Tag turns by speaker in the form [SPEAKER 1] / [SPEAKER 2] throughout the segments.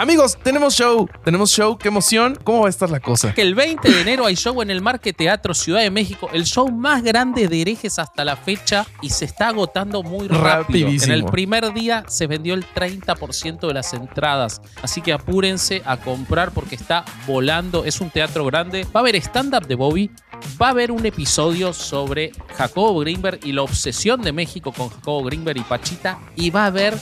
[SPEAKER 1] Amigos, tenemos show, tenemos show, qué emoción. ¿Cómo va a estar la cosa?
[SPEAKER 2] Que el 20 de enero hay show en el Marque Teatro Ciudad de México, el show más grande de herejes hasta la fecha y se está agotando muy rápido.
[SPEAKER 1] Rapidísimo.
[SPEAKER 2] En el primer día se vendió el 30% de las entradas, así que apúrense a comprar porque está volando, es un teatro grande. Va a haber stand-up de Bobby, va a haber un episodio sobre Jacobo Greenberg y la obsesión de México con Jacobo Greenberg y Pachita y va a haber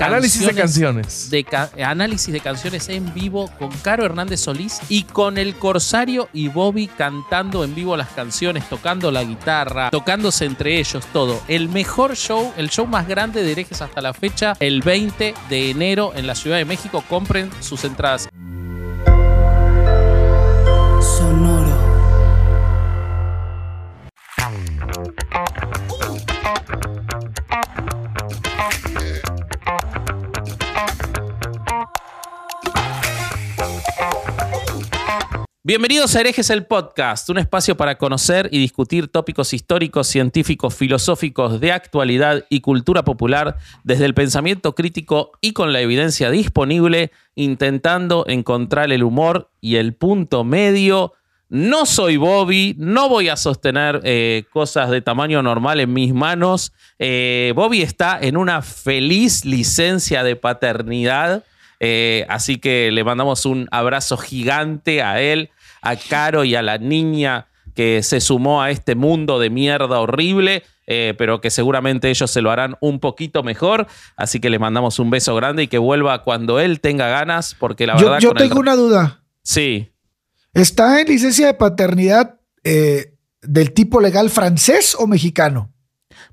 [SPEAKER 1] Análisis de canciones.
[SPEAKER 2] de ca- análisis de canciones en vivo con Caro Hernández Solís y con el Corsario y Bobby cantando en vivo las canciones, tocando la guitarra, tocándose entre ellos, todo. El mejor show, el show más grande de herejes hasta la fecha, el 20 de enero en la Ciudad de México. Compren sus entradas. Bienvenidos a Herejes el Podcast, un espacio para conocer y discutir tópicos históricos, científicos, filosóficos, de actualidad y cultura popular desde el pensamiento crítico y con la evidencia disponible, intentando encontrar el humor y el punto medio. No soy Bobby, no voy a sostener eh, cosas de tamaño normal en mis manos. Eh, Bobby está en una feliz licencia de paternidad. Eh, así que le mandamos un abrazo gigante a él, a Caro y a la niña que se sumó a este mundo de mierda horrible, eh, pero que seguramente ellos se lo harán un poquito mejor. Así que le mandamos un beso grande y que vuelva cuando él tenga ganas, porque la
[SPEAKER 3] Yo,
[SPEAKER 2] verdad.
[SPEAKER 3] yo
[SPEAKER 2] el-
[SPEAKER 3] tengo una duda.
[SPEAKER 2] Sí.
[SPEAKER 3] ¿Está en licencia de paternidad eh, del tipo legal francés o mexicano?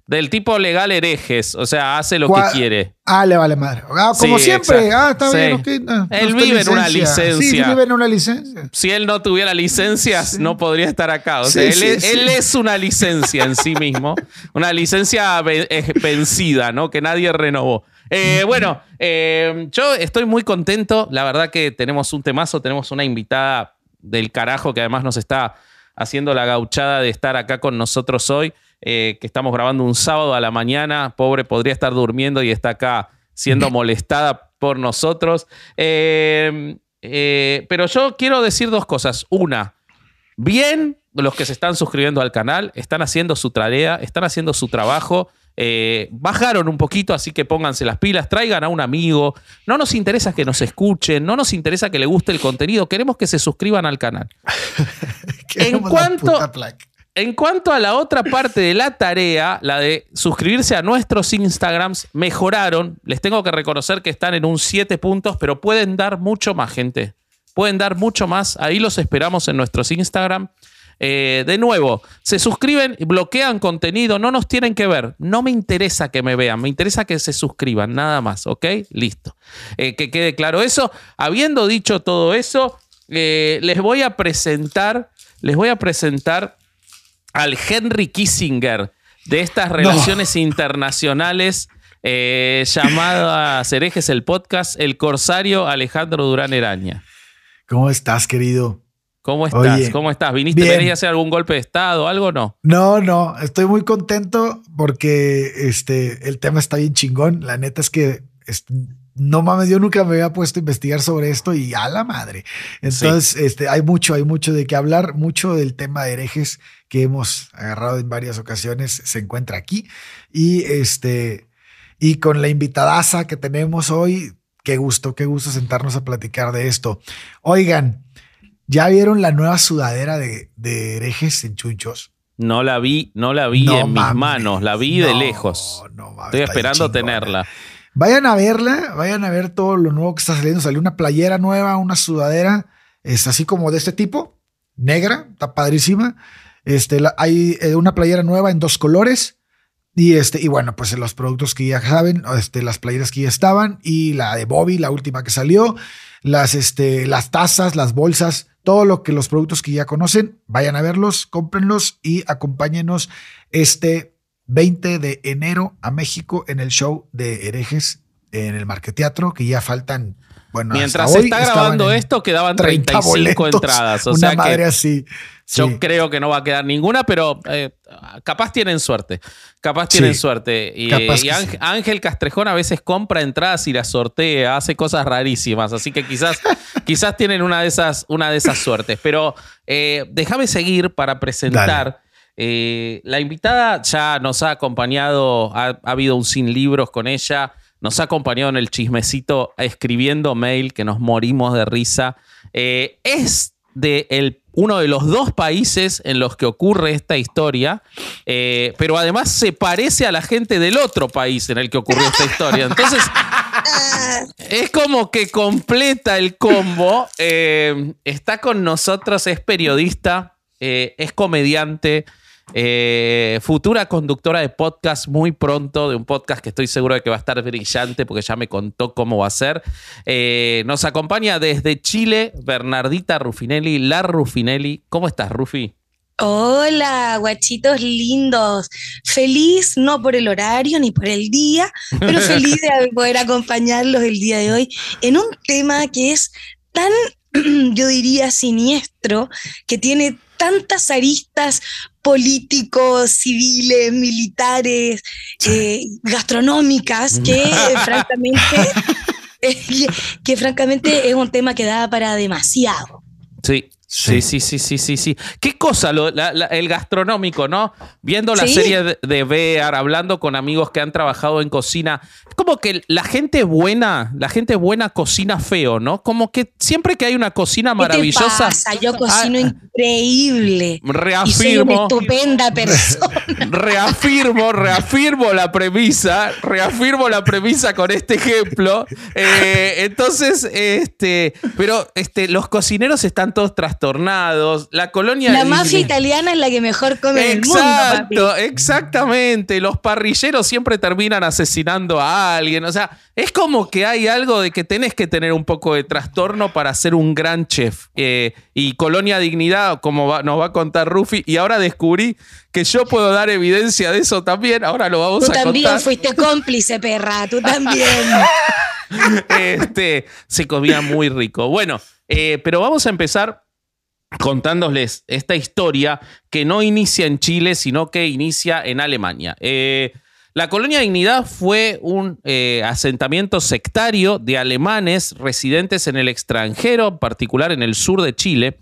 [SPEAKER 2] Del tipo legal herejes, o sea, hace lo
[SPEAKER 3] ¿Cuál-
[SPEAKER 2] que quiere.
[SPEAKER 3] Ah, le vale madre. Ah, como
[SPEAKER 2] Sí,
[SPEAKER 3] siempre.
[SPEAKER 2] exacto.
[SPEAKER 3] Ah, está
[SPEAKER 2] Sí.
[SPEAKER 3] bien. ok. Ah,
[SPEAKER 2] Él vive en una
[SPEAKER 3] Sí,
[SPEAKER 2] licencia.
[SPEAKER 3] vive en una licencia.
[SPEAKER 2] Si él no tuviera licencias, no podría estar acá. O sea,
[SPEAKER 3] Sí,
[SPEAKER 2] él,
[SPEAKER 3] sí,
[SPEAKER 2] es,
[SPEAKER 3] sí.
[SPEAKER 2] él es una licencia en sí mismo. Una licencia eh, vencida, ¿no? Que nadie renovó. Eh, bueno, eh, yo estoy muy contento. La verdad que tenemos un temazo, tenemos una invitada del carajo que además nos está haciendo la gauchada de estar acá con nosotros hoy, eh, que estamos grabando un sábado a la mañana. Pobre, podría estar durmiendo y está acá siendo molestada por nosotros. Eh, eh, pero yo quiero decir dos cosas. Una, bien los que se están suscribiendo al canal, están haciendo su tarea, están haciendo su trabajo. eh, bajaron un poquito, así que pónganse las pilas, traigan a un amigo. No nos interesa que nos escuchen, no nos interesa que le guste el contenido, queremos que se suscriban al canal.
[SPEAKER 3] La
[SPEAKER 2] cuanto-. En cuanto a la otra parte de la tarea, la de suscribirse a nuestros Instagrams, mejoraron. Les tengo que reconocer que están en un 7 puntos, pero pueden dar mucho más, gente. Pueden dar mucho más. Ahí los esperamos en nuestros Instagram. Eh, de nuevo, se suscriben, bloquean contenido, no nos tienen que ver. No me interesa que me vean, me interesa que se suscriban, nada más, ¿ok? Listo. Eh, que quede claro eso. Habiendo dicho todo eso, eh, les voy a presentar, les voy a presentar al Henry Kissinger de estas relaciones internacionales eh, llamadas Herejes el Podcast, el corsario Alejandro Durán Eraña.
[SPEAKER 3] ¿Cómo estás, querido?
[SPEAKER 2] ¿Cómo estás?
[SPEAKER 3] Oye,
[SPEAKER 2] ¿Cómo estás? ¿Viniste a hacer algún golpe de estado algo no?
[SPEAKER 3] No, no, estoy muy contento porque este, el tema está bien chingón. La neta es que es- no mames, yo nunca me había puesto a investigar sobre esto y a la madre. Entonces, este, hay mucho, hay mucho de qué hablar, mucho del tema de herejes que hemos agarrado en varias ocasiones se encuentra aquí y este, y con la invitadaza que tenemos hoy, qué gusto, qué gusto sentarnos a platicar de esto. Oigan, ¿ya vieron la nueva sudadera de, de herejes en chunchos?
[SPEAKER 2] No la vi, no la vi
[SPEAKER 3] No
[SPEAKER 2] en mis manos, la vi de lejos.
[SPEAKER 3] no
[SPEAKER 2] Estoy esperando tenerla.
[SPEAKER 3] Vayan a verla, vayan a ver todo lo nuevo que está saliendo. Salió una playera nueva, una sudadera, es así como de este tipo, negra, está padrísima. Este, hay eh, una playera nueva en dos colores. Y este, y bueno, pues los productos que ya saben, este, las playeras que ya estaban, y la de Bobby, la última que salió, las, este, las tazas, las bolsas, todo lo que los productos que ya conocen, vayan a verlos, cómprenlos y acompáñenos este 20 de enero a México en el show de herejes en el Marqueteatro, que ya faltan Bueno,
[SPEAKER 2] Mientras se está grabando esto, quedaban
[SPEAKER 3] 30
[SPEAKER 2] 35
[SPEAKER 3] boletos,
[SPEAKER 2] entradas. O
[SPEAKER 3] una
[SPEAKER 2] sea
[SPEAKER 3] madre
[SPEAKER 2] que
[SPEAKER 3] así.
[SPEAKER 2] yo creo que no va a quedar ninguna, pero eh, capaz tienen suerte. Capaz tienen
[SPEAKER 3] Sí.
[SPEAKER 2] suerte. Y, Ángel,
[SPEAKER 3] sí.
[SPEAKER 2] Ángel Castrejón a veces compra entradas y las sortea, hace cosas rarísimas. Así que quizás, quizás tienen una de esas, una de esas suertes. Pero eh, déjame seguir para presentar. eh, la invitada ya nos ha acompañado, ha, ha habido un sin libros con ella, nos ha acompañado en el chismecito escribiendo mail que nos morimos de risa. Eh, es de el- uno de los dos países en los que ocurre esta historia, eh, pero además se parece a la gente del otro país en el que ocurrió esta historia. Entonces, es como que completa el combo. Eh, está con nosotros, es periodista, es comediante, eh, futura conductora de podcast muy pronto, de un podcast que estoy seguro de que va a estar brillante porque ya me contó cómo va a ser. Eh, nos acompaña desde Chile Bernardita Rufinelli, la Rufinelli. ¿Cómo estás, Rufi?
[SPEAKER 4] Hola, guachitos lindos. Feliz no por el horario ni por el día, pero feliz de poder acompañarlos el día de hoy en un tema que es tan, yo diría, siniestro, que tiene tantas aristas políticos, civiles, militares, eh, gastronómicas, que eh, francamente, que, que francamente es un tema que da para demasiado.
[SPEAKER 2] Sí. Sí,
[SPEAKER 3] Sí.
[SPEAKER 2] sí, sí, sí, sí. ¿Qué cosa lo- la- la- el gastronómico, no? Viendo la
[SPEAKER 4] Sí.
[SPEAKER 2] serie de, de Bear, hablando con amigos que han trabajado en cocina, es como que la gente buena, la gente buena cocina feo, ¿no? Como que siempre que hay una cocina
[SPEAKER 4] ¿Qué te
[SPEAKER 2] maravillosa,
[SPEAKER 4] pasa? Yo cocino
[SPEAKER 2] Ah,
[SPEAKER 4] increíble. Y soy una
[SPEAKER 2] reafirmo,
[SPEAKER 4] estupenda persona.
[SPEAKER 2] reafirmo, reafirmo la premisa, reafirmo la premisa con este ejemplo. Eh, entonces, este, pero este, los cocineros están todos trastornados. La colonia.
[SPEAKER 4] La mafia italiana es la que mejor come en el mundo, papi.
[SPEAKER 2] Exacto, exactamente. Los parrilleros siempre terminan asesinando a alguien. O sea, es como que hay algo de que tenés que tener un poco de trastorno para ser un gran chef. Eh, y Colonia Dignidad, como va- nos va a contar Rufi, y ahora descubrí que yo puedo dar evidencia de eso también. Ahora lo vamos
[SPEAKER 4] Tú
[SPEAKER 2] a
[SPEAKER 4] también
[SPEAKER 2] contar.
[SPEAKER 4] fuiste cómplice, perra. Tú también.
[SPEAKER 2] este, se comía muy rico. Bueno, eh, pero vamos a empezar contándoles esta historia que no inicia en Chile, sino que inicia en Alemania. Eh, la colonia Dignidad fue un eh, asentamiento sectario de alemanes residentes en el extranjero, en particular en el sur de Chile,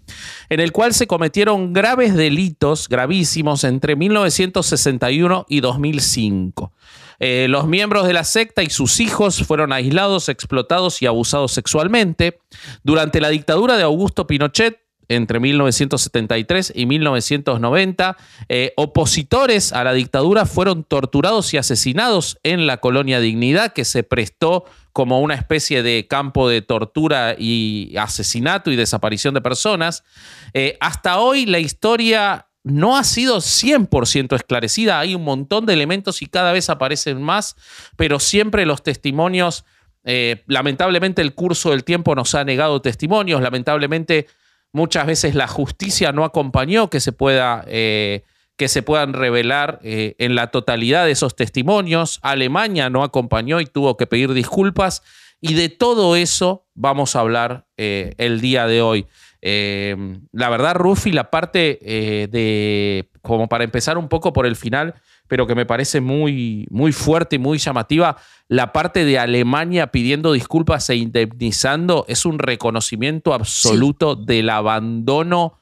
[SPEAKER 2] en el cual se cometieron graves delitos, gravísimos, entre 1961 y 2005. Eh, los miembros de la secta y sus hijos fueron aislados, explotados y abusados sexualmente. Durante la dictadura de Augusto Pinochet, entre 1973 y 1990, eh, opositores a la dictadura fueron torturados y asesinados en la colonia Dignidad, que se prestó como una especie de campo de tortura y asesinato y desaparición de personas. Eh, hasta hoy la historia no ha sido 100% esclarecida. Hay un montón de elementos y cada vez aparecen más, pero siempre los testimonios, eh, lamentablemente el curso del tiempo nos ha negado testimonios, lamentablemente muchas veces la justicia no acompañó que se pueda... eh, que se puedan revelar eh, en la totalidad de esos testimonios. Alemania no acompañó y tuvo que pedir disculpas. Y de todo eso vamos a hablar eh, el día de hoy. La verdad, Rufi, la parte de, como para empezar un poco por el final, pero que me parece muy, muy fuerte y muy llamativa, la parte de Alemania pidiendo disculpas e indemnizando es un reconocimiento absoluto del abandono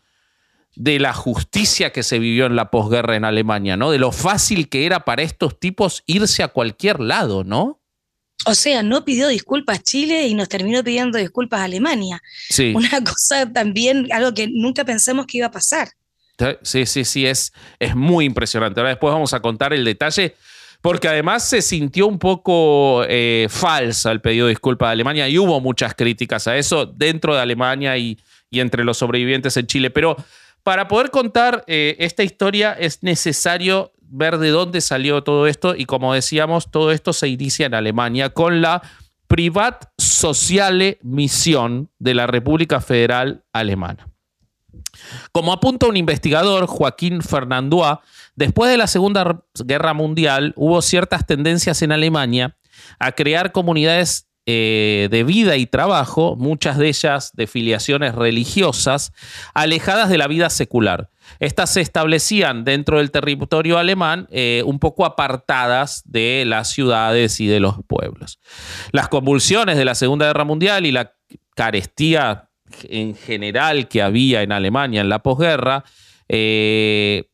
[SPEAKER 2] de la justicia que se vivió en la posguerra en Alemania, ¿no? De lo fácil que era para estos tipos irse a cualquier lado, ¿no?
[SPEAKER 4] O sea, no pidió disculpas Chile y nos terminó pidiendo disculpas Alemania.
[SPEAKER 2] Sí.
[SPEAKER 4] Una cosa también, algo que nunca pensamos que iba a pasar.
[SPEAKER 2] Sí, sí, sí, es, es muy impresionante. Ahora después vamos a contar el detalle, porque además se sintió un poco eh, falsa el pedido de disculpas de Alemania y hubo muchas críticas a eso dentro de Alemania y, y entre los sobrevivientes en Chile. Pero para poder contar eh, esta historia es necesario ver de dónde salió todo esto y como decíamos, todo esto se inicia en Alemania con la Privat Sociale Mission de la República Federal Alemana. Como apunta un investigador, Joaquín Fernandois, después de la Segunda Guerra Mundial hubo ciertas tendencias en Alemania a crear comunidades eh, de vida y trabajo, muchas de ellas de filiaciones religiosas, alejadas de la vida secular. Estas se establecían dentro del territorio alemán eh, un poco apartadas de las ciudades y de los pueblos. Las convulsiones de la Segunda Guerra Mundial y la carestía en general que había en Alemania en la posguerra eh,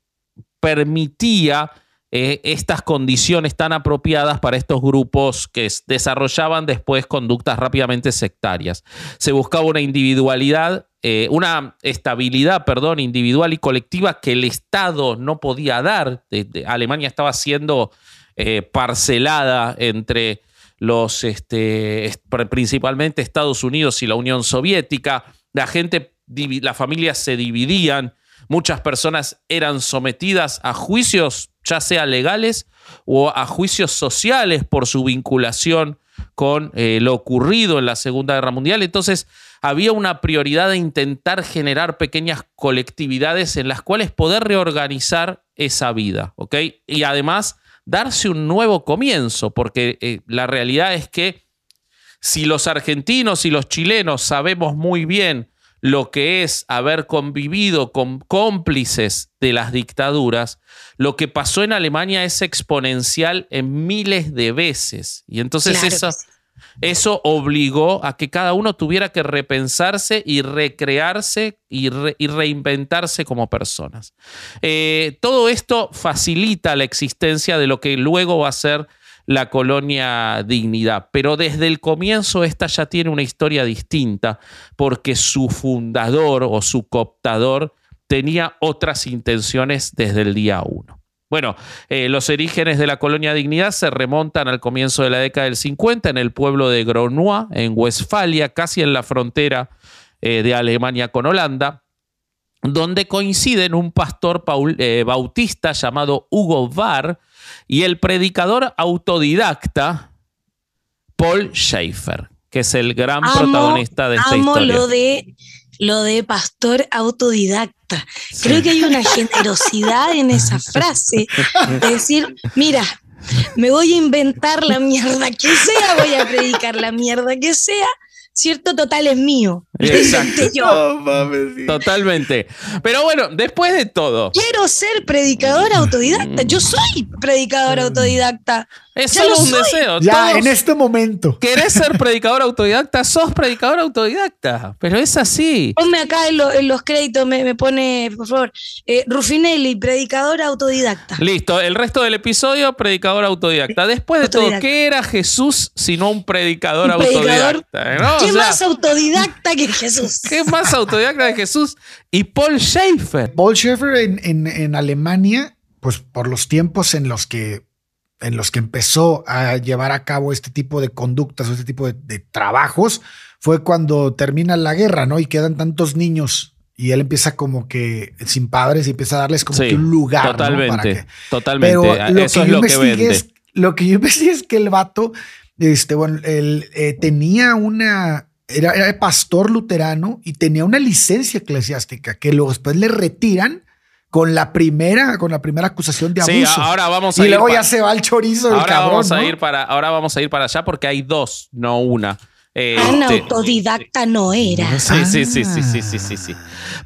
[SPEAKER 2] permitía eh, estas condiciones tan apropiadas para estos grupos que desarrollaban después conductas rápidamente sectarias. Se buscaba una individualidad, eh, una estabilidad, perdón, individual y colectiva que el Estado no podía dar. Alemania estaba siendo parcelada entre los, este, principalmente Estados Unidos y la Unión Soviética. La gente, las familias se dividían. Muchas personas eran sometidas a juicios ya sea legales o a juicios sociales por su vinculación con eh, lo ocurrido en la Segunda Guerra Mundial. Entonces había una prioridad de intentar generar pequeñas colectividades en las cuales poder reorganizar esa vida, ¿ok? Y además darse un nuevo comienzo, porque eh, la realidad es que si los argentinos y los chilenos sabemos muy bien lo que es haber convivido con cómplices de las dictaduras, lo que pasó en Alemania es exponencial en miles de veces. Y entonces eso, eso, obligó a que cada uno tuviera que repensarse y recrearse y, reinventarse como personas. Eh, todo esto facilita la existencia de lo que luego va a ser la colonia Dignidad. Pero desde el comienzo esta ya tiene una historia distinta porque su fundador o su cooptador tenía otras intenciones desde el día uno. Bueno, eh, los orígenes de la colonia Dignidad se remontan al comienzo de la década del 50 en el pueblo de Gronois, en Westfalia, casi en la frontera eh, de Alemania con Holanda, donde coinciden un pastor eh, bautista llamado Hugo Barr y el predicador autodidacta Paul Schaeffer, que es el gran protagonista de esta amo
[SPEAKER 4] Lo de, lo de pastor autodidacta. Creo que hay una generosidad en esa frase de decir, mira, me voy a inventar la mierda que sea, voy a predicar la mierda que sea, cierto total es mío.
[SPEAKER 2] Exacto. Totalmente. Pero bueno, después de todo.
[SPEAKER 4] Quiero ser predicador autodidacta. Yo soy predicador autodidacta.
[SPEAKER 2] Es solo un deseo.
[SPEAKER 3] Ya, en este momento.
[SPEAKER 2] ¿Querés ser predicador autodidacta? Sos predicador autodidacta. Pero es así.
[SPEAKER 4] Ponme acá en, los créditos, me, pone, por favor, eh, Rufinelli, predicador autodidacta.
[SPEAKER 2] Listo. El resto del episodio, predicador autodidacta. Después de todo, ¿qué era Jesús sino un predicador, autodidacta?
[SPEAKER 4] ¿Qué más autodidacta que Jesús?
[SPEAKER 2] ¿Qué más autodidacta de Jesús? Y Paul Schaeffer.
[SPEAKER 3] Paul Schaeffer en, en Alemania, pues por los tiempos en los que en los que empezó a llevar a cabo este tipo de conductas o este tipo de, trabajos fue cuando termina la guerra, ¿no? Y quedan tantos niños y él empieza como que sin padres y empieza a darles como que un lugar.
[SPEAKER 2] Totalmente, totalmente. Pero lo Eso que es lo que vende. Es,
[SPEAKER 3] lo que yo investigué es que el vato, este, bueno, él eh, tenía una, era, era, pastor luterano y tenía una licencia eclesiástica que luego después le retiran con la primera, con la primera acusación de abuso.
[SPEAKER 2] Sí, ahora vamos a
[SPEAKER 3] y luego ya se va el chorizo del
[SPEAKER 2] ahora
[SPEAKER 3] vamos
[SPEAKER 2] a ir para, ahora vamos a ir para allá porque hay dos, no una.
[SPEAKER 4] Eh, autodidacta no era.
[SPEAKER 2] Sí, sí, sí, sí, sí, sí, sí,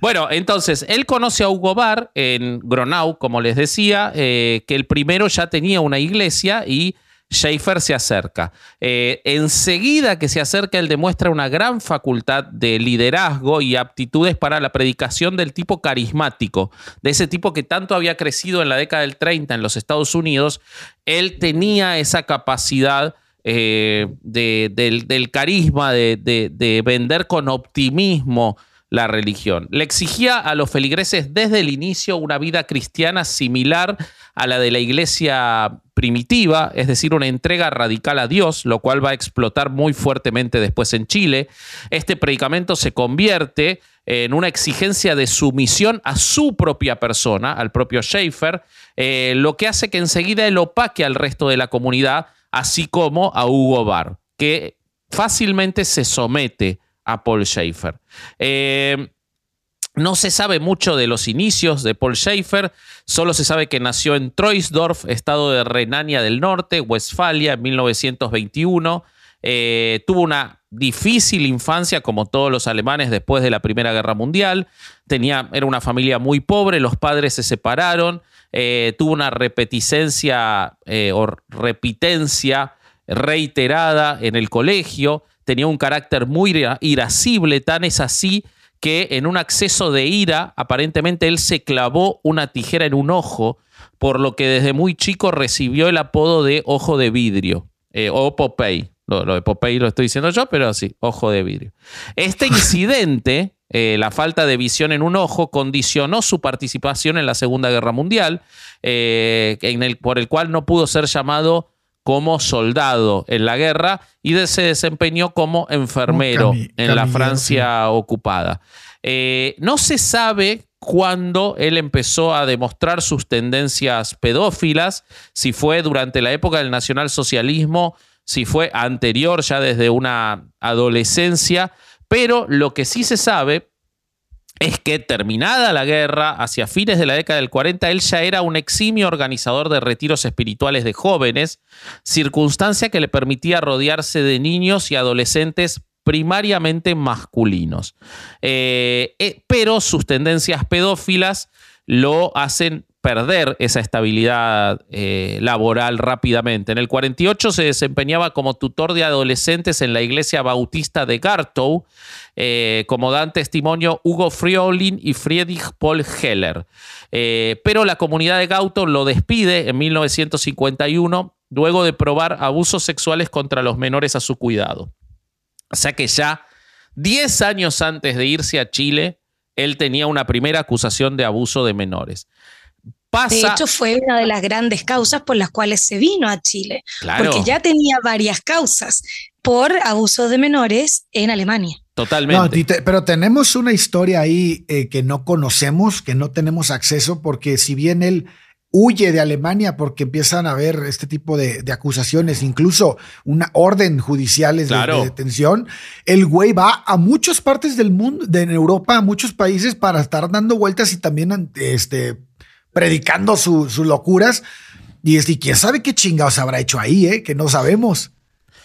[SPEAKER 2] Bueno, entonces, él conoce a Hugo Bar en Gronau, como les decía, eh, que el primero ya tenía una iglesia y Schaefer se acerca. Eh, enseguida que se acerca, él demuestra una gran facultad de liderazgo y aptitudes para la predicación del tipo carismático, de ese tipo que tanto había crecido en la década del 30 en los Estados Unidos. Él tenía esa capacidad eh, del, carisma, de vender con optimismo la religión. Le exigía a los feligreses desde el inicio una vida cristiana similar a la de la iglesia primitiva, es decir, una entrega radical a Dios, lo cual va a explotar muy fuertemente después en Chile. Este predicamento se convierte en una exigencia de sumisión a su propia persona, al propio Schaefer, eh, lo que hace que enseguida él opaque al resto de la comunidad, así como a Hugo Barr, que fácilmente se somete a Paul Schaefer. Eh, no se sabe mucho de los inicios de Paul Schaefer, solo se sabe que nació en Troisdorf, estado de Renania del Norte, Westfalia, en 1921. Eh, tuvo una difícil infancia, como todos los alemanes después de la Primera Guerra Mundial. Tenía, era una familia muy pobre, los padres se separaron, eh, tuvo una repeticencia eh, o repitencia reiterada en el colegio, tenía un carácter muy irascible, tan es así que en un acceso de ira, aparentemente él se clavó una tijera en un ojo, por lo que desde muy chico recibió el apodo de ojo de vidrio eh, o Popeye. Lo, de Popeye lo estoy diciendo yo, pero sí, ojo de vidrio. Este incidente, eh, la falta de visión en un ojo, condicionó su participación en la Segunda Guerra Mundial, eh, en el, por el cual no pudo ser llamado como soldado en la guerra y se desempeñó como enfermero en la Francia ocupada. Eh, no se sabe cuándo él empezó a demostrar sus tendencias pedófilas, si fue durante la época del nacionalsocialismo, si fue anterior ya desde una adolescencia, pero lo que sí se sabe es que terminada la guerra, hacia fines de la década del 40, él ya era un eximio organizador de retiros espirituales de jóvenes, circunstancia que le permitía rodearse de niños y adolescentes primariamente masculinos. Eh, eh, pero sus tendencias pedófilas lo hacen perder esa estabilidad eh, laboral rápidamente. En el 48 se desempeñaba como tutor de adolescentes en la iglesia bautista de Gartow, eh, como dan testimonio Hugo Friolin y Friedrich Paul Heller. Eh, pero la comunidad de Gartow lo despide en 1951 luego de probar abusos sexuales contra los menores a su cuidado. O sea que ya 10 años antes de irse a Chile, él tenía una primera acusación de abuso de menores
[SPEAKER 4] de hecho, fue una de las grandes causas por las cuales se vino a Chile, porque ya tenía varias causas por abuso de menores en Alemania.
[SPEAKER 2] Totalmente.
[SPEAKER 3] pero tenemos una historia ahí eh, que no conocemos, que no tenemos acceso, porque si bien él huye de Alemania porque empiezan a haber este tipo de, acusaciones, incluso una orden judicial de, detención. El güey va a muchas partes del mundo, de Europa, a muchos países para estar dando vueltas y también este, predicando sus locuras. Y, es, y quién sabe qué chingados habrá hecho ahí, ¿eh? que no sabemos.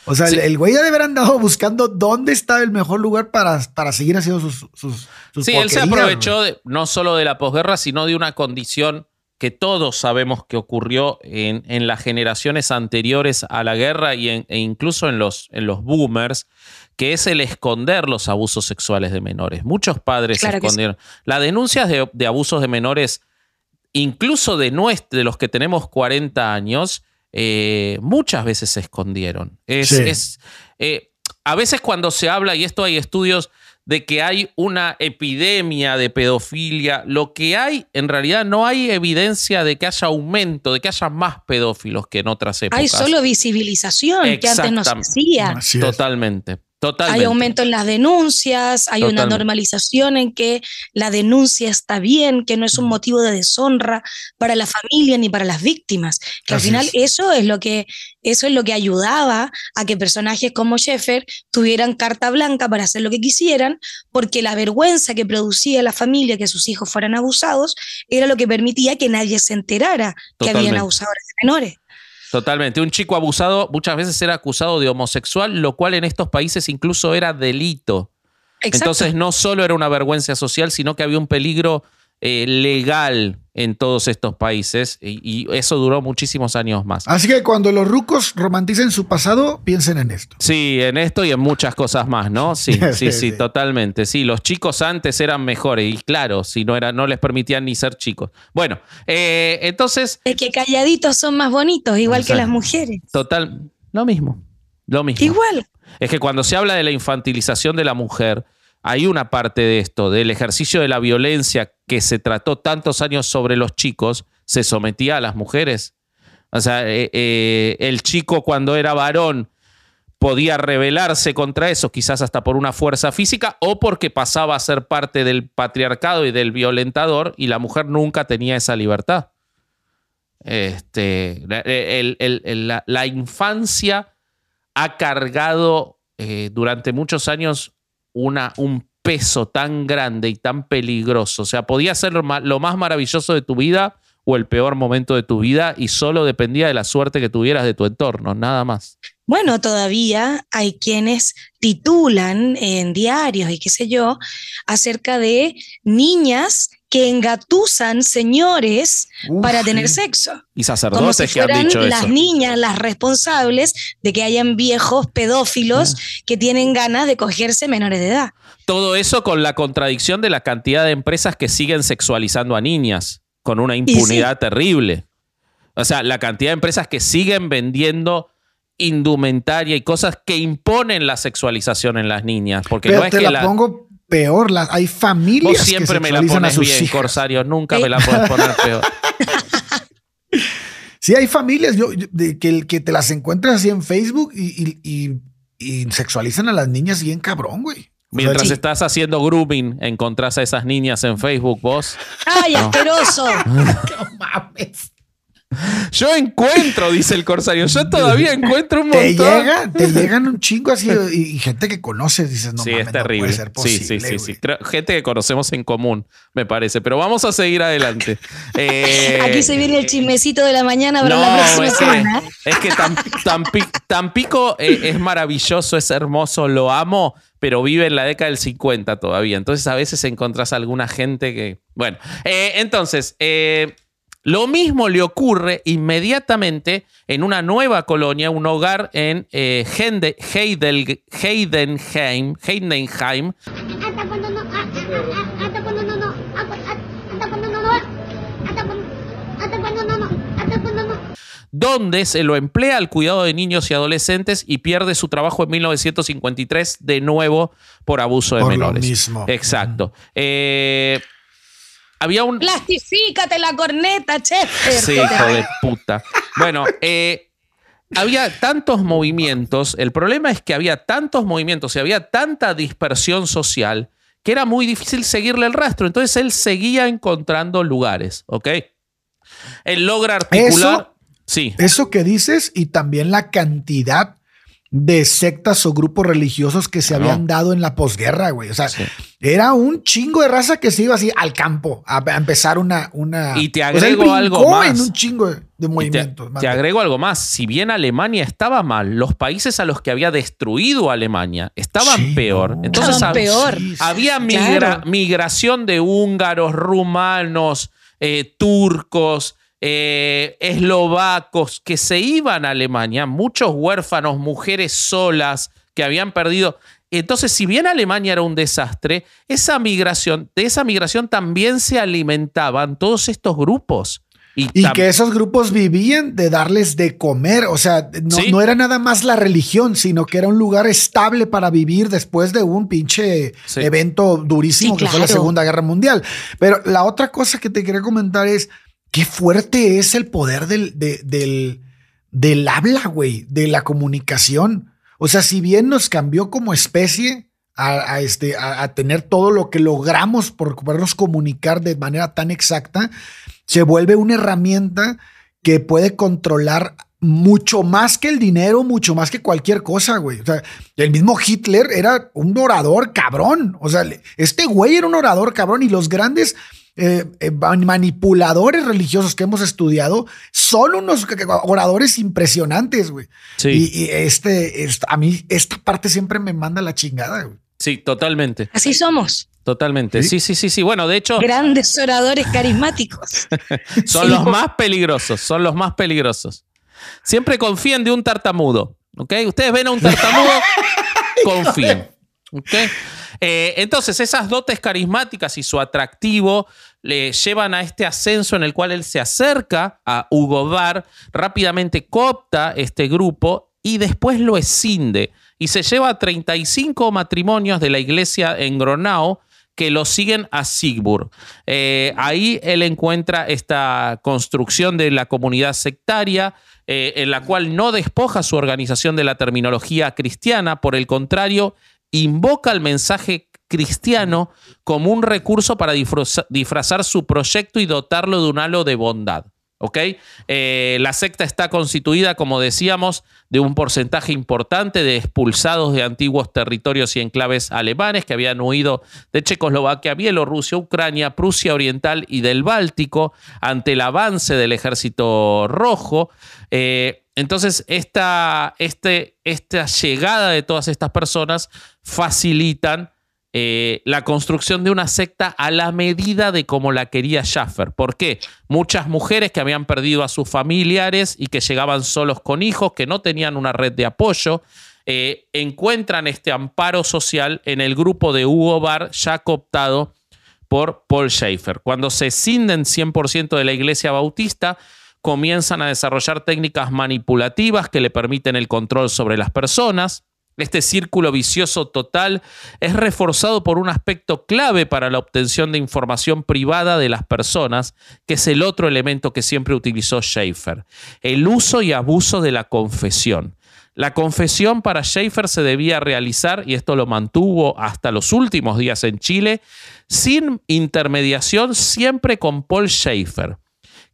[SPEAKER 3] O sea, el, güey ya de haber andado buscando dónde está el mejor lugar para, para seguir haciendo sus. sus,
[SPEAKER 2] sí, él se aprovechó no solo de la posguerra, sino de una condición que todos sabemos que ocurrió en, en las generaciones anteriores a la guerra y e incluso en los, en los boomers, que es el esconder los abusos sexuales de menores. Muchos padres escondieron. Las denuncias de, de abusos de menores incluso de, de los que tenemos 40 años, eh, muchas veces se escondieron. Es, eh, a veces cuando se habla, y esto hay estudios de que hay una epidemia de pedofilia, lo que hay, en realidad no hay evidencia de que haya aumento, de que haya más pedófilos que en otras épocas.
[SPEAKER 4] Hay solo visibilización que antes no se hacía.
[SPEAKER 2] Totalmente.
[SPEAKER 4] Hay aumento en las denuncias, hay una normalización en que la denuncia está bien, que no es un motivo de deshonra para la familia ni para las víctimas. Que al final eso es lo que eso es lo que ayudaba a que personajes como Sheffer tuvieran carta blanca para hacer lo que quisieran, porque la vergüenza que producía la familia que sus hijos fueran abusados era lo que permitía que nadie se enterara que habían abusadores de menores.
[SPEAKER 2] Totalmente. Un chico abusado muchas veces era acusado de homosexual, lo cual en estos países incluso era delito. Entonces no solo era una vergüenza social, sino que había un peligro eh, legal en todos estos países y, eso duró muchísimos años más.
[SPEAKER 3] Así que cuando los rucos romanticen su pasado, piensen en esto.
[SPEAKER 2] Sí, en esto y en muchas cosas más, ¿no? Sí, sí, sí, totalmente. Sí, los chicos antes eran mejores y claro, si no, era, no les permitían ni ser chicos. Bueno, eh, entonces...
[SPEAKER 4] Es que calladitos son más bonitos, igual que las mujeres.
[SPEAKER 2] Total, lo mismo, lo mismo.
[SPEAKER 4] Igual.
[SPEAKER 2] Es que cuando se habla de la infantilización de la mujer, hay una parte de esto, del ejercicio de la violencia que se trató tantos años sobre los chicos, se sometía a las mujeres. O sea, eh, eh, el chico cuando era varón podía rebelarse contra eso, quizás hasta por una fuerza física o porque pasaba a ser parte del patriarcado y del violentador y la mujer nunca tenía esa libertad. Este, la, infancia ha cargado eh, durante muchos años una, un peso tan grande y tan peligroso. O sea, podía ser lo más, maravilloso de tu vida o el peor momento de tu vida y solo dependía de la suerte que tuvieras de tu entorno, nada más.
[SPEAKER 4] Bueno, todavía hay quienes titulan en diarios y qué sé yo acerca de niñas que engatusan señores
[SPEAKER 3] Uf,
[SPEAKER 4] para tener sexo.
[SPEAKER 2] Y
[SPEAKER 4] Como si
[SPEAKER 2] sacerdotes que han
[SPEAKER 4] fueran
[SPEAKER 2] dicho
[SPEAKER 4] las
[SPEAKER 2] eso.
[SPEAKER 4] niñas las responsables de que hayan viejos pedófilos que tienen ganas de cogerse menores de edad.
[SPEAKER 2] Todo eso con la contradicción de la cantidad de empresas que siguen sexualizando a niñas, con una impunidad terrible. O sea, la cantidad de empresas que siguen vendiendo indumentaria y cosas que imponen la sexualización en las niñas. Porque
[SPEAKER 3] Pero
[SPEAKER 2] no es
[SPEAKER 3] te
[SPEAKER 2] que
[SPEAKER 3] la,
[SPEAKER 2] la.
[SPEAKER 3] pongo peor. la- hay familias
[SPEAKER 2] Vos siempre
[SPEAKER 3] que
[SPEAKER 2] me la pones
[SPEAKER 3] sus
[SPEAKER 2] bien,
[SPEAKER 3] hijas.
[SPEAKER 2] Corsario. Nunca me la puedes poner peor.
[SPEAKER 3] Sí, hay familias yo, yo- de, que, que te las encuentras así en Facebook y, y- y- y sexualizan a las niñas bien cabrón, güey. O sea,
[SPEAKER 2] Mientras
[SPEAKER 3] sí.
[SPEAKER 2] estás haciendo grooming, encontrás a esas niñas en Facebook, vos.
[SPEAKER 4] ¡Ay, asqueroso!
[SPEAKER 3] No mames.
[SPEAKER 2] Yo encuentro, dice el Corsario. Yo todavía encuentro un
[SPEAKER 3] Te
[SPEAKER 2] montón.
[SPEAKER 3] llega, te llegan un chingo así y, y gente que conoces, dices, no
[SPEAKER 2] sí,
[SPEAKER 3] mames,
[SPEAKER 2] es
[SPEAKER 3] no
[SPEAKER 2] terrible.
[SPEAKER 3] puede ser
[SPEAKER 2] sí,
[SPEAKER 3] posible,
[SPEAKER 2] sí, sí, sí. Creo- gente que conocemos en común, me parece. Pero vamos a seguir adelante. Eh,
[SPEAKER 4] Aquí se viene el chismecito de la mañana para la próxima
[SPEAKER 2] es que,
[SPEAKER 4] semana.
[SPEAKER 2] es que Tam- Tampi- Tampico eh, es maravilloso, es hermoso, lo amo, pero vive en la década del 50 todavía. Entonces a veces encontrás alguna gente que... Bueno, eh, entonces, eh, lo mismo le ocurre inmediatamente en una nueva colonia, un hogar en eh, Hende- Heidel- Heidenheim, Heidenheim, donde se lo emplea al cuidado de niños y adolescentes y pierde su trabajo en 1953 de nuevo por abuso de
[SPEAKER 3] Por lo
[SPEAKER 2] menores.
[SPEAKER 3] mismo.
[SPEAKER 2] Exacto. Eh, había un...
[SPEAKER 4] Plastifícate la corneta, chef.
[SPEAKER 2] Sí, hijo de puta. Bueno, eh, había tantos movimientos. El problema es que había tantos movimientos y había tanta dispersión social que era muy difícil seguirle el rastro. Entonces él seguía encontrando lugares, ¿ok? Él logra articular.
[SPEAKER 3] Eso-
[SPEAKER 2] Sí.
[SPEAKER 3] Eso que dices y también la cantidad de sectas o grupos religiosos que se
[SPEAKER 2] No.
[SPEAKER 3] habían dado en la posguerra, güey. O sea,
[SPEAKER 2] Sí.
[SPEAKER 3] era un chingo de raza que se iba así al campo a, a empezar una, una.
[SPEAKER 2] Y te
[SPEAKER 3] o sea, él
[SPEAKER 2] agrego algo más.
[SPEAKER 3] en un chingo de,
[SPEAKER 2] te,
[SPEAKER 3] movimientos.
[SPEAKER 2] te
[SPEAKER 3] mande.
[SPEAKER 2] agrego algo más. Si bien Alemania estaba mal, los países a los que había destruido Alemania estaban
[SPEAKER 3] Sí,
[SPEAKER 2] peor.
[SPEAKER 3] no.
[SPEAKER 2] Entonces
[SPEAKER 4] Estaban peor.
[SPEAKER 2] Había
[SPEAKER 3] sí.
[SPEAKER 2] migra-
[SPEAKER 4] Claro.
[SPEAKER 2] migración de húngaros, rumanos, eh, turcos, eh, eslovacos que se iban a Alemania, muchos huérfanos, mujeres solas que habían perdido. Entonces, si bien Alemania era un desastre, esa migración, de esa migración también se alimentaban todos estos grupos. Y,
[SPEAKER 3] que esos grupos vivían de darles de comer. O sea, no,
[SPEAKER 2] Sí.
[SPEAKER 3] no era nada más la religión, sino que era un lugar estable para vivir después de un pinche
[SPEAKER 2] Sí.
[SPEAKER 3] evento durísimo
[SPEAKER 4] Sí,
[SPEAKER 3] que fue la. Segunda Guerra Mundial. Pero la otra cosa que te quería comentar es qué fuerte es el poder del, de- del, del habla, güey, de la comunicación. O sea, si bien nos cambió como especie a, este, a, a tener todo lo que logramos por podernos comunicar de manera tan exacta, se vuelve una herramienta que puede controlar mucho más que el dinero, mucho más que cualquier cosa, güey. O sea, el mismo Hitler era un orador cabrón. O sea, este güey era un orador cabrón y los grandes eh, eh, manipuladores religiosos que hemos estudiado son unos oradores impresionantes, güey.
[SPEAKER 2] Sí.
[SPEAKER 3] Y, y este, esta- a mí esta parte siempre me manda la chingada, güey.
[SPEAKER 2] Sí, totalmente.
[SPEAKER 4] Así somos,
[SPEAKER 2] Totalmente. Sí, sí, sí, sí. Bueno, de hecho,
[SPEAKER 4] grandes oradores carismáticos.
[SPEAKER 2] son
[SPEAKER 4] Sí.
[SPEAKER 2] los más peligrosos. Son los más peligrosos. Siempre confíen de un tartamudo. ¿Ok? Ustedes ven a un tartamudo, confíen. ¿Ok? Eh, entonces, esas dotes carismáticas y su atractivo le llevan a este ascenso en el cual él se acerca a Hugo Bar, rápidamente coopta este grupo y después lo escinde y se lleva a 35 matrimonios de la iglesia en Gronau que lo siguen a Sigburg. Eh, ahí él encuentra esta construcción de la comunidad sectaria, eh, en la cual no despoja su organización de la terminología cristiana, por el contrario, invoca el mensaje cristiano como un recurso para disfraza- disfrazar su proyecto y dotarlo de un halo de bondad. ¿Ok? Eh, la secta está constituida, como decíamos, de un porcentaje importante de expulsados de antiguos territorios y enclaves alemanes que habían huido de Checoslovaquia, Bielorrusia, Ucrania, Prusia Oriental y del Báltico ante el avance del ejército rojo. Eh, entonces, esta, este, esta llegada de todas estas personas facilitan eh, la construcción de una secta a la medida de como la quería Schaffer. ¿Por qué? Muchas mujeres que habían perdido a sus familiares y que llegaban solos con hijos, que no tenían una red de apoyo, eh, encuentran este amparo social en el grupo de Hugo Barr, ya cooptado por Paul Schaeffer. Cuando se cinden 100% de la iglesia bautista, comienzan a desarrollar técnicas manipulativas que le permiten el control sobre las personas. Este círculo vicioso total es reforzado por un aspecto clave para la obtención de información privada de las personas, que es el otro elemento que siempre utilizó Schaefer, el uso y abuso de la confesión. La confesión para Schaefer se debía realizar, y esto lo mantuvo hasta los últimos días en Chile, sin intermediación, siempre con Paul Schaefer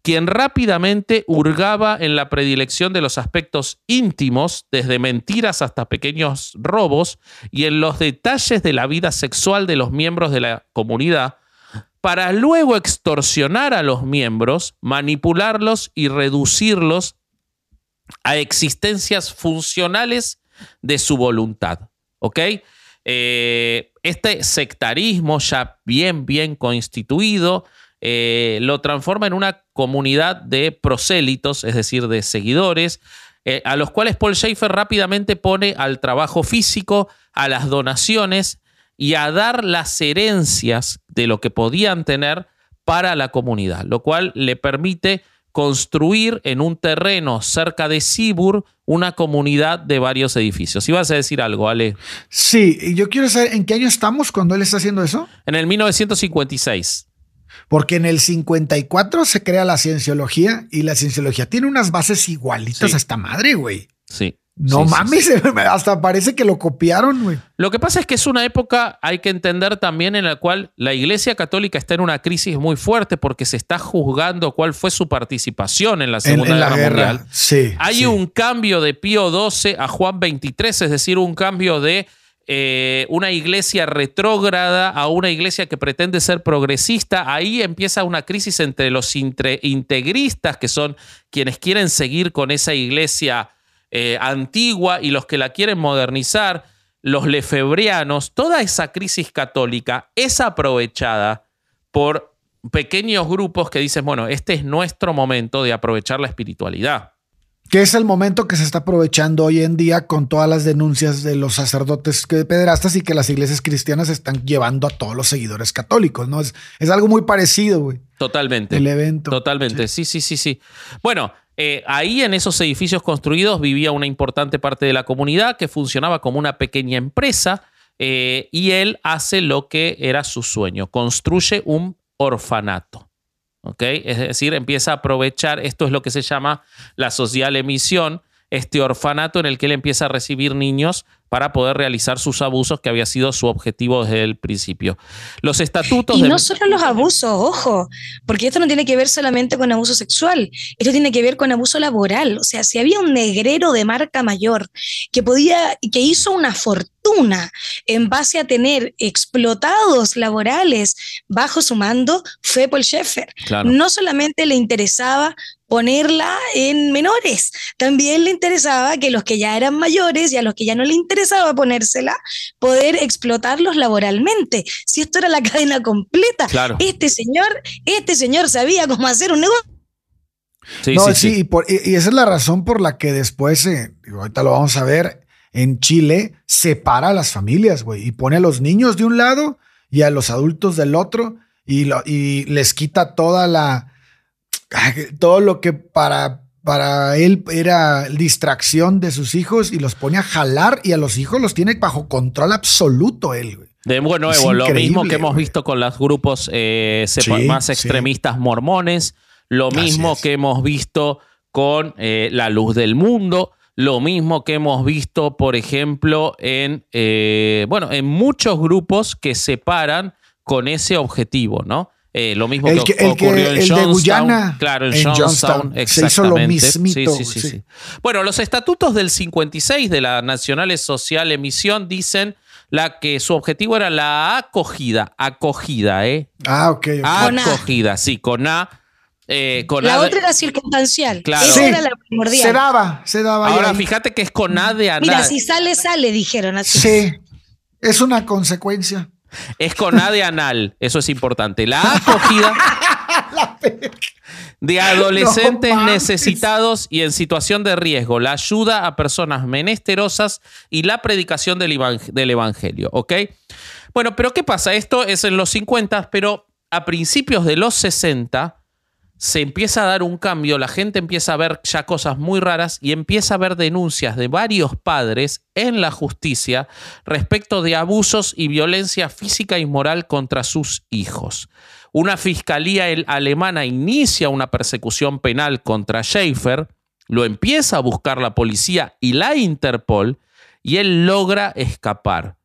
[SPEAKER 2] quien rápidamente hurgaba en la predilección de los aspectos íntimos, desde mentiras hasta pequeños robos, y en los detalles de la vida sexual de los miembros de la comunidad, para luego extorsionar a los miembros, manipularlos y reducirlos a existencias funcionales de su voluntad. ¿Ok? Eh, este sectarismo ya bien, bien constituido, eh, lo transforma en una comunidad de prosélitos, es decir, de seguidores, eh, a los cuales Paul Schaefer rápidamente pone al trabajo físico, a las donaciones y a dar las herencias de lo que podían tener para la comunidad, lo cual le permite construir en un terreno cerca de Sibur una comunidad de varios edificios. ¿Ibas a decir algo, Ale?
[SPEAKER 3] Sí, yo quiero saber en qué año estamos cuando él está haciendo eso.
[SPEAKER 2] En el 1956.
[SPEAKER 3] Porque en el 54 se crea la cienciología y la cienciología tiene unas bases igualitas a esta madre, güey.
[SPEAKER 2] Sí.
[SPEAKER 3] No mames, hasta parece que lo copiaron, güey.
[SPEAKER 2] Lo que pasa es que es una época, hay que entender también, en la cual la Iglesia Católica está en una crisis muy fuerte porque se está juzgando cuál fue su participación en la Segunda Guerra, Mundial.
[SPEAKER 3] Sí.
[SPEAKER 2] Hay un cambio de Pío XII a Juan XXIII, es decir, un cambio de eh, una iglesia retrógrada a una iglesia que pretende ser progresista, ahí empieza una crisis entre los integristas, que son quienes quieren seguir con esa iglesia eh, antigua, y los que la quieren modernizar, los lefebrianos, toda esa crisis católica es aprovechada por pequeños grupos que dicen, bueno, este es nuestro momento de aprovechar la espiritualidad
[SPEAKER 3] que es el momento que se está aprovechando hoy en día con todas las denuncias de los sacerdotes pederastas y que las iglesias cristianas están llevando a todos los seguidores católicos, ¿no? Es, es algo muy parecido, güey.
[SPEAKER 2] Totalmente.
[SPEAKER 3] El evento.
[SPEAKER 2] Totalmente, sí, sí, sí, sí. Bueno, eh, ahí en esos edificios construidos vivía una importante parte de la comunidad que funcionaba como una pequeña empresa eh, y él hace lo que era su sueño, construye un orfanato. Es decir, empieza a aprovechar, esto es lo que se llama la social emisión, este orfanato en el que él empieza a recibir niños para poder realizar sus abusos, que había sido su objetivo desde el principio. Los estatutos...
[SPEAKER 4] Y no solo los abusos, ojo, porque esto no tiene que ver solamente con abuso sexual, esto tiene que ver con abuso laboral. O sea, si había un negrero de marca mayor que podía, que hizo una fortuna en base a tener explotados laborales bajo su mando, fue Paul Schaeffer. No solamente le interesaba ponerla en menores. También le interesaba que los que ya eran mayores y a los que ya no le interesaba ponérsela, poder explotarlos laboralmente. Si esto era la cadena completa, este señor, este señor sabía cómo hacer un negocio.
[SPEAKER 3] Sí, no, sí, Y, esa es la razón por la que después, eh, ahorita lo vamos a ver, en Chile separa a las familias, güey, y pone a los niños de un lado y a los adultos del otro y, y les quita toda la, todo lo que para, para él era distracción de sus hijos y los pone a jalar y a los hijos los tiene bajo control absoluto él,
[SPEAKER 2] De nuevo, lo mismo que hemos visto con los grupos eh, más extremistas mormones, lo mismo que hemos visto con eh, la luz del mundo, lo mismo que hemos visto, por ejemplo, en, eh, bueno, en muchos grupos que se paran con ese objetivo, ¿no? Eh, lo mismo
[SPEAKER 3] El
[SPEAKER 2] que,
[SPEAKER 3] que- el que-
[SPEAKER 2] ocurrió en
[SPEAKER 3] el de
[SPEAKER 2] Johnstown.
[SPEAKER 3] Guyana,
[SPEAKER 2] claro, en,
[SPEAKER 3] en
[SPEAKER 2] Johnstown,
[SPEAKER 3] Johnstown. Se
[SPEAKER 2] exactamente.
[SPEAKER 3] hizo lo mismito,
[SPEAKER 2] Sí, sí, sí,
[SPEAKER 3] sí.
[SPEAKER 2] sí. Bueno, los estatutos del 56 de la Nacional Social Emisión dicen la que su objetivo era la acogida, acogida, ¿eh?
[SPEAKER 3] Ah, ok. ok.
[SPEAKER 4] Con A.
[SPEAKER 2] Acogida, sí, con A. eh, con
[SPEAKER 4] La
[SPEAKER 2] A de-
[SPEAKER 4] otra era circunstancial.
[SPEAKER 2] Claro.
[SPEAKER 4] Esa
[SPEAKER 3] Sí,
[SPEAKER 4] era la primordial.
[SPEAKER 3] se daba, se daba.
[SPEAKER 2] Ahora
[SPEAKER 3] ahí.
[SPEAKER 2] fíjate que es con A de
[SPEAKER 4] Mira,
[SPEAKER 2] anal.
[SPEAKER 4] si sale, sale, dijeron así.
[SPEAKER 3] Sí, es una consecuencia.
[SPEAKER 2] Es con A de anal, eso es importante. La acogida de adolescentes
[SPEAKER 3] No
[SPEAKER 2] necesitados y en situación de riesgo, la ayuda a personas menesterosas y la predicación del, del evangelio, ¿ok? Bueno, pero ¿qué pasa? Esto es en los 50, pero a principios de los 60 se empieza a dar un cambio, la gente empieza a ver ya cosas muy raras y empieza a ver denuncias de varios padres en la justicia respecto de abusos y violencia física y moral contra sus hijos. Una fiscalía alemana inicia una persecución penal contra Schaefer, lo empieza a buscar la policía y la Interpol y él logra escapar.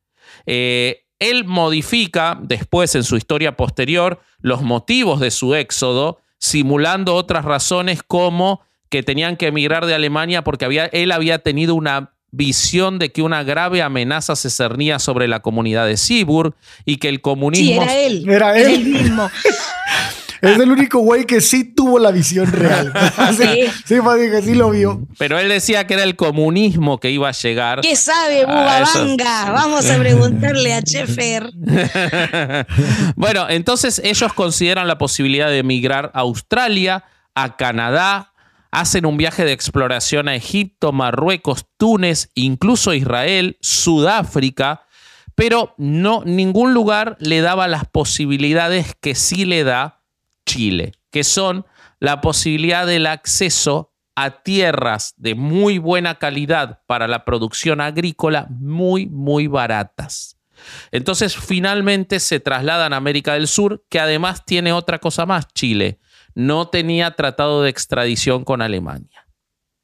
[SPEAKER 2] Eh, él modifica después en su historia posterior los motivos de su éxodo, simulando otras razones como que tenían que emigrar de Alemania porque había, él había tenido una visión de que una grave amenaza se cernía sobre la comunidad de Seaburg y que el
[SPEAKER 4] Sí,
[SPEAKER 2] comunismo...
[SPEAKER 4] era él.
[SPEAKER 3] Era él.
[SPEAKER 4] el mismo.
[SPEAKER 3] Es el único güey que sí tuvo la visión real. sí, sí, que sí lo vio.
[SPEAKER 2] Pero él decía que era el comunismo que iba a llegar.
[SPEAKER 4] ¿Qué sabe, Bubabanga? Vamos a preguntarle a Chefer.
[SPEAKER 2] bueno, entonces ellos consideran la posibilidad de emigrar a Australia, a Canadá, hacen un viaje de exploración a Egipto, Marruecos, Túnez, incluso Israel, Sudáfrica, pero no ningún lugar le daba las posibilidades que sí le da Chile, que son la posibilidad del acceso a tierras de muy buena calidad para la producción agrícola muy, muy baratas. Entonces finalmente se trasladan a América del Sur, que además tiene otra cosa más, Chile. No tenía tratado de extradición con Alemania.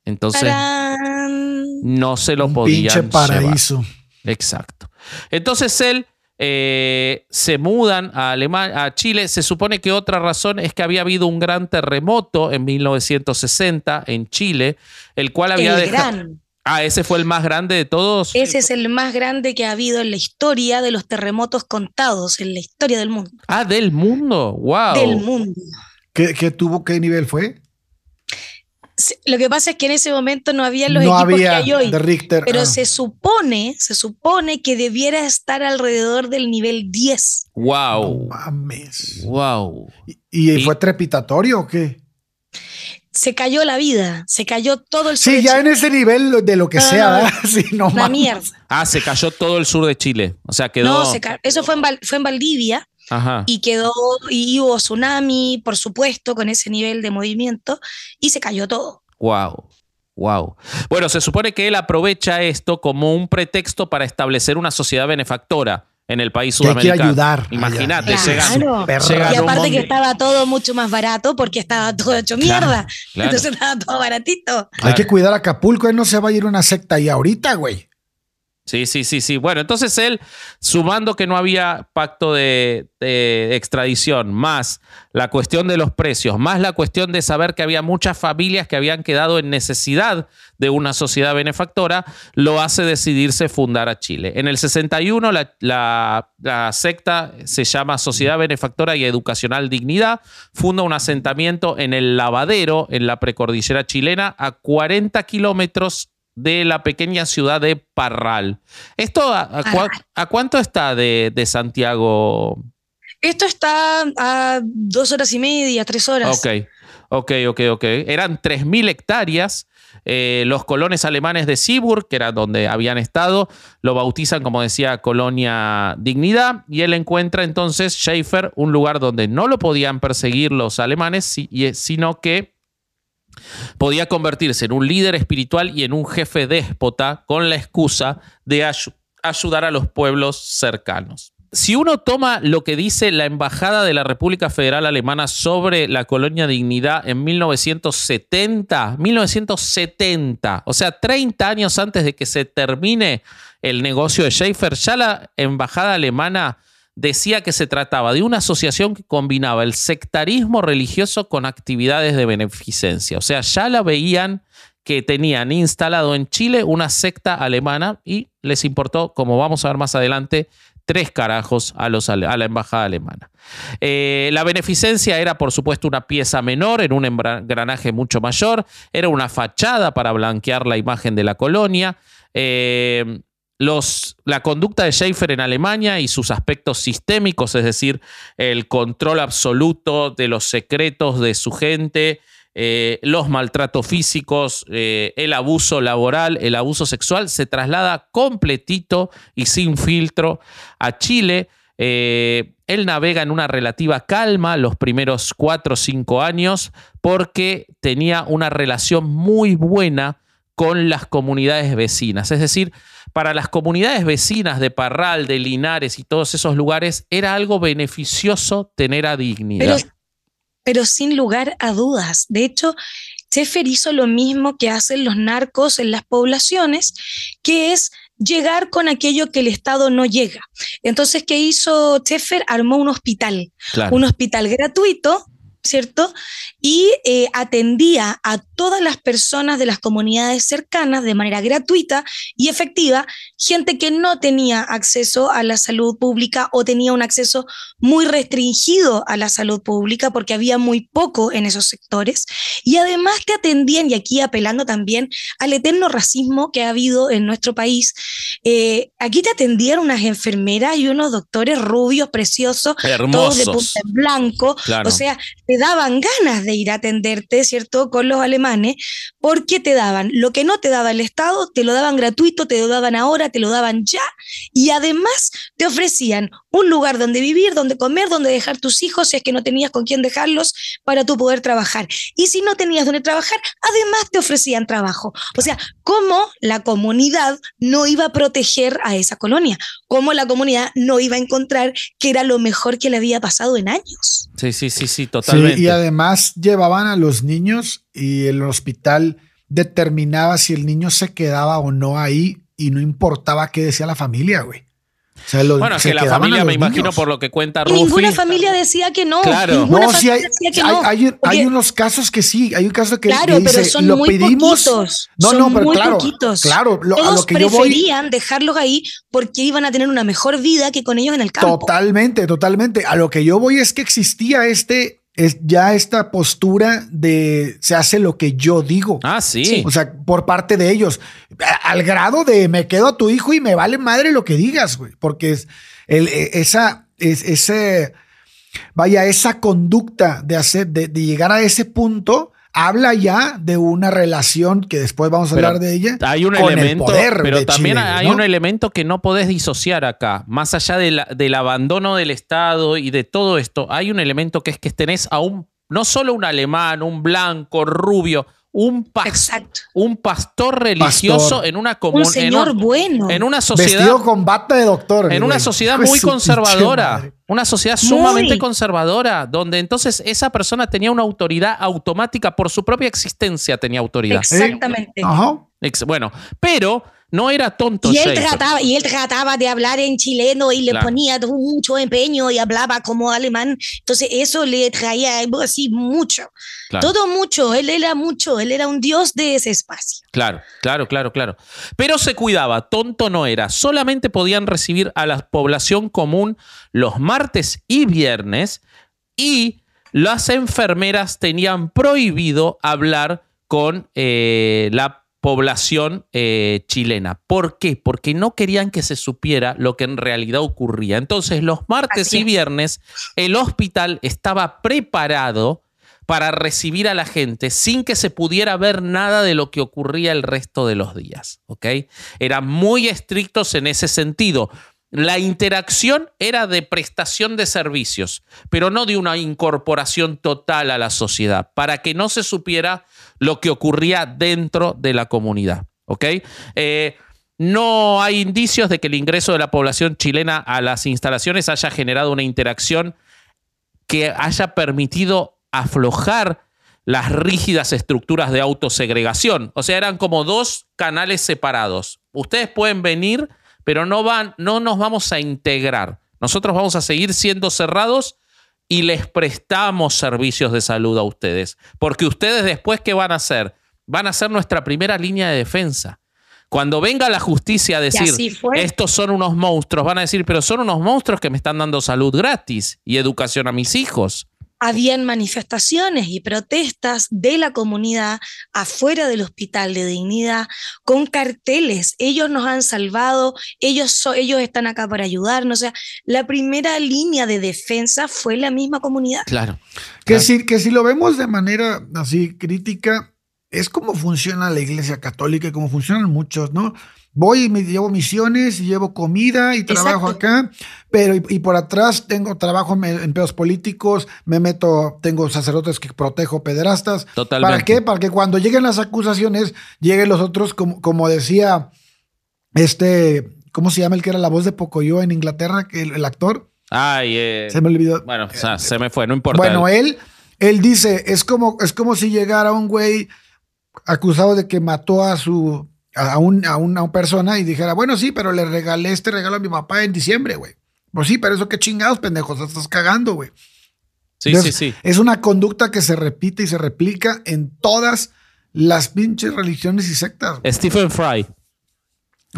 [SPEAKER 2] Entonces
[SPEAKER 4] Tarán.
[SPEAKER 2] no se lo podían
[SPEAKER 3] pinche
[SPEAKER 2] llevar.
[SPEAKER 3] paraíso.
[SPEAKER 2] Exacto. Entonces él eh, se mudan a, Alema- a Chile. Se supone que otra razón es que había habido un gran terremoto en 1960 en Chile, el cual había
[SPEAKER 4] El
[SPEAKER 2] dejado...
[SPEAKER 4] gran.
[SPEAKER 2] Ah, ese fue el más grande de todos.
[SPEAKER 4] Ese es el más grande que ha habido en la historia de los terremotos contados, en la historia del mundo.
[SPEAKER 2] Ah, del mundo. Wow.
[SPEAKER 4] Del mundo.
[SPEAKER 3] ¿Qué, qué tuvo? ¿Qué nivel fue?
[SPEAKER 4] Lo que pasa es que en ese momento no había los
[SPEAKER 3] no
[SPEAKER 4] equipos
[SPEAKER 3] había
[SPEAKER 4] que hay hoy.
[SPEAKER 3] de Richter.
[SPEAKER 4] Pero
[SPEAKER 3] ah.
[SPEAKER 4] se supone, se supone que debiera estar alrededor del nivel 10.
[SPEAKER 3] No
[SPEAKER 2] Wow.
[SPEAKER 3] mames.
[SPEAKER 2] Wow.
[SPEAKER 3] ¿Y, y
[SPEAKER 2] Y-
[SPEAKER 3] fue trepidatorio o qué?
[SPEAKER 4] Se cayó la vida, se cayó todo el sur
[SPEAKER 3] Sí,
[SPEAKER 4] de
[SPEAKER 3] ya
[SPEAKER 4] Chile.
[SPEAKER 3] en ese nivel de lo que
[SPEAKER 4] No,
[SPEAKER 3] sea,
[SPEAKER 4] no,
[SPEAKER 3] ¿verdad? Sí, no
[SPEAKER 4] Una
[SPEAKER 3] mames.
[SPEAKER 4] mierda.
[SPEAKER 2] Ah, se cayó todo el sur de Chile. O sea, quedó.
[SPEAKER 4] No, se ca- eso fue en, Val- fue en Valdivia
[SPEAKER 2] Ajá.
[SPEAKER 4] y quedó, y hubo tsunami, por supuesto, con ese nivel de movimiento, y se cayó todo.
[SPEAKER 2] Wow. Wow. Bueno, se supone que él aprovecha esto como un pretexto para establecer una sociedad benefactora en el país
[SPEAKER 3] Que hay que
[SPEAKER 2] sudamericano.
[SPEAKER 3] ayudar.
[SPEAKER 2] Imagínate,
[SPEAKER 4] Claro.
[SPEAKER 3] Perra.
[SPEAKER 2] llegan
[SPEAKER 4] Y aparte que estaba todo mucho más barato porque estaba todo hecho
[SPEAKER 2] Claro,
[SPEAKER 4] mierda.
[SPEAKER 2] claro.
[SPEAKER 4] Entonces estaba todo baratito.
[SPEAKER 3] Hay que cuidar a Acapulco, él no se va a ir a una secta ahí ahorita, güey.
[SPEAKER 2] Sí, sí, sí, sí. Bueno, entonces él, sumando que no había pacto de, extradición, más la cuestión de los precios, más la cuestión de saber que había muchas familias que habían quedado en necesidad de una sociedad benefactora, lo hace decidirse fundar a Chile. En el 61 la, la- la secta se llama Sociedad Benefactora y Educacional Dignidad, funda un asentamiento en el Lavadero, en la precordillera chilena, a 40 kilómetros de la pequeña ciudad de Parral. ¿Esto a, a cua- a cuánto está de, de Santiago?
[SPEAKER 4] Esto está a dos horas y media, tres horas.
[SPEAKER 2] Ok, ok, ok, ok. Eran 3.000 hectáreas. Eh, los colones alemanes de Seaburg, que era donde habían estado, lo bautizan, como decía, Colonia Dignidad, y él encuentra entonces Schaefer un lugar donde no lo podían perseguir los alemanes, sino que podía convertirse en un líder espiritual y en un jefe déspota con la excusa de ayu- ayudar a los pueblos cercanos. Si uno toma lo que dice la Embajada de la República Federal Alemana sobre la colonia Dignidad en 1970, 1970, o sea, 30 años antes de que se termine el negocio de Schaefer, ya la Embajada Alemana decía que se trataba de una asociación que combinaba el sectarismo religioso con actividades de beneficencia. O sea, ya la veían que tenían instalado en Chile una secta alemana y les importó, como vamos a ver más adelante, tres carajos a, la embajada alemana. Eh, la beneficencia era, por supuesto, una pieza menor en un engranaje mucho mayor, era una fachada para blanquear la imagen de la colonia. Eh, la conducta de Schaefer en Alemania y sus aspectos sistémicos, es decir, el control absoluto de los secretos de su gente, eh, los maltratos físicos, eh, el abuso laboral, el abuso sexual, se traslada completito y sin filtro a Chile. Eh, él navega en una relativa calma los primeros cuatro o cinco años porque tenía una relación muy buena con las comunidades vecinas. Es decir, para las comunidades vecinas de Parral, de Linares y todos esos lugares, era algo beneficioso tener a dignidad
[SPEAKER 4] pero sin lugar a dudas. De hecho, Sheffer hizo lo mismo que hacen los narcos en las poblaciones, que es llegar con aquello que el Estado no llega. Entonces, ¿qué hizo Sheffer? Armó un hospital, un hospital gratuito ¿cierto? Y eh, atendía a todas las personas de las comunidades cercanas de manera gratuita y efectiva, gente que no tenía acceso a la salud pública o tenía un acceso muy restringido a la salud pública porque había muy poco en esos sectores. Y además te atendían, y aquí apelando también al eterno racismo que ha habido en nuestro país, eh, aquí te atendían unas enfermeras y unos doctores rubios, preciosos, todos de punta en blanco, o sea, te daban ganas de ir a atenderte, ¿cierto?, con los alemanes, porque te daban lo que no te daba el Estado, te lo daban gratuito, te lo daban ahora, te lo daban ya, y además te ofrecían un lugar donde vivir, donde comer, donde dejar tus hijos, si es que no tenías con quién dejarlos, para tú poder trabajar. Y si no tenías donde trabajar, además te ofrecían trabajo. O sea, ¿cómo la comunidad no iba a proteger a esa colonia? ¿Cómo la comunidad no iba a encontrar que era lo mejor que le había pasado en años?
[SPEAKER 2] Sí, sí, sí, sí, totalmente
[SPEAKER 3] y además llevaban a los niños y el hospital determinaba si el niño se quedaba o no ahí y no importaba qué decía la familia, güey.
[SPEAKER 2] Bueno, es que la familia, me imagino por lo que cuenta Rufi.
[SPEAKER 4] Ninguna familia decía que no.
[SPEAKER 2] Claro.
[SPEAKER 4] no,
[SPEAKER 3] sí hay, hay, unos casos que sí, hay un caso que, claro, pero son lo muy pedimos.
[SPEAKER 4] Poquitos, no, no, pero muy claro, poquitos.
[SPEAKER 3] claro,
[SPEAKER 4] lo,
[SPEAKER 3] a
[SPEAKER 4] lo que preferían dejarlos ahí porque iban a tener una mejor vida que con ellos en el campo.
[SPEAKER 3] Totalmente, totalmente. A lo que yo voy es que existía este es ya esta postura de se hace lo que yo digo.
[SPEAKER 2] Ah, sí.
[SPEAKER 3] O sea, por parte de ellos. Al grado de me quedo a tu hijo y me vale madre lo que digas, güey. Porque es el, e, esa, es, ese, vaya, esa conducta de hacer, de llegar a ese punto habla ya de una relación que después vamos a hablar de ella.
[SPEAKER 2] Hay un elemento, pero también hay un elemento que no podés disociar acá. Más allá del abandono del Estado y de todo esto, hay un elemento que es que tenés a un, no solo un alemán, un blanco, rubio, un, un pastor religioso en una comunidad.
[SPEAKER 4] Un señor bueno.
[SPEAKER 2] En una sociedad.
[SPEAKER 3] Vestido con bata de doctor.
[SPEAKER 2] En una sociedad muy conservadora. Una sociedad sumamente conservadora, donde entonces esa persona tenía una autoridad automática por su propia existencia, tenía autoridad.
[SPEAKER 4] Exactamente.
[SPEAKER 2] Bueno, pero no era tonto.
[SPEAKER 4] Y él, trataba, y él trataba de hablar en chileno y le ponía mucho empeño y hablaba como alemán. Entonces eso le traía así mucho. Todo mucho. Él era mucho. Él era un dios de ese espacio.
[SPEAKER 2] Claro, claro, claro, claro. Pero se cuidaba. Tonto no era. Solamente podían recibir a la población común los martes y viernes y las enfermeras tenían prohibido hablar con eh, la población eh, chilena. ¿Por qué? Porque no querían que se supiera lo que en realidad ocurría. Entonces, los martes y viernes, el hospital estaba preparado para recibir a la gente sin que se pudiera ver nada de lo que ocurría el resto de los días. ¿ok? Eran muy estrictos en ese sentido. La interacción era de prestación de servicios, pero no de una incorporación total a la sociedad, para que no se supiera lo que ocurría dentro de la comunidad. Eh, no hay indicios de que el ingreso de la población chilena a las instalaciones haya generado una interacción que haya permitido aflojar las rígidas estructuras de autosegregación. O sea, eran como dos canales separados. Ustedes pueden venir pero no, van, no nos vamos a integrar. Nosotros vamos a seguir siendo cerrados y les prestamos servicios de salud a ustedes. Porque ustedes después, ¿qué van a hacer? Van a ser nuestra primera línea de defensa. Cuando venga la justicia a decir, estos son unos monstruos, van a decir, pero son unos monstruos que me están dando salud gratis y educación a mis hijos
[SPEAKER 4] habían manifestaciones y protestas de la comunidad afuera del hospital de dignidad con carteles. Ellos nos han salvado, ellos, ellos están acá para ayudarnos. O sea, la primera línea de defensa fue la misma comunidad.
[SPEAKER 2] Claro.
[SPEAKER 3] Que, Si, que si lo vemos de manera así crítica, es como funciona la iglesia católica y como funcionan muchos, ¿no? Voy y me llevo misiones y llevo comida y trabajo acá, pero y, por atrás tengo trabajo en pedos políticos, me meto, tengo sacerdotes que protejo pederastas.
[SPEAKER 2] Totalmente.
[SPEAKER 3] ¿Para qué? Para que cuando lleguen las acusaciones, lleguen los otros, como, como decía este, ¿cómo se llama el que era la voz de Pocoyo en Inglaterra, el, el actor?
[SPEAKER 2] Ay, eh,
[SPEAKER 3] se me olvidó.
[SPEAKER 2] Bueno, o sea, se me fue, no importa.
[SPEAKER 3] Bueno, él, él dice, es como, es como si llegara un güey acusado de que mató a su a, un, a, una persona y dijera, bueno, sí, pero le regalé este regalo a mi papá en diciembre, güey. Pues sí, pero eso qué chingados, pendejos, estás cagando, güey.
[SPEAKER 2] Sí, sí, sí.
[SPEAKER 3] Es una conducta que se repite y se replica en todas las pinches religiones y sectas.
[SPEAKER 2] Stephen Fry.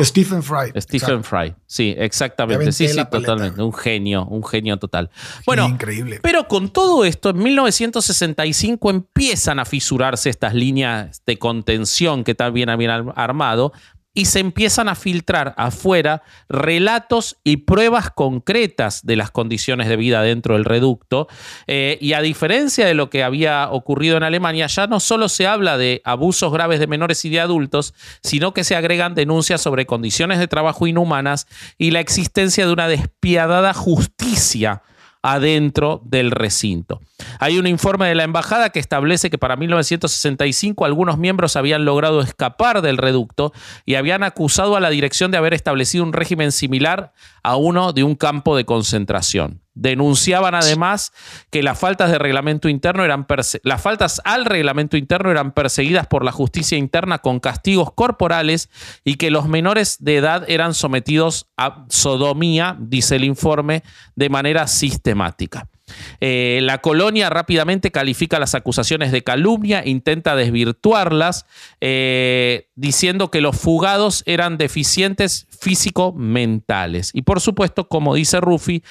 [SPEAKER 3] Stephen Fry.
[SPEAKER 2] Stephen Fry, sí, exactamente. Sí, sí, totalmente. Un genio, un genio total. Bueno,
[SPEAKER 3] increíble.
[SPEAKER 2] pero con todo esto, en 1965 empiezan a fisurarse estas líneas de contención que también habían armado y se empiezan a filtrar afuera relatos y pruebas concretas de las condiciones de vida dentro del reducto. Eh, y a diferencia de lo que había ocurrido en Alemania, ya no solo se habla de abusos graves de menores y de adultos, sino que se agregan denuncias sobre condiciones de trabajo inhumanas y la existencia de una despiadada justicia adentro del recinto. Hay un informe de la embajada que establece que para 1965 algunos miembros habían logrado escapar del reducto y habían acusado a la dirección de haber establecido un régimen similar a uno de un campo de concentración. Denunciaban además que las faltas de reglamento interno eran las faltas al reglamento interno eran perseguidas por la justicia interna con castigos corporales y que los menores de edad eran sometidos a sodomía, dice el informe, de manera sistemática. Eh, la colonia rápidamente califica las acusaciones de calumnia, intenta desvirtuarlas, eh, diciendo que los fugados eran deficientes físico-mentales. Y por supuesto, como dice Rufi,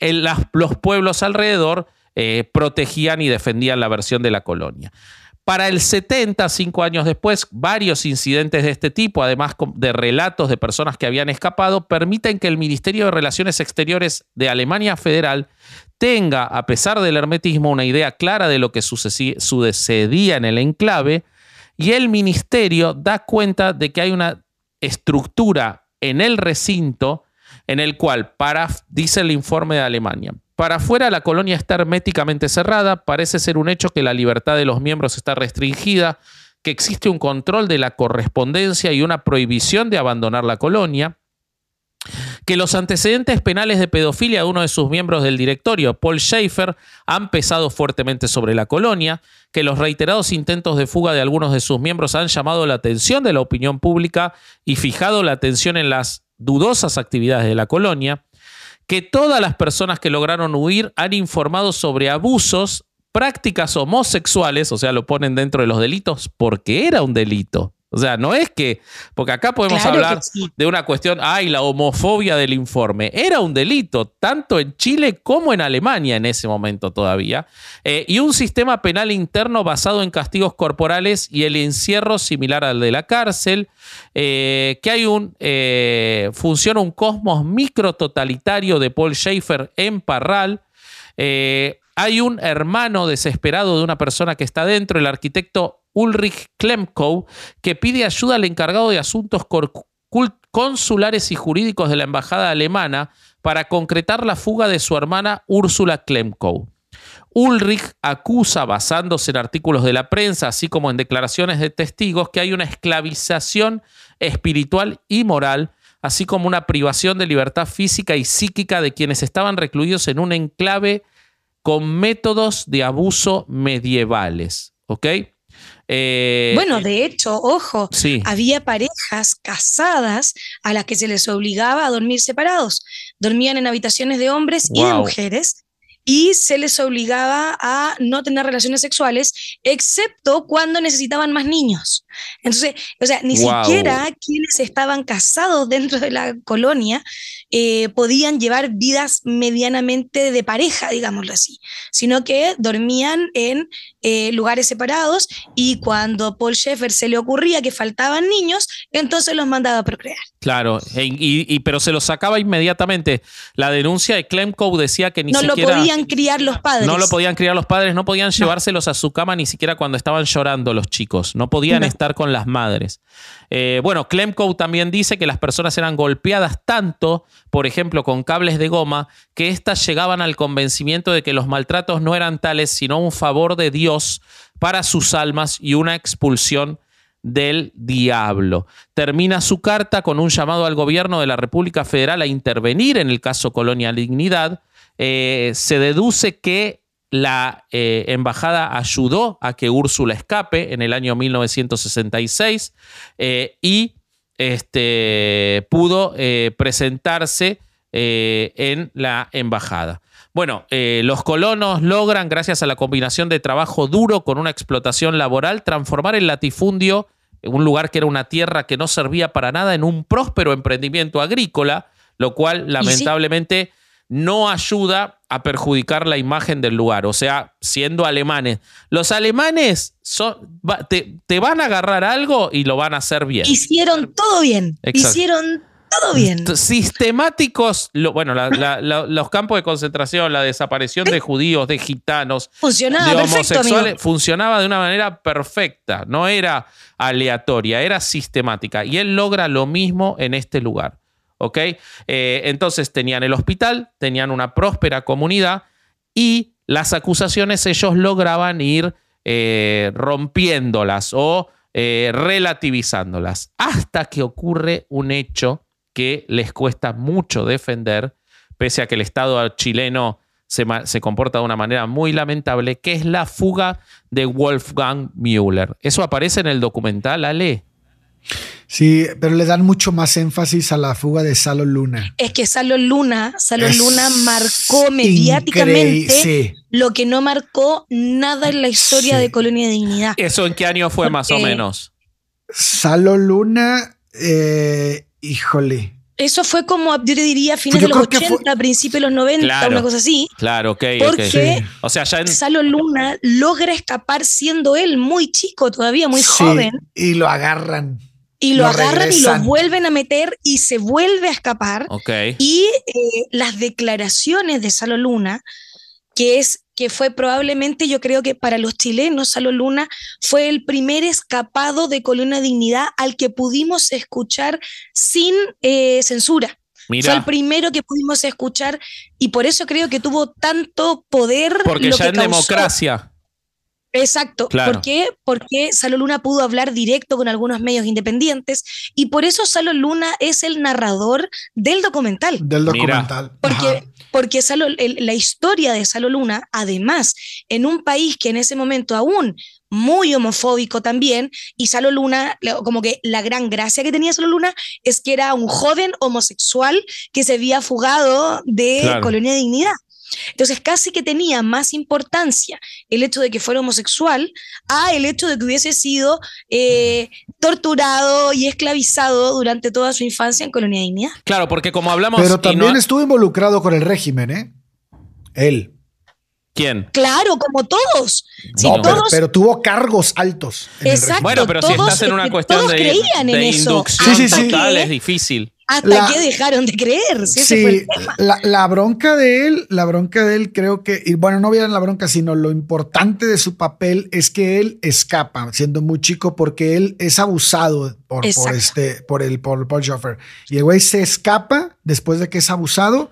[SPEAKER 2] los pueblos alrededor eh, protegían y defendían la versión de la colonia. Para el 70, cinco años después, varios incidentes de este tipo, además de relatos de personas que habían escapado, permiten que el Ministerio de Relaciones Exteriores de Alemania Federal tenga, a pesar del hermetismo, una idea clara de lo que sucedía en el enclave, y el ministerio da cuenta de que hay una estructura en el recinto en el cual, para, dice el informe de Alemania, para afuera la colonia está herméticamente cerrada, parece ser un hecho que la libertad de los miembros está restringida, que existe un control de la correspondencia y una prohibición de abandonar la colonia, que los antecedentes penales de pedofilia de uno de sus miembros del directorio, Paul Schaefer, han pesado fuertemente sobre la colonia, que los reiterados intentos de fuga de algunos de sus miembros han llamado la atención de la opinión pública y fijado la atención en las dudosas actividades de la colonia, que todas las personas que lograron huir han informado sobre abusos, prácticas homosexuales, o sea, lo ponen dentro de los delitos porque era un delito. O sea, no es que, porque acá podemos hablar de una cuestión, ay, la homofobia del informe. Era un delito, tanto en Chile como en Alemania en ese momento todavía. Eh, y un sistema penal interno basado en castigos corporales y el encierro similar al de la cárcel. Eh, que hay un, eh, funciona un cosmos micro totalitario de Paul Schaefer en Parral. hay un hermano desesperado de una persona que está dentro, el arquitecto Ulrich Klemkow, que pide ayuda al encargado de asuntos consulares y jurídicos de la embajada alemana para concretar la fuga de su hermana Úrsula Klemkow. Ulrich acusa, basándose en artículos de la prensa, así como en declaraciones de testigos, que hay una esclavización espiritual y moral, así como una privación de libertad física y psíquica de quienes estaban recluidos en un enclave con métodos de abuso medievales. ¿Ok?
[SPEAKER 4] Eh, bueno, de hecho, ojo, había parejas casadas a las que se les obligaba a dormir separados. dormían en habitaciones de hombres y de mujeres y se les obligaba a no tener relaciones sexuales, excepto cuando necesitaban más niños. Entonces, o sea, ni
[SPEAKER 2] Wow.
[SPEAKER 4] siquiera quienes estaban casados dentro de la colonia eh, podían llevar vidas medianamente de pareja, digámoslo así, sino que dormían en eh, lugares separados y cuando Paul Schaeffer se le ocurría que faltaban niños, entonces los mandaba a procrear.
[SPEAKER 2] Claro, e- y, y- pero se lo sacaba inmediatamente. La denuncia de Klemkow decía que ni
[SPEAKER 4] no
[SPEAKER 2] siquiera...
[SPEAKER 4] lo podían criar los padres.
[SPEAKER 2] No lo podían criar los padres, no podían llevárselos a su cama ni siquiera cuando estaban llorando los chicos. No podían
[SPEAKER 4] No.
[SPEAKER 2] estar con las madres. Eh, bueno, Klemkow también dice que las personas eran golpeadas tanto, por ejemplo, con cables de goma, que éstas llegaban al convencimiento de que los maltratos no eran tales, sino un favor de Dios para sus almas y una expulsión del diablo. Termina su carta con un llamado al gobierno de la República Federal a intervenir en el caso Colonia Dignidad. Eh, se deduce que la eh, embajada ayudó a que Úrsula escape en el año 1966 eh, y este, pudo eh, presentarse en la embajada. Bueno, los colonos logran, gracias a la combinación de trabajo duro con una explotación laboral, transformar el latifundio, un lugar que era una tierra que no servía para nada, en un próspero emprendimiento agrícola, lo cual lamentablemente no ayuda a perjudicar la imagen del lugar. O sea, siendo alemanes, los alemanes son, va- te, te van a agarrar algo y lo van a hacer bien.
[SPEAKER 4] Hicieron todo bien.
[SPEAKER 2] Exacto.
[SPEAKER 4] Hicieron todo bien.
[SPEAKER 2] Sistemáticos, lo- bueno, la- la- la- los campos de concentración, la desaparición de judíos, de gitanos,
[SPEAKER 4] Funcionaba
[SPEAKER 2] de homosexuales, funcionaba de una manera perfecta, no era aleatoria, era sistemática. Y él logra lo mismo en este lugar. Eh, entonces tenían el hospital, tenían una próspera comunidad y las acusaciones ellos lograban ir eh, rompiéndolas o eh, relativizándolas hasta que ocurre un hecho que les cuesta mucho defender, pese a que el Estado chileno se comporta de una manera muy lamentable, que es la fuga de Wolfgang Müller. Eso aparece en el documental, Ale.
[SPEAKER 3] Sí, pero le dan mucho más énfasis a la fuga de Salo Luna.
[SPEAKER 4] Es que Salo Luna, Salo
[SPEAKER 3] Es
[SPEAKER 4] Luna marcó mediáticamente
[SPEAKER 3] sí.
[SPEAKER 4] lo que no marcó nada en la historia
[SPEAKER 3] Sí.
[SPEAKER 4] de Colonia de Dignidad.
[SPEAKER 2] ¿Eso en qué año fue más o
[SPEAKER 4] Porque-
[SPEAKER 2] menos?
[SPEAKER 3] Salo Luna, eh, híjole.
[SPEAKER 4] Eso fue como, yo te diría, fines
[SPEAKER 3] Pues yo
[SPEAKER 4] de los
[SPEAKER 3] creo que fue-
[SPEAKER 4] 80, principios de los 90,
[SPEAKER 2] Claro.
[SPEAKER 4] una cosa así.
[SPEAKER 2] Claro, ok,
[SPEAKER 4] Porque
[SPEAKER 2] ok.
[SPEAKER 3] Sí.
[SPEAKER 2] O sea, ya en,
[SPEAKER 4] Salo Luna logra escapar siendo él muy chico, todavía muy
[SPEAKER 3] Sí,
[SPEAKER 4] joven,
[SPEAKER 3] Y lo agarran.
[SPEAKER 4] Y lo,
[SPEAKER 3] lo
[SPEAKER 4] agarran y lo vuelven a meter y se vuelve a escapar.
[SPEAKER 2] Ok.
[SPEAKER 4] Y eh, las declaraciones de Salo Luna, que es que fue probablemente, yo creo que para los chilenos, Salo Luna fue el primer escapado de Colonia Dignidad al que pudimos escuchar sin eh, censura. Fue
[SPEAKER 2] Mira,
[SPEAKER 4] el primero que pudimos escuchar y por eso creo que tuvo tanto poder.
[SPEAKER 2] porque
[SPEAKER 4] lo
[SPEAKER 2] ya
[SPEAKER 4] que
[SPEAKER 2] en
[SPEAKER 4] causó.
[SPEAKER 2] democracia.
[SPEAKER 4] Exacto.
[SPEAKER 2] Claro.
[SPEAKER 4] ¿Por qué? Porque Salo Luna pudo hablar directo con algunos medios independientes y por eso Salo Luna es el narrador del documental.
[SPEAKER 3] Del
[SPEAKER 2] Mira.
[SPEAKER 3] documental.
[SPEAKER 4] Porque,
[SPEAKER 3] Ajá.
[SPEAKER 4] porque Salo- el- la historia de Salo Luna, además, en un país que en ese momento aún muy homofóbico también, y Salo Luna, como que la gran gracia que tenía Salo Luna es que era un joven homosexual que se había fugado de
[SPEAKER 2] Claro.
[SPEAKER 4] Colonia de Dignidad. Entonces casi que tenía más importancia el hecho de que fuera homosexual a el hecho de que hubiese sido eh, torturado y esclavizado durante toda su infancia en Colonia de Dignidad.
[SPEAKER 2] Claro, porque como hablamos.
[SPEAKER 3] Pero también
[SPEAKER 2] no-
[SPEAKER 3] estuvo involucrado con el régimen, ¿eh? Él.
[SPEAKER 2] ¿Quién?
[SPEAKER 4] Claro, como todos. Si
[SPEAKER 3] no, pero,
[SPEAKER 4] todos,
[SPEAKER 3] pero tuvo cargos altos.
[SPEAKER 4] Exacto.
[SPEAKER 2] Bueno, pero si
[SPEAKER 4] todos-
[SPEAKER 2] estás en una
[SPEAKER 4] que
[SPEAKER 2] cuestión
[SPEAKER 4] todos
[SPEAKER 2] de,
[SPEAKER 4] creían en
[SPEAKER 2] de
[SPEAKER 4] eso.
[SPEAKER 2] inducción
[SPEAKER 3] Sí, sí, sí.
[SPEAKER 2] total, es difícil.
[SPEAKER 4] Hasta
[SPEAKER 3] La-
[SPEAKER 4] que dejaron de creer. si ese fue
[SPEAKER 3] Sí,
[SPEAKER 4] el
[SPEAKER 3] la, la bronca de él, la bronca de él creo que, y bueno, no vieran la bronca, sino lo importante de su papel es que él escapa siendo muy chico porque él es abusado por, este, por el, por Paul Schoffer. Y el güey se escapa después de que es abusado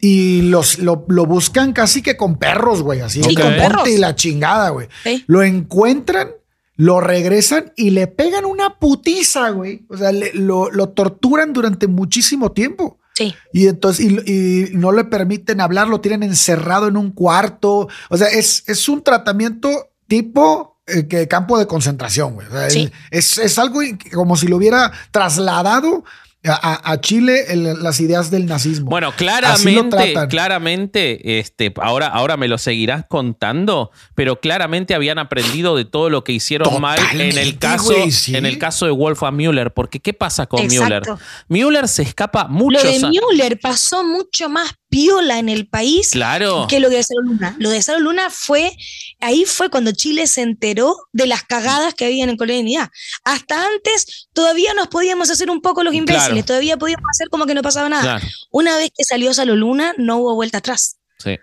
[SPEAKER 3] y los, lo, lo buscan casi que con perros, güey, así.
[SPEAKER 4] Sí,
[SPEAKER 3] con
[SPEAKER 4] perros.
[SPEAKER 3] y la chingada, güey. Lo encuentran, lo regresan y le pegan una putiza, güey. O sea, le- lo, lo torturan durante muchísimo tiempo.
[SPEAKER 4] Sí.
[SPEAKER 3] Y entonces, y, y no le permiten hablar, lo tienen encerrado en un cuarto. O sea, es, es un tratamiento tipo eh, que campo de concentración, güey. O sea,
[SPEAKER 4] Sí.
[SPEAKER 3] es, es algo como si lo hubiera trasladado a, Chile las ideas del nazismo.
[SPEAKER 2] Bueno, claramente, claramente, este, ahora, ahora me lo seguirás contando, pero claramente habían aprendido de todo lo que hicieron mal en el caso, en el caso de Wolfgang Müller, porque ¿qué pasa con Müller? Müller se escapa mucho.
[SPEAKER 4] Lo de Müller pasó mucho más piola en el país
[SPEAKER 2] claro.
[SPEAKER 4] que lo de Salo Luna. Lo de Salo Luna fue, ahí fue cuando Chile se enteró de las cagadas que había en Colonia Hasta antes todavía nos podíamos hacer un poco los imbéciles, todavía podíamos hacer como que no pasaba nada. Una vez que salió Salo Luna, no hubo vuelta atrás.
[SPEAKER 2] Sí.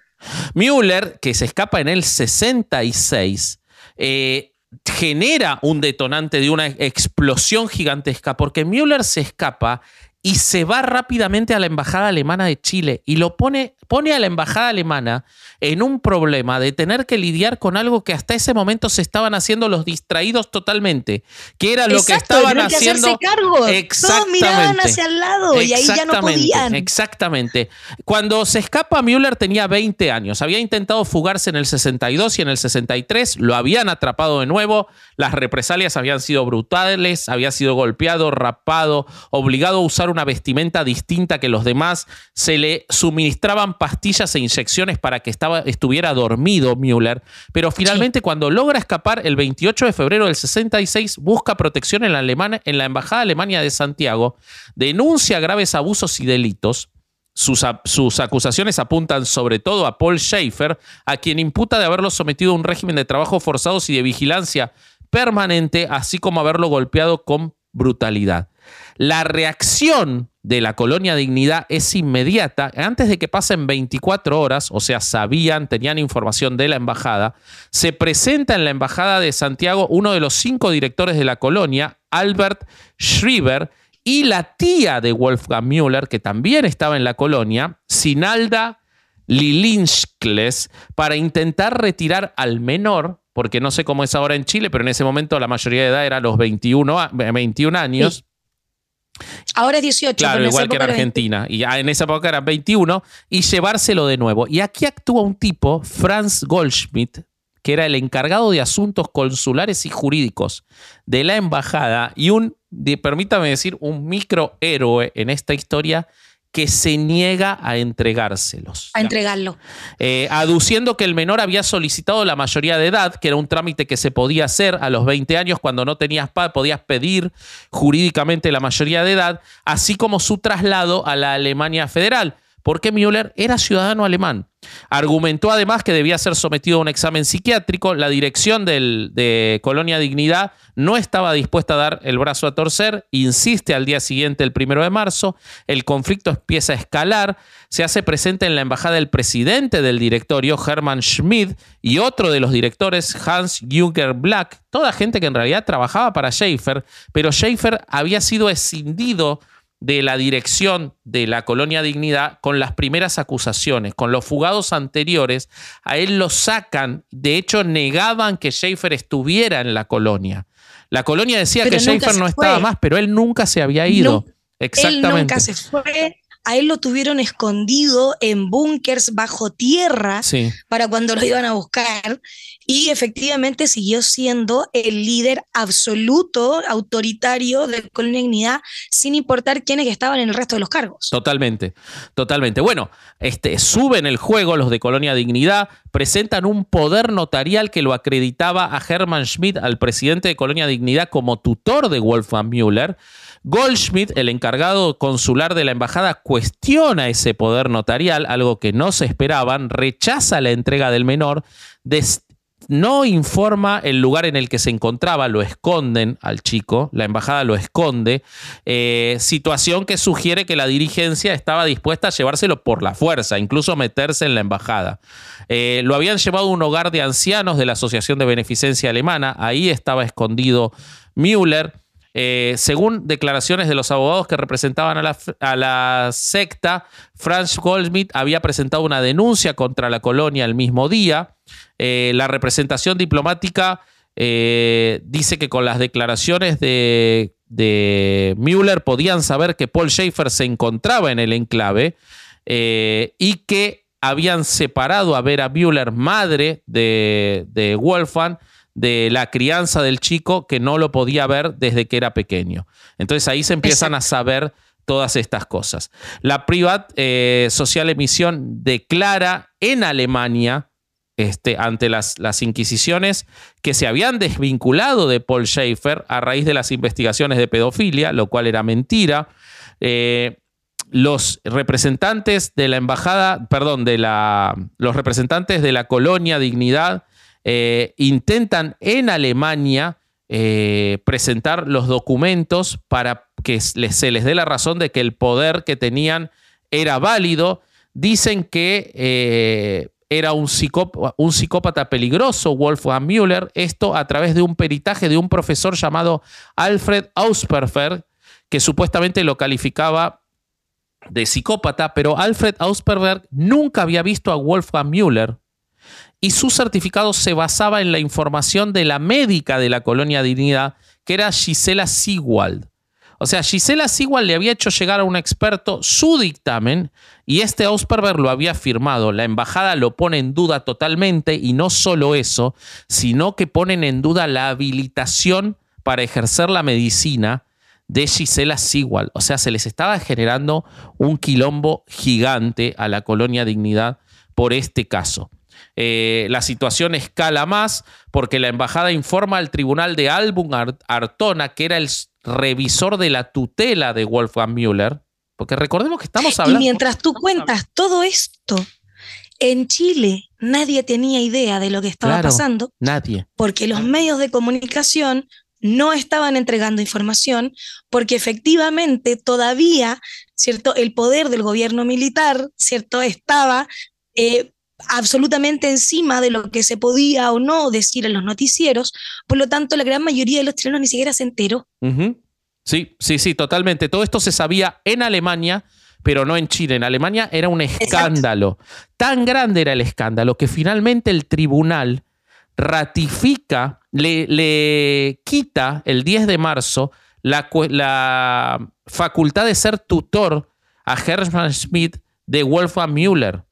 [SPEAKER 2] Müller, que se escapa en el 66, eh, genera un detonante de una explosión gigantesca, porque Müller se escapa y se va rápidamente a la embajada alemana de Chile y lo pone, pone a la embajada alemana en un problema de tener que lidiar con algo que hasta ese momento se estaban haciendo los distraídos totalmente, que era lo que estaban haciendo.
[SPEAKER 4] Que cargo. Exactamente. Todos miraban hacia el lado y ahí ya no podían.
[SPEAKER 2] Exactamente. Cuando se escapa Müller tenía 20 años, había intentado fugarse en el 62 y en el 63, lo habían atrapado de nuevo, las represalias habían sido brutales, había sido golpeado, rapado, obligado a usar una vestimenta distinta que los demás, se le suministraban pastillas e inyecciones para que estaba, estuviera dormido Müller, pero finalmente cuando logra escapar el 28 de febrero del 66 busca protección en la, en la Embajada Alemania de Santiago, denuncia graves abusos y delitos. Sus, sus, acusaciones apuntan sobre todo a Paul Schaefer, a quien imputa de haberlo sometido a un régimen de trabajo forzados y de vigilancia permanente, así como haberlo golpeado con brutalidad. La reacción de la colonia Dignidad es inmediata. Antes de que pasen 24 horas, o sea, sabían, tenían información de la embajada, se presenta en la embajada de Santiago uno de los cinco directores de la colonia, Albert Schrieber, y la tía de Wolfgang Müller, que también estaba en la colonia, Sinalda Lilinskles, para intentar retirar al menor, porque no sé cómo es ahora en Chile, pero en ese momento la mayoría de edad era los 21, 21 años.
[SPEAKER 4] Ahora es 18.
[SPEAKER 2] Claro, igual que en Argentina. Y en esa época eran 21. Y llevárselo de nuevo. Y aquí actúa un tipo, Franz Goldschmidt, que era el encargado de asuntos consulares y jurídicos de la embajada y un, permítame decir, un microhéroe en esta historia que se niega a entregárselos.
[SPEAKER 4] A entregarlo.
[SPEAKER 2] Eh, aduciendo que el menor había solicitado la mayoría de edad, que era un trámite que se podía hacer a los 20 años cuando no tenías padre, podías pedir jurídicamente la mayoría de edad, así como su traslado a la Alemania federal porque Müller era ciudadano alemán. Argumentó además que debía ser sometido a un examen psiquiátrico. La dirección de Colonia Dignidad no estaba dispuesta a dar el brazo a torcer. Insiste al día siguiente, el primero de marzo. El conflicto empieza a escalar. Se hace presente en la embajada el presidente del directorio, Hermann Schmidt, y otro de los directores, Hans Jünger Black. Toda gente que en realidad trabajaba para Schaefer, pero Schaefer había sido escindido de la dirección de la colonia Dignidad con las primeras acusaciones, con los fugados anteriores, a él lo sacan, de hecho negaban que Schaefer estuviera en la colonia. La colonia decía que Schaefer no estaba más, pero él nunca se había ido. Exactamente. Él
[SPEAKER 4] nunca se fue a él lo tuvieron escondido en búnkers bajo tierra para cuando lo iban a buscar y efectivamente siguió siendo el líder absoluto, autoritario de Colonia Dignidad, sin importar quiénes estaban en el resto de los cargos.
[SPEAKER 2] Totalmente, totalmente. Bueno, este, suben el juego los de Colonia Dignidad, presentan un poder notarial que lo acreditaba a Hermann Schmidt, al presidente de Colonia Dignidad, como tutor de Wolfgang Müller. Goldschmidt, el encargado consular de la embajada, cuestiona ese poder notarial, algo que no se esperaban, rechaza la entrega del menor, no informa el lugar en el que se encontraba, lo esconden al chico, la embajada lo esconde, eh, situación que sugiere que la dirigencia estaba dispuesta a llevárselo por la fuerza, incluso meterse en la embajada. Eh, lo habían llevado a un hogar de ancianos de la Asociación de Beneficencia Alemana, ahí estaba escondido Müller. Eh, según declaraciones de los abogados que representaban a la, secta, Franz Goldschmidt había presentado una denuncia contra la colonia el mismo día. Eh, la representación diplomática eh, dice que con las declaraciones de, de, Müller podían saber que Paul Schaefer se encontraba en el enclave y que habían separado a Vera Müller, madre de, de Wolfgang, de la crianza del chico que no lo podía ver desde que era pequeño. Entonces ahí se empiezan a saber todas estas cosas. La Privat eh, Social Emisión declara en Alemania, este, ante las, las, Inquisiciones, que se habían desvinculado de Paul Schaeffer a raíz de las investigaciones de pedofilia, lo cual era mentira. Eh, los representantes de la embajada, perdón, de la, los representantes de la colonia Dignidad eh, intentan en Alemania eh, presentar los documentos para que se les dé la razón de que el poder que tenían era válido. Dicen que eh, era un, un, psicópata peligroso, Wolfgang Müller, esto a través de un peritaje de un profesor llamado Alfred Ausperfer, que supuestamente lo calificaba de psicópata, pero Alfred Ausperberg nunca había visto a Wolfgang Müller y su certificado se basaba en la información de la médica de la colonia Dignidad, que era Gisela Sigwald. O sea, Gisela Sigwald le había hecho llegar a un experto su dictamen y este Ausperberg lo había firmado. La embajada lo pone en duda totalmente y no solo eso, sino que ponen en duda la habilitación para ejercer la medicina de Gisela Sigwald. O sea, se les estaba generando un quilombo gigante a la colonia Dignidad por este caso. Eh, la situación escala más porque la embajada informa al tribunal de Album Artona, que era el revisor de la tutela de Wolfgang Müller, porque recordemos que estamos hablando...
[SPEAKER 4] Y mientras tú cuentas todo esto, en Chile nadie tenía idea de lo que estaba pasando.
[SPEAKER 2] Nadie.
[SPEAKER 4] Porque los medios de comunicación no estaban entregando información, porque efectivamente todavía, ¿cierto? El poder del gobierno militar, ¿cierto? Estaba eh, absolutamente encima de lo que se podía o no decir en los noticieros, por lo tanto la gran mayoría de los chilenos ni siquiera se enteró.
[SPEAKER 2] Sí, sí, sí, totalmente. Todo esto se sabía en Alemania, pero no en Chile. En Alemania era un escándalo. Tan grande era el escándalo que finalmente el tribunal ratifica, le, le quita el 10 de marzo la, la facultad de ser tutor a Hermann Schmidt de Wolfgang Müller.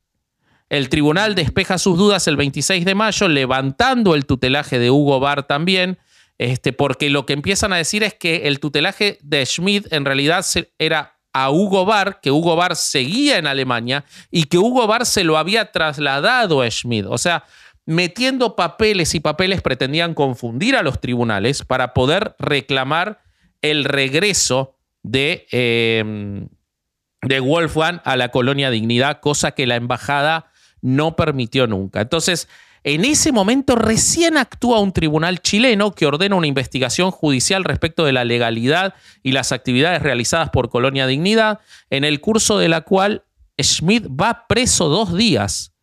[SPEAKER 2] El tribunal despeja sus dudas el 26 de mayo, levantando el tutelaje de Hugo Barr también, este, porque lo que empiezan a decir es que el tutelaje de Schmidt en realidad era a Hugo Barr, que Hugo Barr seguía en Alemania y que Hugo Barr se lo había trasladado a Schmidt. O sea, metiendo papeles y papeles pretendían confundir a los tribunales para poder reclamar el regreso de, eh, de Wolfgang a la colonia Dignidad, cosa que la embajada no permitió nunca. Entonces, en ese momento recién actúa un tribunal chileno que ordena una investigación judicial respecto de la legalidad y las actividades realizadas por Colonia Dignidad, en el curso de la cual Schmidt va preso dos días.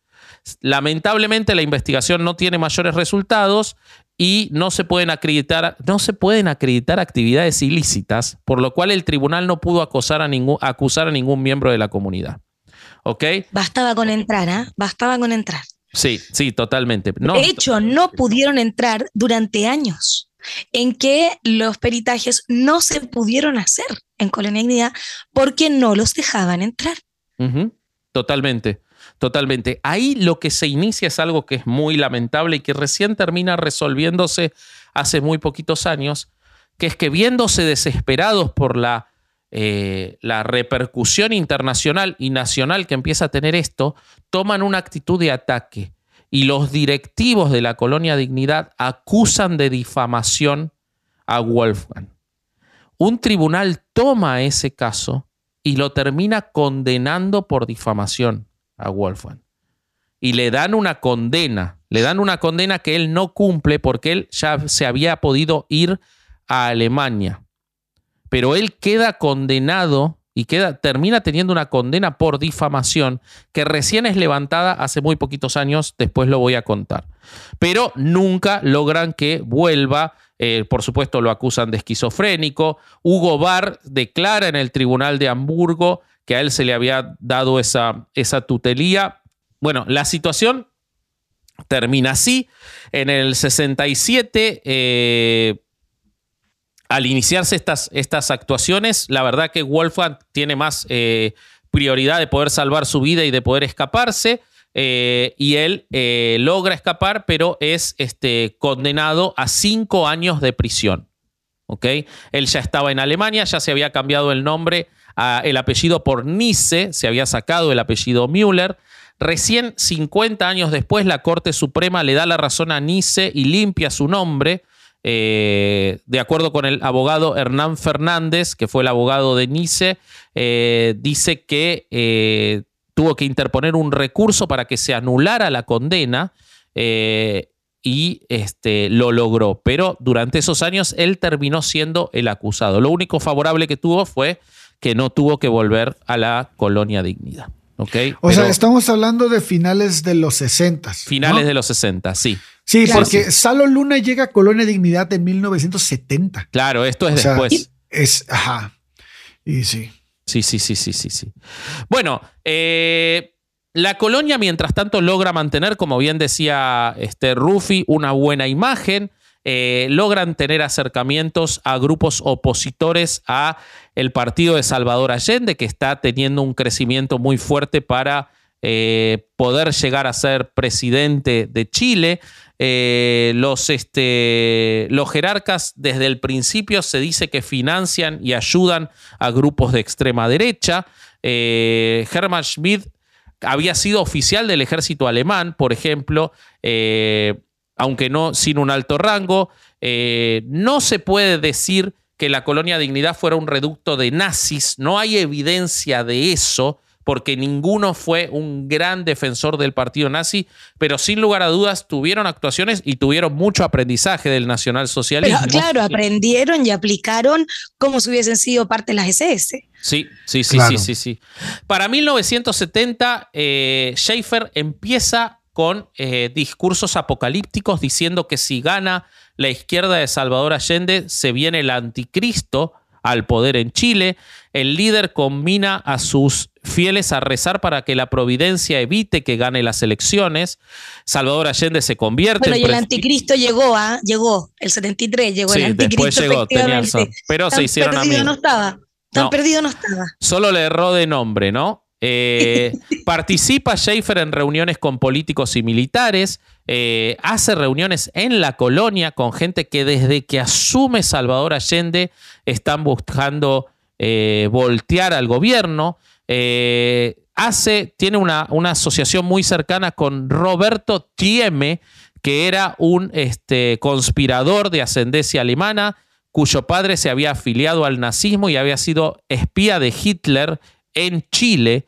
[SPEAKER 2] Lamentablemente la investigación no tiene mayores resultados y no se pueden acreditar, no se pueden acreditar actividades ilícitas, por lo cual el tribunal no pudo a ningún, acusar a ningún miembro de la comunidad.
[SPEAKER 4] Bastaba con entrar, ¿ah? Bastaba con entrar.
[SPEAKER 2] Sí, sí, totalmente. No,
[SPEAKER 4] de hecho, no pudieron entrar durante años en que los peritajes no se pudieron hacer en Colonia porque no los dejaban entrar.
[SPEAKER 2] Totalmente, totalmente. Ahí lo que se inicia es algo que es muy lamentable y que recién termina resolviéndose hace muy poquitos años, que es que viéndose desesperados por la eh, la repercusión internacional y nacional que empieza a tener esto, toman una actitud de ataque y los directivos de la colonia Dignidad acusan de difamación a Wolfgang. Un tribunal toma ese caso y lo termina condenando por difamación a Wolfgang. Y le dan una condena, le dan una condena que él no cumple porque él ya se había podido ir a Alemania pero él queda condenado y queda, termina teniendo una condena por difamación que recién es levantada hace muy poquitos años, después lo voy a contar. Pero nunca logran que vuelva, eh, por supuesto lo acusan de esquizofrénico, Hugo Barr declara en el Tribunal de Hamburgo que a él se le había dado esa, esa tutelía. Bueno, la situación termina así. En el 67, eh, al iniciarse estas, estas actuaciones, la verdad que Wolfgang tiene más eh, prioridad de poder salvar su vida y de poder escaparse. Eh, y él eh, logra escapar, pero es este, condenado a cinco años de prisión. ¿ok? Él ya estaba en Alemania, ya se había cambiado el nombre ah, el apellido por Nice, se había sacado el apellido Müller. Recién 50 años después, la Corte Suprema le da la razón a Nice y limpia su nombre. Eh, de acuerdo con el abogado Hernán Fernández, que fue el abogado de Nice, eh, dice que eh, tuvo que interponer un recurso para que se anulara la condena y este, lo logró. Pero durante esos años él terminó siendo el acusado. Lo único favorable que tuvo fue que no tuvo que volver a la colonia dignidad. ¿Okay?
[SPEAKER 3] O sea, estamos hablando de finales de los 60.
[SPEAKER 2] Finales de los 60, sí.
[SPEAKER 3] Sí, porque Salo Luna llega a Colonia Dignidad en 1970.
[SPEAKER 2] Claro, esto es después.
[SPEAKER 3] Es, ajá. Y sí.
[SPEAKER 2] Sí, sí, sí, sí, sí, sí. Bueno, eh, la colonia, mientras tanto, logra mantener, como bien decía este Rufi, una buena imagen. Eh, logran tener acercamientos a grupos opositores a el partido de Salvador Allende, que está teniendo un crecimiento muy fuerte para eh, poder llegar a ser presidente de Chile. Eh, los, este, los jerarcas desde el principio se dice que financian y ayudan a grupos de extrema derecha. Hermann Schmidt había sido oficial del ejército alemán, por ejemplo, aunque no sin un alto rango. Eh, no se puede decir que la colonia Dignidad fuera un reducto de nazis, no hay evidencia de eso porque ninguno fue un gran defensor del partido nazi, pero sin lugar a dudas tuvieron actuaciones y tuvieron mucho aprendizaje del nacionalsocialismo.
[SPEAKER 4] Pero, claro, aprendieron y aplicaron como si hubiesen sido parte de las SS.
[SPEAKER 2] Sí, sí, sí, sí, sí, sí. Para 1970, eh, Schaefer empieza con eh, discursos apocalípticos diciendo que si gana la izquierda de Salvador Allende, se viene el anticristo al poder en Chile. El líder combina a sus fieles a rezar para que la providencia evite que gane las elecciones. Salvador Allende se convierte
[SPEAKER 4] bueno, y el anticristo llegó, ¿ah? llegó, el 73 llegó el anticristo.
[SPEAKER 2] Después llegó, tenía Pero se hicieron
[SPEAKER 4] amigos. no estaba. Tan perdido no estaba.
[SPEAKER 2] Solo le erró de nombre, ¿no? Eh, participa Schaefer en reuniones con políticos y militares, eh, hace reuniones en la colonia con gente que desde que asume Salvador Allende están buscando eh, voltear al gobierno. hace, tiene una, una, asociación muy cercana con Roberto Thieme, que era un este, conspirador de ascendencia alemana, cuyo padre se había afiliado al nazismo y había sido espía de Hitler en Chile.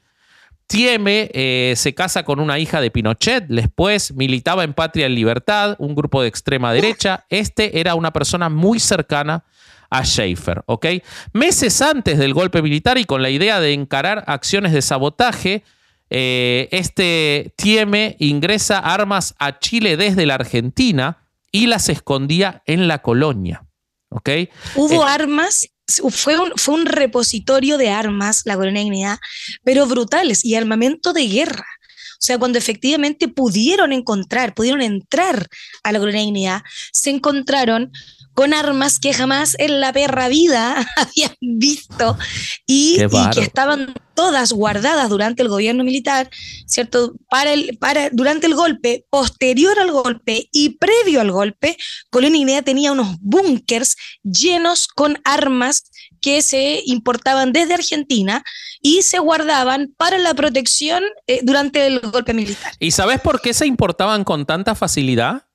[SPEAKER 2] Tieme eh, se casa con una hija de Pinochet, después militaba en Patria en Libertad, un grupo de extrema derecha. Este era una persona muy cercana a Schaefer, ¿ok? Meses antes del golpe militar y con la idea de encarar acciones de sabotaje, eh, este Tieme ingresa armas a Chile desde la Argentina y las escondía en la colonia, ¿ok?
[SPEAKER 4] Hubo eh, armas fue un, fue un repositorio de armas, la Colonia Dignidad, pero brutales y armamento de guerra. O sea, cuando efectivamente pudieron encontrar, pudieron entrar a la Colonia Dignidad, se encontraron con armas que jamás en la perra vida habían visto y, que estaban todas guardadas durante el gobierno militar, ¿cierto? Para el, para, durante el golpe, posterior al golpe y previo al golpe, Colonia Guinea tenía unos búnkers llenos con armas que se importaban desde Argentina y se guardaban para la protección eh, durante el golpe militar.
[SPEAKER 2] ¿Y sabes por qué se importaban con tanta facilidad?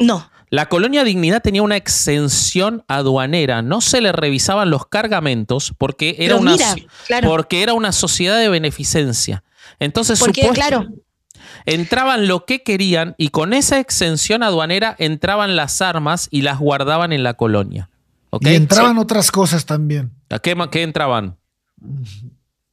[SPEAKER 4] No.
[SPEAKER 2] La colonia Dignidad tenía una exención aduanera, no se le revisaban los cargamentos porque era, una, porque era una sociedad de beneficencia. Entonces,
[SPEAKER 4] porque, claro.
[SPEAKER 2] entraban lo que querían y con esa exención aduanera entraban las armas y las guardaban en la colonia.
[SPEAKER 3] Y entraban otras cosas también.
[SPEAKER 2] ¿A qué, qué entraban?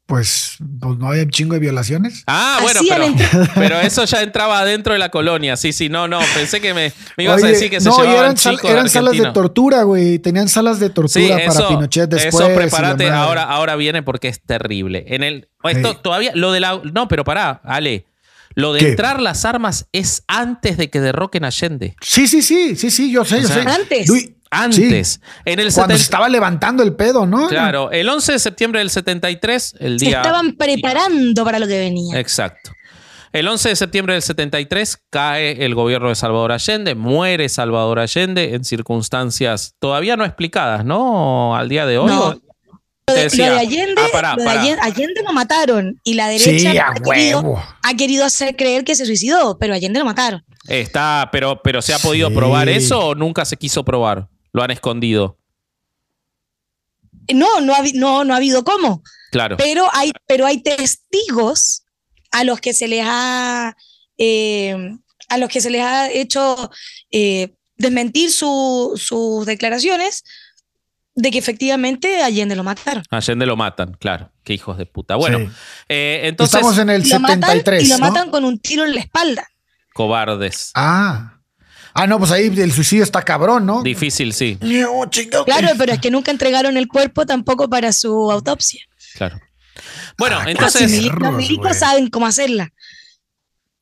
[SPEAKER 3] Pues, pues, no había un chingo de violaciones.
[SPEAKER 2] Ah, bueno, pero, eso ya entraba dentro de la colonia. Sí, sí, no, no. Pensé que me, ibas a decir que se no, eran,
[SPEAKER 3] eran salas de tortura, güey. Tenían salas de tortura para Pinochet después.
[SPEAKER 2] Eso, prepárate, ahora, ahora viene porque es terrible. En el. Esto todavía. Lo de la. No, pero pará, Ale. Lo de entrar las armas es antes de que derroquen a Allende.
[SPEAKER 3] Sí, sí, sí, sí, sí, yo sé, yo sé.
[SPEAKER 4] Antes.
[SPEAKER 2] Antes. En el
[SPEAKER 3] Cuando se estaba levantando el pedo, ¿no?
[SPEAKER 2] Claro, el 11 de septiembre del 73, el día.
[SPEAKER 4] Se estaban preparando para lo que venía.
[SPEAKER 2] Exacto. El 11 de septiembre del 73 cae el gobierno de Salvador Allende, muere Salvador Allende en circunstancias todavía no explicadas, ¿no? Al día de hoy.
[SPEAKER 4] No, Lo de,
[SPEAKER 2] decía.
[SPEAKER 4] lo de Allende,
[SPEAKER 2] Ah, pará,
[SPEAKER 4] lo de. Allende, Allende lo mataron y la derecha
[SPEAKER 3] Sí,
[SPEAKER 4] ha, querido, ha querido hacer creer que se suicidó, pero Allende lo mataron.
[SPEAKER 2] Está, pero, pero ¿se ha podido
[SPEAKER 3] Sí.
[SPEAKER 2] probar eso o nunca se quiso probar? Lo han escondido.
[SPEAKER 4] No, no ha, no, no ha habido cómo,
[SPEAKER 2] Claro.
[SPEAKER 4] pero hay, pero hay testigos a los que se les ha, eh, a los que se les ha hecho eh, desmentir su- sus declaraciones de que efectivamente Allende lo mataron.
[SPEAKER 2] Allende lo matan, claro. Qué hijos de puta. Bueno,
[SPEAKER 3] Sí.
[SPEAKER 2] eh, entonces,
[SPEAKER 3] Estamos en el
[SPEAKER 4] Y lo matan,
[SPEAKER 3] 73.
[SPEAKER 4] y lo matan con un tiro en la espalda.
[SPEAKER 2] cobardes.
[SPEAKER 3] Ah. Ah, no, pues ahí el suicidio está cabrón, ¿no?
[SPEAKER 2] Difícil, sí,
[SPEAKER 3] No.
[SPEAKER 4] Claro, pero es que nunca entregaron el cuerpo tampoco para su autopsia.
[SPEAKER 2] claro. Bueno,
[SPEAKER 3] Ah,
[SPEAKER 2] entonces,
[SPEAKER 4] los milicos saben cómo hacerla.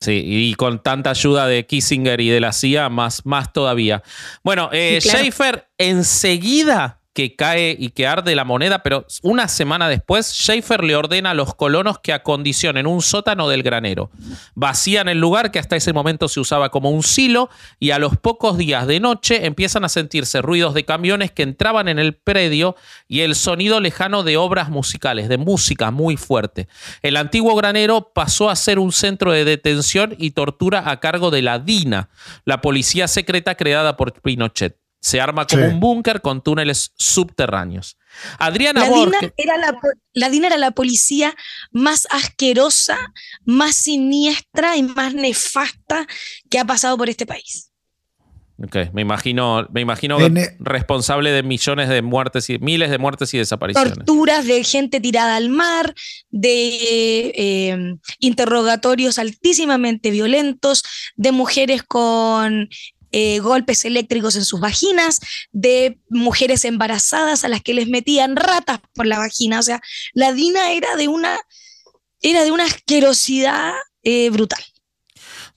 [SPEAKER 2] sí, y con tanta ayuda de Kissinger y de la CIA, más, más todavía. Bueno, eh,
[SPEAKER 4] Sí, claro.
[SPEAKER 2] Schaefer enseguida que cae y que arde la moneda, pero una semana después, Schaefer le ordena a los colonos que acondicionen un sótano del granero. Vacían el lugar que hasta ese momento se usaba como un silo y a los pocos días de noche empiezan a sentirse ruidos de camiones que entraban en el predio y el sonido lejano de obras musicales, de música muy fuerte. El antiguo granero pasó a ser un centro de detención y tortura a cargo de la DINA, la policía secreta creada por Pinochet. Se arma como
[SPEAKER 3] Sí.
[SPEAKER 2] un búnker con túneles subterráneos. Adriana
[SPEAKER 4] La DINA, era la, DINA era la policía más asquerosa, más siniestra y más nefasta que ha pasado por este país.
[SPEAKER 2] Ok, me imagino, me imagino
[SPEAKER 3] e-
[SPEAKER 2] responsable de millones de muertes y miles de muertes y desapariciones.
[SPEAKER 4] Torturas de gente tirada al mar, de eh, interrogatorios altísimamente violentos, de mujeres con eh, golpes eléctricos en sus vaginas, de mujeres embarazadas a las que les metían ratas por la vagina. O sea, la DINA era de una, era de una asquerosidad eh, brutal.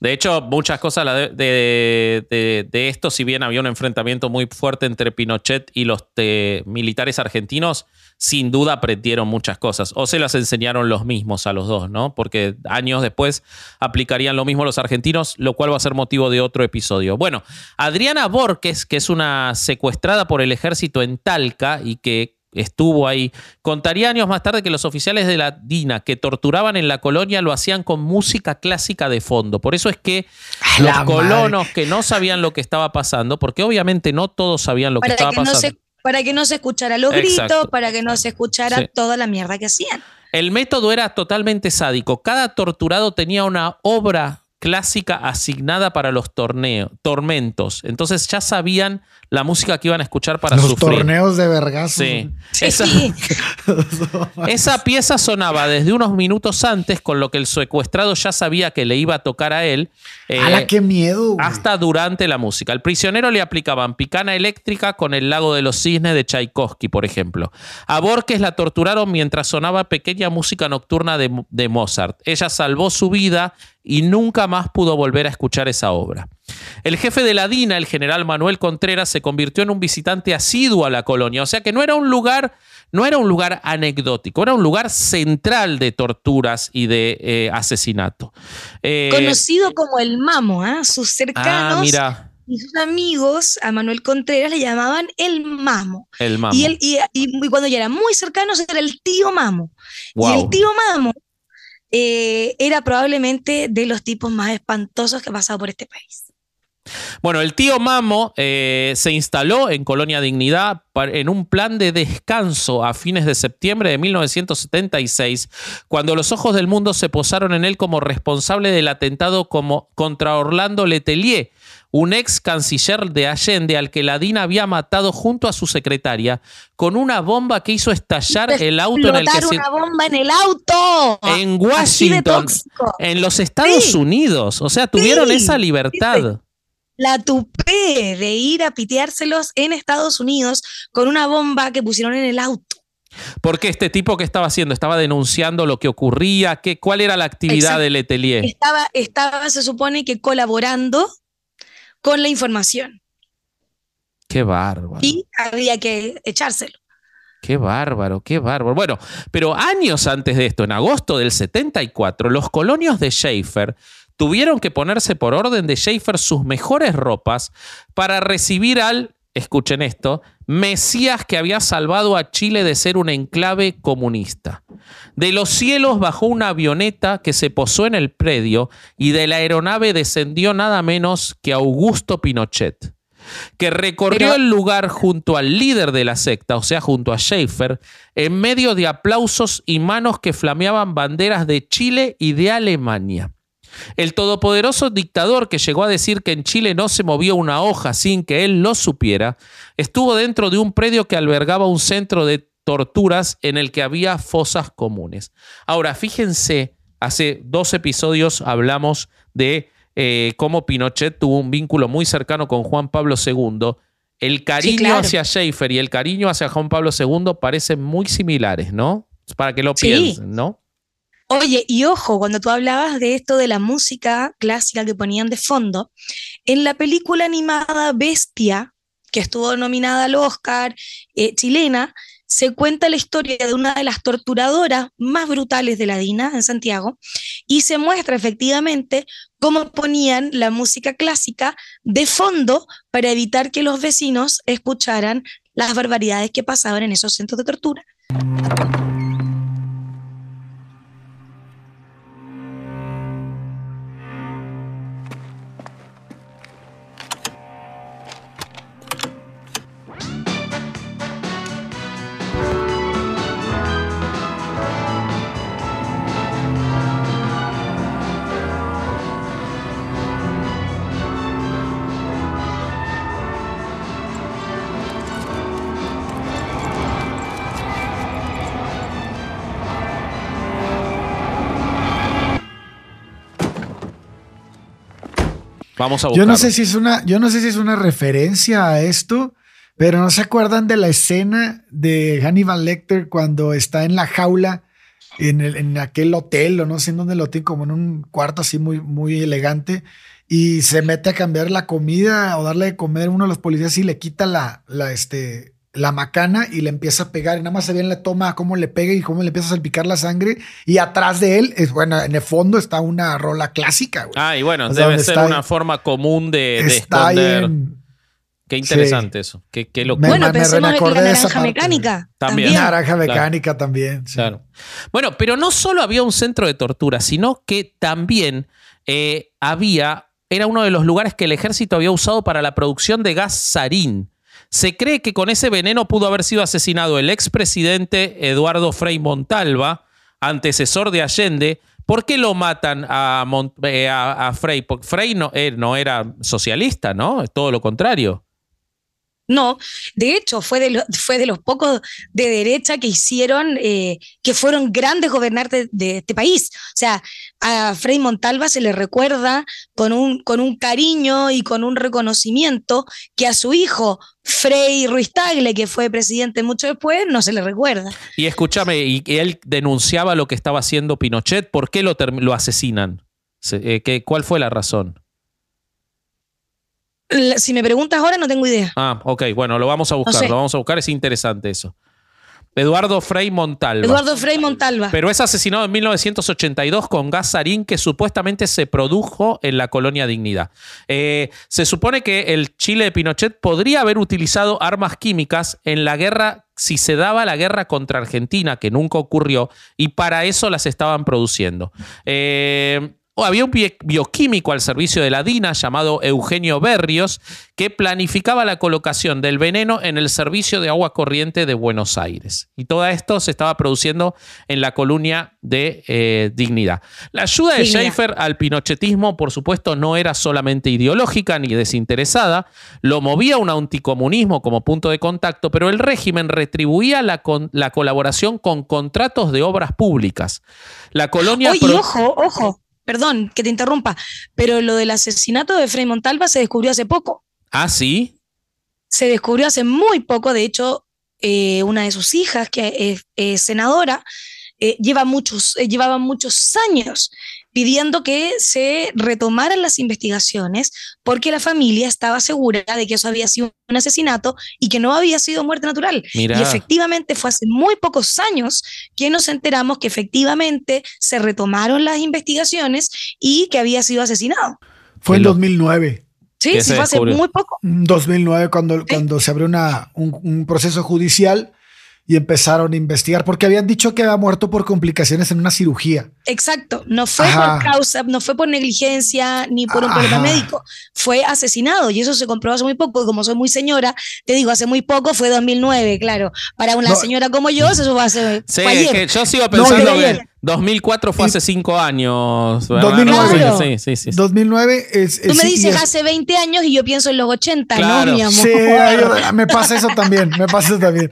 [SPEAKER 2] De hecho, muchas cosas de- de esto, si bien había un enfrentamiento muy fuerte entre Pinochet y los eh, militares argentinos, sin duda aprendieron muchas cosas. O se las enseñaron los mismos a los dos, ¿no? Porque años después aplicarían lo mismo los argentinos, lo cual va a ser motivo de otro episodio. Bueno, Adriana Borges, que es una secuestrada por el ejército en Talca y que estuvo ahí. Contaría años más tarde que los oficiales de la DINA que torturaban en la colonia lo hacían con música clásica de fondo. Por eso es que los colonos que no sabían lo que estaba pasando, porque obviamente no todos sabían lo que
[SPEAKER 4] Para
[SPEAKER 2] estaba
[SPEAKER 4] que, no
[SPEAKER 2] pasando.
[SPEAKER 4] se, para que no se escuchara los
[SPEAKER 2] Exacto.
[SPEAKER 4] gritos, para que no se escuchara
[SPEAKER 2] Sí.
[SPEAKER 4] toda la mierda que hacían.
[SPEAKER 2] El método era totalmente sádico. Cada torturado tenía una obra clásica asignada para los torneos, tormentos. Entonces ya sabían la música que iban a escuchar para
[SPEAKER 3] Los
[SPEAKER 2] sufrir.
[SPEAKER 3] torneos de vergazos.
[SPEAKER 2] Sí.
[SPEAKER 4] Sí.
[SPEAKER 2] Esa, esa pieza sonaba desde unos minutos antes, con lo que el secuestrado ya sabía que le iba a tocar a él. eh,
[SPEAKER 3] ¡Hala, qué miedo! güey!
[SPEAKER 2] hasta durante la música. Al prisionero le aplicaban picana eléctrica con el lago de los cisnes de Tchaikovsky, por ejemplo. A Borges la torturaron mientras sonaba pequeña música nocturna de, de Mozart. Ella salvó su vida y nunca más pudo volver a escuchar esa obra. El jefe de la DINA, el general Manuel Contreras, se convirtió en un visitante asiduo a la colonia. O sea que no era un lugar, no era un lugar anecdótico, era un lugar central de torturas y de eh, asesinato. Eh,
[SPEAKER 4] Conocido como el mamo, ¿ah? sus cercanos
[SPEAKER 2] ah, mira,
[SPEAKER 4] y sus amigos a Manuel Contreras le llamaban el mamo.
[SPEAKER 2] el mamo.
[SPEAKER 4] Y, él, y, y cuando ya eran muy cercanos era el tío mamo. Y el tío mamo eh, era probablemente de los tipos más espantosos que ha pasado por este país.
[SPEAKER 2] Bueno, el tío Mamo eh, se instaló en Colonia Dignidad en un plan de descanso a fines de septiembre de 1976, cuando los ojos del mundo se posaron en él como responsable del atentado como contra Orlando Letelier, un ex canciller de Allende al que la DINA había matado junto a su secretaria con una bomba que hizo estallar el auto en el que se...
[SPEAKER 4] una bomba en el auto.
[SPEAKER 2] En Washington, en los Estados
[SPEAKER 4] Sí.
[SPEAKER 2] Unidos. O sea, tuvieron
[SPEAKER 4] Sí.
[SPEAKER 2] esa libertad.
[SPEAKER 4] La tupé de ir a piteárselos en Estados Unidos con una bomba que pusieron en el auto.
[SPEAKER 2] Porque este tipo que estaba haciendo, estaba denunciando lo que ocurría, ¿Qué, cuál era la actividad
[SPEAKER 4] Exacto.
[SPEAKER 2] de Letelier.
[SPEAKER 4] Estaba, estaba, se supone que colaborando con la información
[SPEAKER 2] Qué bárbaro.
[SPEAKER 4] y había que echárselo.
[SPEAKER 2] Qué bárbaro, qué bárbaro. Bueno, pero años antes de esto, en agosto del 74, los colonios de Schaefer tuvieron que ponerse por orden de Schaefer sus mejores ropas para recibir al escuchen esto, Mesías que había salvado a Chile de ser un enclave comunista. De los cielos bajó una avioneta que se posó en el predio y de la aeronave descendió nada menos que Augusto Pinochet, que recorrió el lugar junto al líder de la secta, o sea, junto a Schaefer, en medio de aplausos y manos que flameaban banderas de Chile y de Alemania. El todopoderoso dictador que llegó a decir que en Chile no se movió una hoja sin que él lo supiera, estuvo dentro de un predio que albergaba un centro de torturas en el que había fosas comunes. Ahora, fíjense, hace dos episodios hablamos de eh, cómo Pinochet tuvo un vínculo muy cercano con Juan Pablo II. El cariño hacia Schaefer y el cariño hacia Juan Pablo II parecen muy similares, ¿no? Para que lo piensen, ¿no?
[SPEAKER 4] Oye, y ojo, cuando tú hablabas de esto de la música clásica que ponían de fondo, en la película animada Bestia, que estuvo nominada al Oscar, eh, chilena, se cuenta la historia de una de las torturadoras más brutales de la DINA en Santiago y se muestra efectivamente cómo ponían la música clásica de fondo para evitar que los vecinos escucharan las barbaridades que pasaban en esos centros de tortura.
[SPEAKER 2] Vamos a
[SPEAKER 3] Yo no sé si es una, yo no sé si es una referencia a esto, pero no se acuerdan de la escena de Hannibal Lecter cuando está en la jaula en, el, en aquel hotel o no sé en dónde lo tiene, como en un cuarto así muy, muy elegante y se mete a cambiar la comida o darle de comer a uno de los policías y le quita la, la, este, la macana y le empieza a pegar y nada más se ve en la toma cómo le pega y cómo le empieza a salpicar la sangre y atrás de él es bueno en el fondo está una rola clásica
[SPEAKER 2] ah y bueno debe ser una forma común de, esconder. qué interesante eso qué, qué locura.
[SPEAKER 4] Bueno me, pensemos en la naranja mecánica
[SPEAKER 3] también, naranja mecánica también
[SPEAKER 2] claro. Bueno pero no solo había un centro de tortura sino que también eh, había era uno de los lugares que el ejército había usado para la producción de gas sarín se cree que con ese veneno pudo haber sido asesinado el expresidente Eduardo Frei Montalva, antecesor de Allende. ¿Por qué lo matan a, eh, Frei? Porque Frei no, no era socialista, ¿no? Es todo lo contrario.
[SPEAKER 4] No, de hecho fue de, fue de los pocos de derecha que hicieron, eh, que fueron grandes gobernantes de, este país. O sea, a Frei Montalva se le recuerda con un, con un cariño y con un reconocimiento que a su hijo Frei Ruiz Tagle, que fue presidente mucho después, no se le recuerda.
[SPEAKER 2] Y escúchame, y él denunciaba lo que estaba haciendo Pinochet, ¿por qué lo, lo asesinan? Eh, ¿Cuál fue la razón?
[SPEAKER 4] Si me preguntas ahora, no tengo idea.
[SPEAKER 2] Ah, ok, bueno, lo vamos a buscar, lo vamos a buscar, es interesante eso. Eduardo Frei Montalva.
[SPEAKER 4] Eduardo Frei Montalva.
[SPEAKER 2] Pero es asesinado en 1982 con gas sarín que supuestamente se produjo en la colonia Dignidad. Eh, se supone que el Chile de Pinochet podría haber utilizado armas químicas en la guerra si se daba la guerra contra Argentina, que nunca ocurrió, y para eso las estaban produciendo. Eh, había un bioquímico al servicio de la DINA llamado Eugenio Berrios que planificaba la colocación del veneno en el servicio de agua corriente de Buenos Aires. Y todo esto se estaba produciendo en la colonia de eh, Dignidad. La ayuda de Schaefer al pinochetismo, por supuesto, no era solamente ideológica ni desinteresada, lo movía un anticomunismo como punto de contacto, pero el régimen retribuía la, la colaboración con contratos de obras públicas. La colonia...
[SPEAKER 4] Oye, ojo, ojo perdón que te interrumpa, pero lo del asesinato de Frei Montalva se descubrió hace poco.
[SPEAKER 2] Ah, sí.
[SPEAKER 4] Se descubrió hace muy poco, de hecho, eh, una de sus hijas, que es, senadora, eh, lleva muchos, eh, llevaba muchos años pidiendo que se retomaran las investigaciones porque la familia estaba segura de que eso había sido un asesinato y que no había sido muerte natural. Y efectivamente fue hace muy pocos años que nos enteramos que efectivamente se retomaron las investigaciones y que había sido asesinado.
[SPEAKER 3] Fue en 2009.
[SPEAKER 4] Sí, sí, fue hace muy poco.
[SPEAKER 3] 2009 cuando, cuando se abrió una, un, un proceso judicial y empezaron a investigar porque habían dicho que había muerto por complicaciones en una cirugía.
[SPEAKER 4] Exacto, no fue
[SPEAKER 3] Ajá.
[SPEAKER 4] por causa, no fue por negligencia ni por un
[SPEAKER 3] Ajá.
[SPEAKER 4] problema médico, fue asesinado y eso se comprobó hace muy poco. Como soy muy señora, te digo, hace muy poco fue 2009, claro. Para una
[SPEAKER 3] No.
[SPEAKER 4] señora como yo, eso fue hace
[SPEAKER 2] Sí,
[SPEAKER 4] fue
[SPEAKER 2] es
[SPEAKER 4] ayer.
[SPEAKER 2] que yo sigo
[SPEAKER 3] No,
[SPEAKER 2] pensando que 2004 fue hace cinco años. ¿verdad?
[SPEAKER 3] 2009.
[SPEAKER 4] Claro.
[SPEAKER 2] Sí, sí, sí. sí.
[SPEAKER 3] 2009 es...
[SPEAKER 4] Tú me dices
[SPEAKER 3] es-
[SPEAKER 4] hace 20 años y yo pienso en los 80,
[SPEAKER 2] Claro.
[SPEAKER 4] ¿no, mi amor?
[SPEAKER 3] Sí, me pasa eso también, me pasa eso también.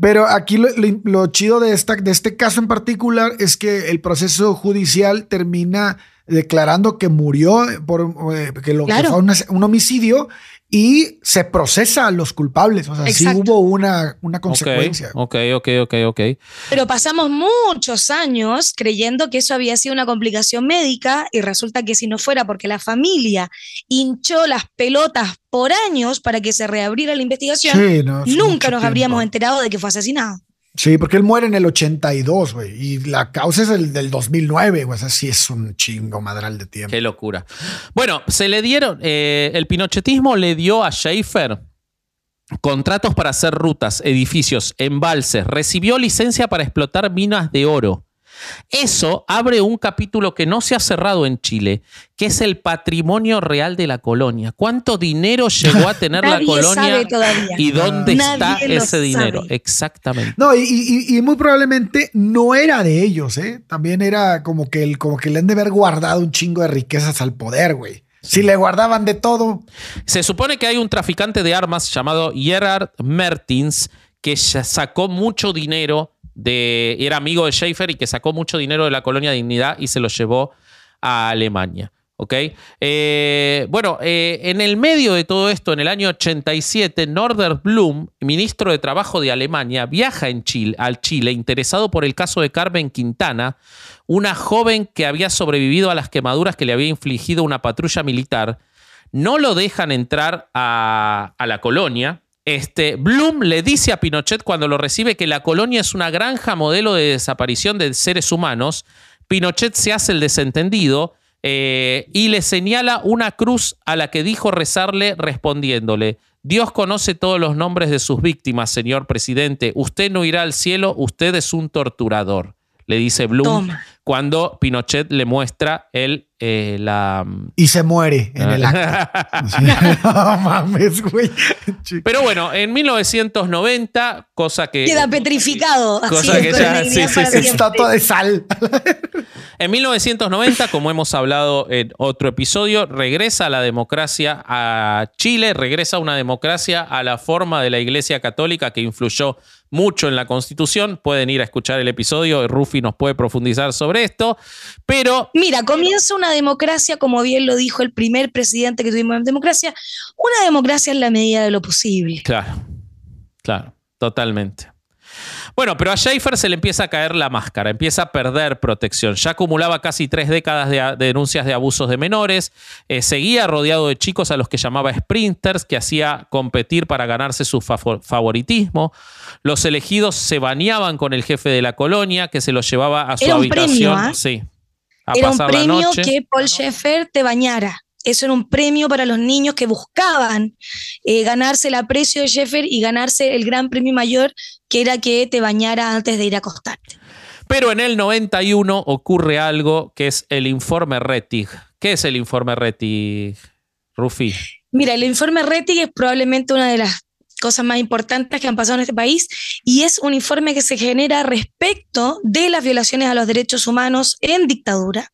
[SPEAKER 3] Pero aquí lo, lo- lo chido de, esta, de este caso en particular es que el proceso judicial termina declarando que murió por eh, que lo que fue un, un homicidio y se procesa a los culpables. O sea, sí hubo una, una consecuencia.
[SPEAKER 2] ok, ok, ok, ok.
[SPEAKER 4] Pero pasamos muchos años creyendo que eso había sido una complicación médica y resulta que si no fuera porque la familia hinchó las pelotas por años para que se reabriera la investigación,
[SPEAKER 3] Sí, no, fue
[SPEAKER 4] nunca nos habríamos enterado de que fue asesinado.
[SPEAKER 3] Sí, porque él muere en el 82, güey. Y la causa es el del 2009, güey. O sea, sí es un chingo madral de tiempo.
[SPEAKER 2] Qué locura. Bueno, se le dieron, eh, el pinochetismo le dio a Schaefer contratos para hacer rutas, edificios, embalses, recibió licencia para explotar minas de oro. Eso abre un capítulo que no se ha cerrado en Chile, que es el patrimonio real de la colonia. ¿Cuánto dinero llegó a tener la colonia
[SPEAKER 4] sabe todavía.
[SPEAKER 2] y dónde
[SPEAKER 4] Nadie
[SPEAKER 2] está ese dinero?
[SPEAKER 4] sabe.
[SPEAKER 2] Exactamente.
[SPEAKER 3] No, y, y- y muy probablemente no era de ellos, ¿eh? También era como que, el, como que le han de haber guardado un chingo de riquezas al poder, güey. Si le guardaban de todo.
[SPEAKER 2] Se supone que hay un traficante de armas llamado Gerard Mertins que sacó mucho dinero de. Era amigo de Schaefer y que sacó mucho dinero de la colonia Dignidad y se lo llevó a Alemania. Eh, bueno, eh, en el medio de todo esto, en el año 87, Norder Blum, ministro de Trabajo de Alemania, viaja en Chile, al Chile interesado por el caso de Carmen Quintana, una joven que había sobrevivido a las quemaduras que le había infligido una patrulla militar. No lo dejan entrar a la colonia. Este, Bloom le dice a Pinochet cuando lo recibe que la colonia es una granja modelo de desaparición de seres humanos. Pinochet se hace el desentendido eh, y le señala una cruz a la que dijo rezarle respondiéndole, Dios conoce todos los nombres de sus víctimas, señor presidente. Usted no irá al cielo, usted es un torturador, le dice Bloom
[SPEAKER 4] Toma.
[SPEAKER 2] cuando Pinochet le muestra el, eh, la...
[SPEAKER 3] Y se muere en el acto. Sí. No mames, güey.
[SPEAKER 2] Pero bueno, en 1990, cosa que...
[SPEAKER 4] Queda petrificado. así,
[SPEAKER 2] Cosa que ya- sí, sí, sí.
[SPEAKER 3] Estatua de sal.
[SPEAKER 2] En 1990, como hemos hablado en otro episodio, regresa la democracia a Chile, regresa una democracia a la forma de la Iglesia Católica que influyó mucho en la Constitución. Pueden ir a escuchar el episodio, Rufi nos puede profundizar sobre esto, pero
[SPEAKER 4] Mira, comienza una democracia, como bien lo dijo el primer presidente que tuvimos en democracia, una democracia en la medida de lo posible.
[SPEAKER 2] Claro, claro, totalmente. Bueno, pero a Schaefer se le empieza a caer la máscara, empieza a perder protección. Ya acumulaba casi tres décadas de, denuncias de abusos de menores, eh, seguía rodeado de chicos a los que llamaba sprinters, que hacía competir para ganarse su favo- favoritismo. Los elegidos se bañaban con el jefe de la colonia, que se los llevaba a su
[SPEAKER 4] Era un
[SPEAKER 2] habitación.
[SPEAKER 4] premio, ¿ah?
[SPEAKER 2] Sí. A
[SPEAKER 4] Era un
[SPEAKER 2] pasar la
[SPEAKER 4] premio
[SPEAKER 2] noche.
[SPEAKER 4] que Paul Schaeffer te bañara. Eso era un premio para los niños que buscaban eh, ganarse el aprecio de Schaeffer y ganarse el gran premio mayor, que era que te bañara antes de ir a acostarte.
[SPEAKER 2] Pero en el 91 ocurre algo que es el informe Rettig. ¿Qué es el informe Rettig, Rufi?
[SPEAKER 4] Mira, el informe Rettig es probablemente una de las cosas más importantes que han pasado en este país y es un informe que se genera respecto de las violaciones a los derechos humanos en dictadura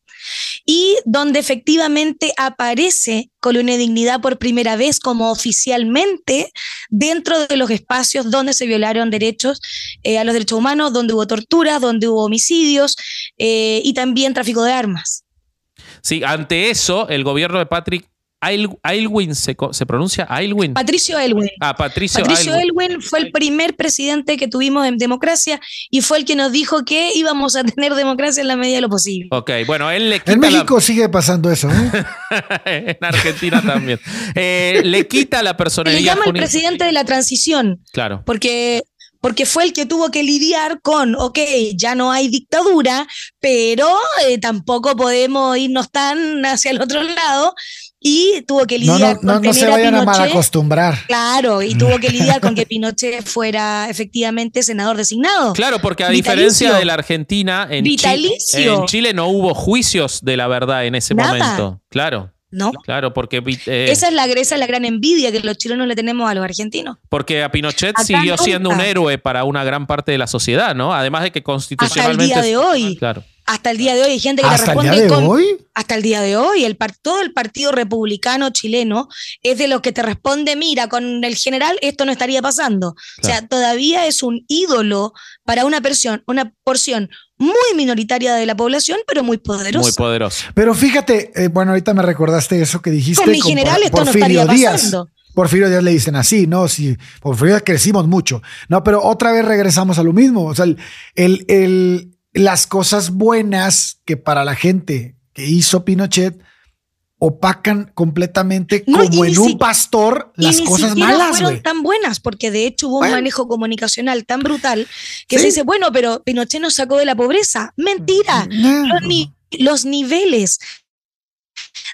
[SPEAKER 4] y donde efectivamente aparece Colonia Dignidad por primera vez como oficialmente dentro de los espacios donde se violaron derechos eh, a los derechos humanos, donde hubo torturas, donde hubo homicidios eh, y también tráfico de armas.
[SPEAKER 2] Sí, ante eso, el gobierno de Patrick Ail- Aylwin, ¿se, pronuncia Aylwin?
[SPEAKER 4] Patricio Elwin.
[SPEAKER 2] Ah, Patricio,
[SPEAKER 4] Patricio
[SPEAKER 2] Aylwin.
[SPEAKER 4] Elwin fue el primer presidente que tuvimos en democracia y fue el que nos dijo que íbamos a tener democracia en la medida de lo posible.
[SPEAKER 2] Ok, bueno, él le quita
[SPEAKER 3] En
[SPEAKER 2] la-
[SPEAKER 3] México sigue pasando eso, ¿eh?
[SPEAKER 2] en Argentina también. Eh, le quita la
[SPEAKER 4] Se le
[SPEAKER 2] personalidad
[SPEAKER 4] llama el presidente de la transición
[SPEAKER 2] Claro.
[SPEAKER 4] porque, porque fue el que tuvo que lidiar con, ok, ya no hay dictadura, pero eh, tampoco podemos irnos tan hacia el otro lado. Y tuvo que lidiar
[SPEAKER 3] no, no,
[SPEAKER 4] con
[SPEAKER 3] no se
[SPEAKER 4] tener
[SPEAKER 3] vayan a,
[SPEAKER 4] Pinochet.
[SPEAKER 3] mal acostumbrar.
[SPEAKER 4] Claro, y tuvo que lidiar con que Pinochet fuera efectivamente senador designado.
[SPEAKER 2] Claro, porque a
[SPEAKER 4] Vitalicio.
[SPEAKER 2] diferencia de la Argentina, en, Chi-
[SPEAKER 4] Vitalicio.
[SPEAKER 2] en Chile no hubo juicios de la verdad en ese
[SPEAKER 4] Nada.
[SPEAKER 2] momento. Claro,
[SPEAKER 4] ¿No?
[SPEAKER 2] claro, porque, eh,
[SPEAKER 4] Esa es la esa es la gran envidia que los chilenos le tenemos a los argentinos.
[SPEAKER 2] porque a Pinochet
[SPEAKER 4] Acá
[SPEAKER 2] siguió
[SPEAKER 4] nunca.
[SPEAKER 2] siendo un héroe para una gran parte de la sociedad, ¿no? Además de que
[SPEAKER 4] Hasta el
[SPEAKER 2] constitucionalmente.
[SPEAKER 4] día de hoy.
[SPEAKER 2] Claro.
[SPEAKER 4] Hasta el día de hoy hay gente que le
[SPEAKER 3] Hasta el
[SPEAKER 4] responde
[SPEAKER 3] día de
[SPEAKER 4] con
[SPEAKER 3] hoy.
[SPEAKER 4] hasta el día de hoy, el todo el partido republicano chileno es de los que te responde, mira, con el general esto no estaría pasando. O sea, todavía es un ídolo para una porción, una porción muy minoritaria de la población, pero muy poderosa.
[SPEAKER 2] Muy poderoso.
[SPEAKER 3] Pero fíjate, eh, bueno, ahorita me recordaste eso que dijiste.
[SPEAKER 4] Con mi
[SPEAKER 3] con
[SPEAKER 4] general
[SPEAKER 3] Por-
[SPEAKER 4] esto no
[SPEAKER 3] Porfirio
[SPEAKER 4] estaría
[SPEAKER 3] Díaz.
[SPEAKER 4] pasando.
[SPEAKER 3] Porfirio Díaz le dicen así, ¿no? Sí, Porfirio Díaz crecimos mucho. No, pero otra vez regresamos a lo mismo. O sea, el, el- el- las cosas buenas que para la gente que hizo Pinochet opacan completamente
[SPEAKER 4] No, y
[SPEAKER 3] como en un pastor
[SPEAKER 4] Y
[SPEAKER 3] las
[SPEAKER 4] ni
[SPEAKER 3] cosas
[SPEAKER 4] siquiera
[SPEAKER 3] malas,
[SPEAKER 4] fueron tan buenas, porque de hecho hubo un manejo comunicacional tan brutal que
[SPEAKER 3] Sí.
[SPEAKER 4] se dice, bueno, pero Pinochet nos sacó de la pobreza. Mentira.
[SPEAKER 3] No.
[SPEAKER 4] Los, ni- los niveles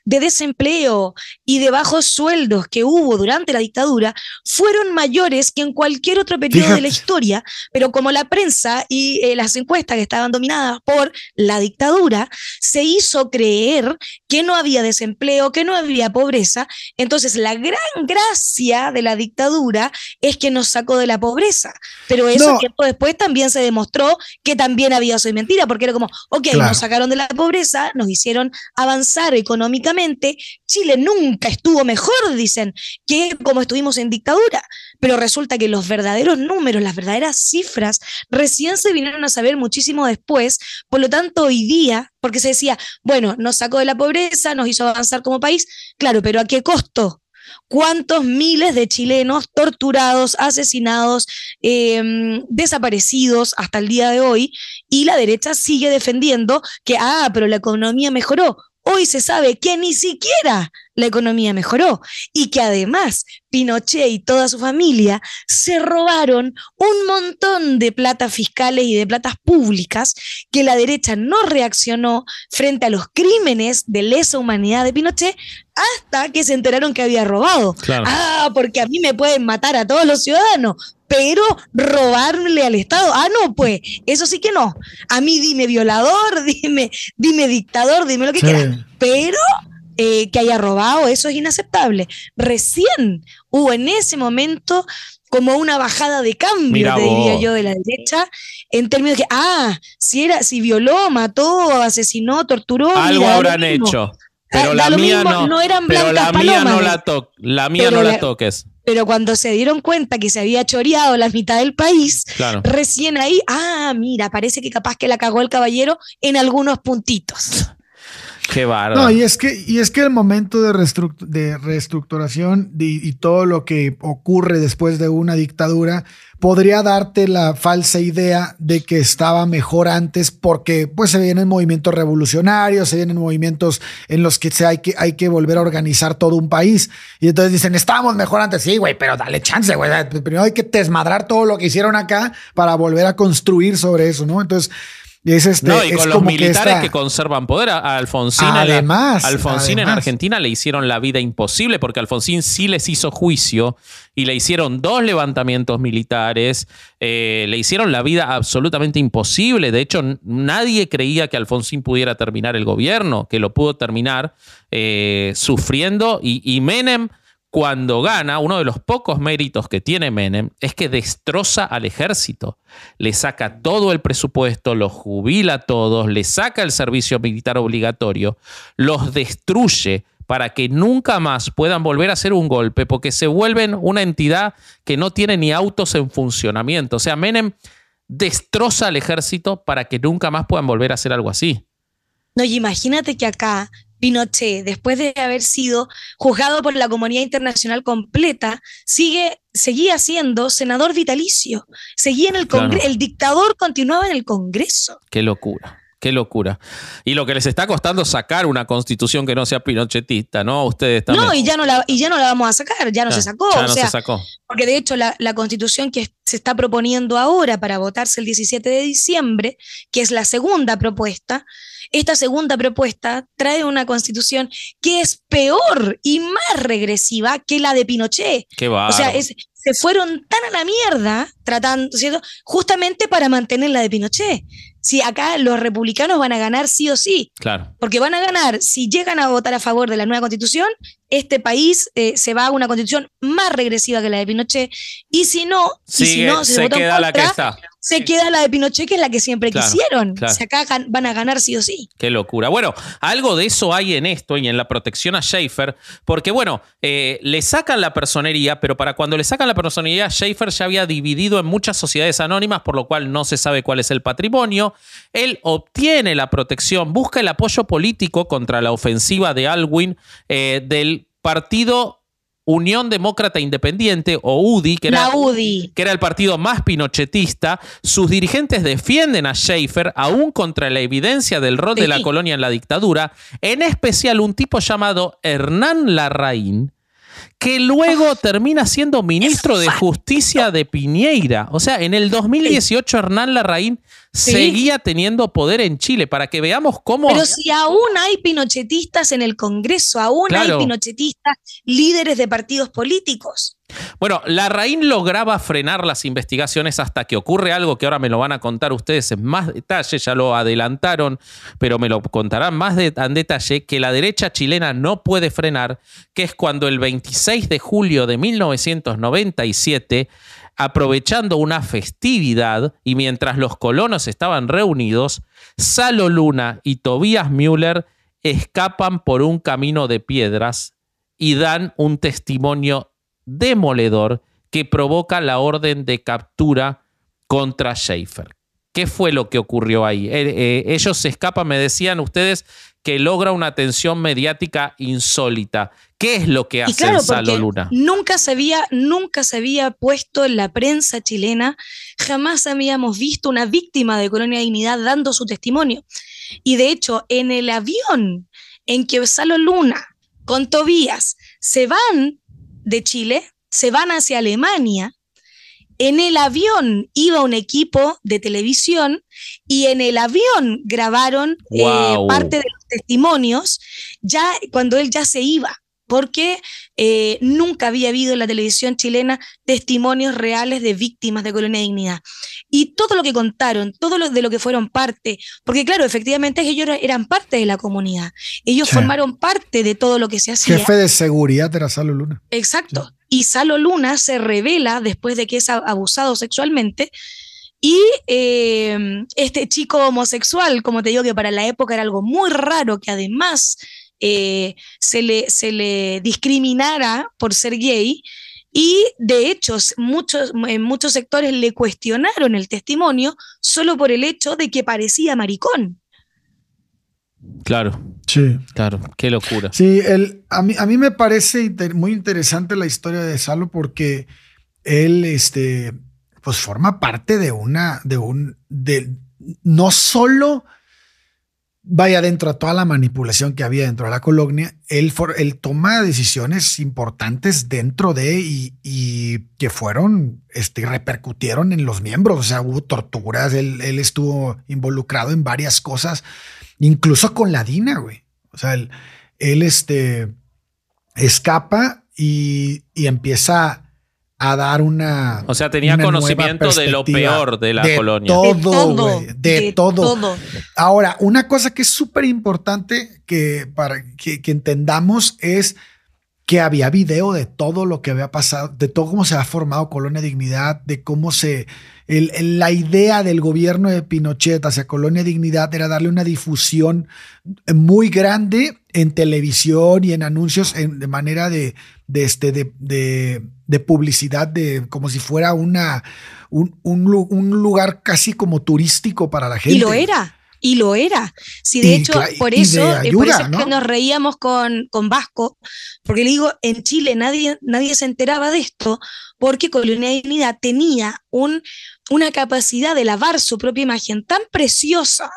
[SPEAKER 4] de desempleo y de bajos sueldos que hubo durante la dictadura fueron mayores que en cualquier otro periodo de la historia, pero como la prensa y eh, las encuestas que estaban dominadas por la dictadura, se hizo creer que no había desempleo, que no había pobreza. Entonces, la gran gracia de la dictadura es que nos sacó de la pobreza, pero eso
[SPEAKER 3] No.
[SPEAKER 4] tiempo después también se demostró que también había sido mentira, porque era como, ok,
[SPEAKER 3] Claro.
[SPEAKER 4] nos sacaron de la pobreza, nos hicieron avanzar económicamente, Chile nunca estuvo mejor, dicen, que como estuvimos en dictadura, pero resulta que los verdaderos números, las verdaderas cifras, recién se vinieron a saber muchísimo después, por lo tanto hoy día, porque se decía, bueno, nos sacó de la pobreza, nos hizo avanzar como país, claro, pero ¿a qué costo? ¿Cuántos miles de chilenos torturados, asesinados, eh, desaparecidos hasta el día de hoy? Y la derecha sigue defendiendo que, ah, pero la economía mejoró. Hoy se sabe que ni siquiera la economía mejoró y que además Pinochet y toda su familia se robaron un montón de platas fiscales y de platas públicas que la derecha no reaccionó frente a los crímenes de lesa humanidad de Pinochet hasta que se enteraron que había robado.
[SPEAKER 2] Claro.
[SPEAKER 4] Ah, porque a mí me pueden matar a todos los ciudadanos, pero robarle al Estado, ah, no, pues, eso sí que no. A mí dime violador, dime, dime dictador, dime lo que
[SPEAKER 3] Sí.
[SPEAKER 4] quieras, pero eh, que haya robado, eso es inaceptable. Recién hubo en ese momento como una bajada de cambio, te diría yo, de la derecha, en términos de que, ah, si era, si violó, mató, asesinó, torturó,
[SPEAKER 2] Algo
[SPEAKER 4] mira,
[SPEAKER 2] habrán hecho. Pero la mía
[SPEAKER 4] mismo,
[SPEAKER 2] no.
[SPEAKER 4] no eran
[SPEAKER 2] pero la mía no la to la mía no la
[SPEAKER 4] la-
[SPEAKER 2] toques.
[SPEAKER 4] Pero cuando se dieron cuenta que se había choreado la mitad del país,
[SPEAKER 2] Claro.
[SPEAKER 4] recién ahí, ah, mira, parece que capaz que la cagó el caballero en algunos puntitos.
[SPEAKER 2] Qué bárbaro.
[SPEAKER 3] No, y es que, y es que el momento de, reestruct- de reestructuración y todo lo que ocurre después de una dictadura podría darte la falsa idea de que estaba mejor antes porque pues se vienen movimientos revolucionarios, se vienen movimientos en los que se hay que, hay que volver a organizar todo un país. Y entonces dicen, estábamos mejor antes. Sí, güey, pero dale chance, güey. Primero hay que desmadrar todo lo que hicieron acá para volver a construir sobre eso, ¿no? Entonces, es este.
[SPEAKER 2] No, y
[SPEAKER 3] es
[SPEAKER 2] con los
[SPEAKER 3] que
[SPEAKER 2] militares
[SPEAKER 3] esta-
[SPEAKER 2] que conservan poder, a a Alfonsín, en la-
[SPEAKER 3] Además,
[SPEAKER 2] Alfonsín en. Argentina le hicieron la vida imposible porque Alfonsín sí les hizo juicio y le hicieron dos levantamientos militares, eh, le hicieron la vida absolutamente imposible. De hecho, nadie creía que Alfonsín pudiera terminar el gobierno, que lo pudo terminar eh, sufriendo y, y Menem cuando gana, uno de los pocos méritos que tiene Menem es que destroza al ejército. Le saca todo el presupuesto, los jubila a todos, le saca el servicio militar obligatorio, los destruye para que nunca más puedan volver a hacer un golpe, porque se vuelven una entidad que no tiene ni autos en funcionamiento. O sea, Menem destroza al ejército para que nunca más puedan volver a hacer algo así.
[SPEAKER 4] No, y imagínate que acá Pinochet, después de haber sido juzgado por la comunidad internacional completa, sigue, seguía siendo senador vitalicio. Seguía en el Congreso.
[SPEAKER 2] Claro.
[SPEAKER 4] El dictador continuaba en el Congreso.
[SPEAKER 2] Qué locura. Qué locura. Y lo que les está costando sacar una constitución que no sea pinochetista, ¿no? Ustedes también.
[SPEAKER 4] No, y ya no la, y ya no la vamos a sacar, ya no se sacó.
[SPEAKER 2] Ya no se sacó.
[SPEAKER 4] Porque de hecho la, la, constitución que se está proponiendo ahora para votarse el 17 de diciembre, que es la segunda propuesta, esta segunda propuesta trae una constitución que es peor y más regresiva que la de Pinochet.
[SPEAKER 2] Qué o
[SPEAKER 4] sea, se fueron tan a la mierda tratando, ¿cierto? Justamente para mantener la de Pinochet si acá los republicanos van a ganar sí o sí.
[SPEAKER 2] Claro.
[SPEAKER 4] Porque van a ganar, si llegan a votar a favor de la nueva constitución, este país eh, se va a una constitución más regresiva que la de Pinochet. Y si no, si no
[SPEAKER 2] se, queda la que está
[SPEAKER 4] se queda la de Pinochet, que es la que siempre quisieron. O sea, acá van a ganar sí o sí.
[SPEAKER 2] Qué locura. Bueno, algo de eso hay en esto y en la protección a Schaefer, porque bueno, eh, le sacan la personería, pero para cuando le sacan la personería, Schaefer ya había dividido en muchas sociedades anónimas, por lo cual no se sabe cuál es el patrimonio. Él obtiene la protección, busca el apoyo político contra la ofensiva de Alwin eh, del partido Unión Demócrata Independiente, o UDI, que era, que era el partido más pinochetista, sus dirigentes defienden a Schaefer aún contra la evidencia del rol de la colonia en la dictadura, en especial un tipo llamado Hernán Larraín, que luego termina siendo ministro de Justicia de Piñeira. O sea, en el 2018 Hernán Larraín seguía teniendo poder en Chile, para que veamos cómo...
[SPEAKER 4] Pero si aún hay pinochetistas en el Congreso, aún hay pinochetistas líderes de partidos políticos.
[SPEAKER 2] Bueno, Larraín lograba frenar las investigaciones hasta que ocurre algo que ahora me lo van a contar ustedes en más detalle, ya lo adelantaron, pero me lo contarán más en detalle, que la derecha chilena no puede frenar, que es cuando el 26 de julio de 1997 aprovechando una festividad y mientras los colonos estaban reunidos, Salo Luna y Tobías Müller escapan por un camino de piedras y dan un testimonio demoledor que provoca la orden de captura contra Schaefer. ¿Qué fue lo que ocurrió ahí? Eh, eh, ellos se escapan, me decían ustedes, que logra una atención mediática insólita. ¿Qué es lo que hace el Salo Luna?
[SPEAKER 4] Nunca se, había, nunca se había puesto en la prensa chilena, jamás habíamos visto una víctima de Colonia Dignidad dando su testimonio. Y de hecho, en el avión en que Salo Luna con Tobías se van de Chile, se van hacia Alemania, en el avión iba un equipo de televisión y en el avión grabaron eh, parte de los testimonios ya cuando él ya se iba porque eh, nunca había habido en la televisión chilena testimonios reales de víctimas de Colonia de Dignidad. Y todo lo que contaron, todo lo de lo que fueron parte, porque claro, efectivamente ellos eran parte de la comunidad, ellos formaron parte de todo lo que se hacía.
[SPEAKER 3] Jefe de seguridad era Salo Luna.
[SPEAKER 4] Exacto y Salo Luna se revela después de que es abusado sexualmente. Y eh, este chico homosexual, como te digo que para la época era algo muy raro, que además eh, se, le, se le discriminara por ser gay, y de hecho, muchos, en muchos sectores le cuestionaron el testimonio solo por el hecho de que parecía maricón.
[SPEAKER 2] Claro.
[SPEAKER 3] Sí.
[SPEAKER 2] Claro, qué locura.
[SPEAKER 3] Sí, el, a, mí, a mí me parece muy interesante la historia de Salo porque él, este, pues forma parte de una, de un, de, no solo vaya dentro a toda la manipulación que había dentro de la colonia, él, él toma decisiones importantes dentro de y, que fueron, este, repercutieron en los miembros, o sea, hubo torturas, él, él estuvo involucrado en varias cosas incluso con la Dina, güey. O sea, él, este, escapa y, empieza a dar una.
[SPEAKER 2] O sea, tenía conocimiento de lo peor de la colonia.
[SPEAKER 3] Todo, güey. De, todo. Ahora, una cosa que es súper importante que para que, que, entendamos es que había video de todo lo que había pasado, de todo cómo se ha formado Colonia Dignidad, de cómo se la idea del gobierno de Pinochet hacia Colonia Dignidad era darle una difusión muy grande en televisión y en anuncios de manera de, este, de, publicidad, de, como si fuera una, un, lugar casi como turístico para la gente.
[SPEAKER 4] Y lo era. Y lo era. Si de hecho, por eso, es que nos reíamos con, con Vasco, porque le digo, en Chile nadie, nadie se enteraba de esto, porque Colonia Dignidad tenía un, una capacidad de lavar su propia imagen tan preciosa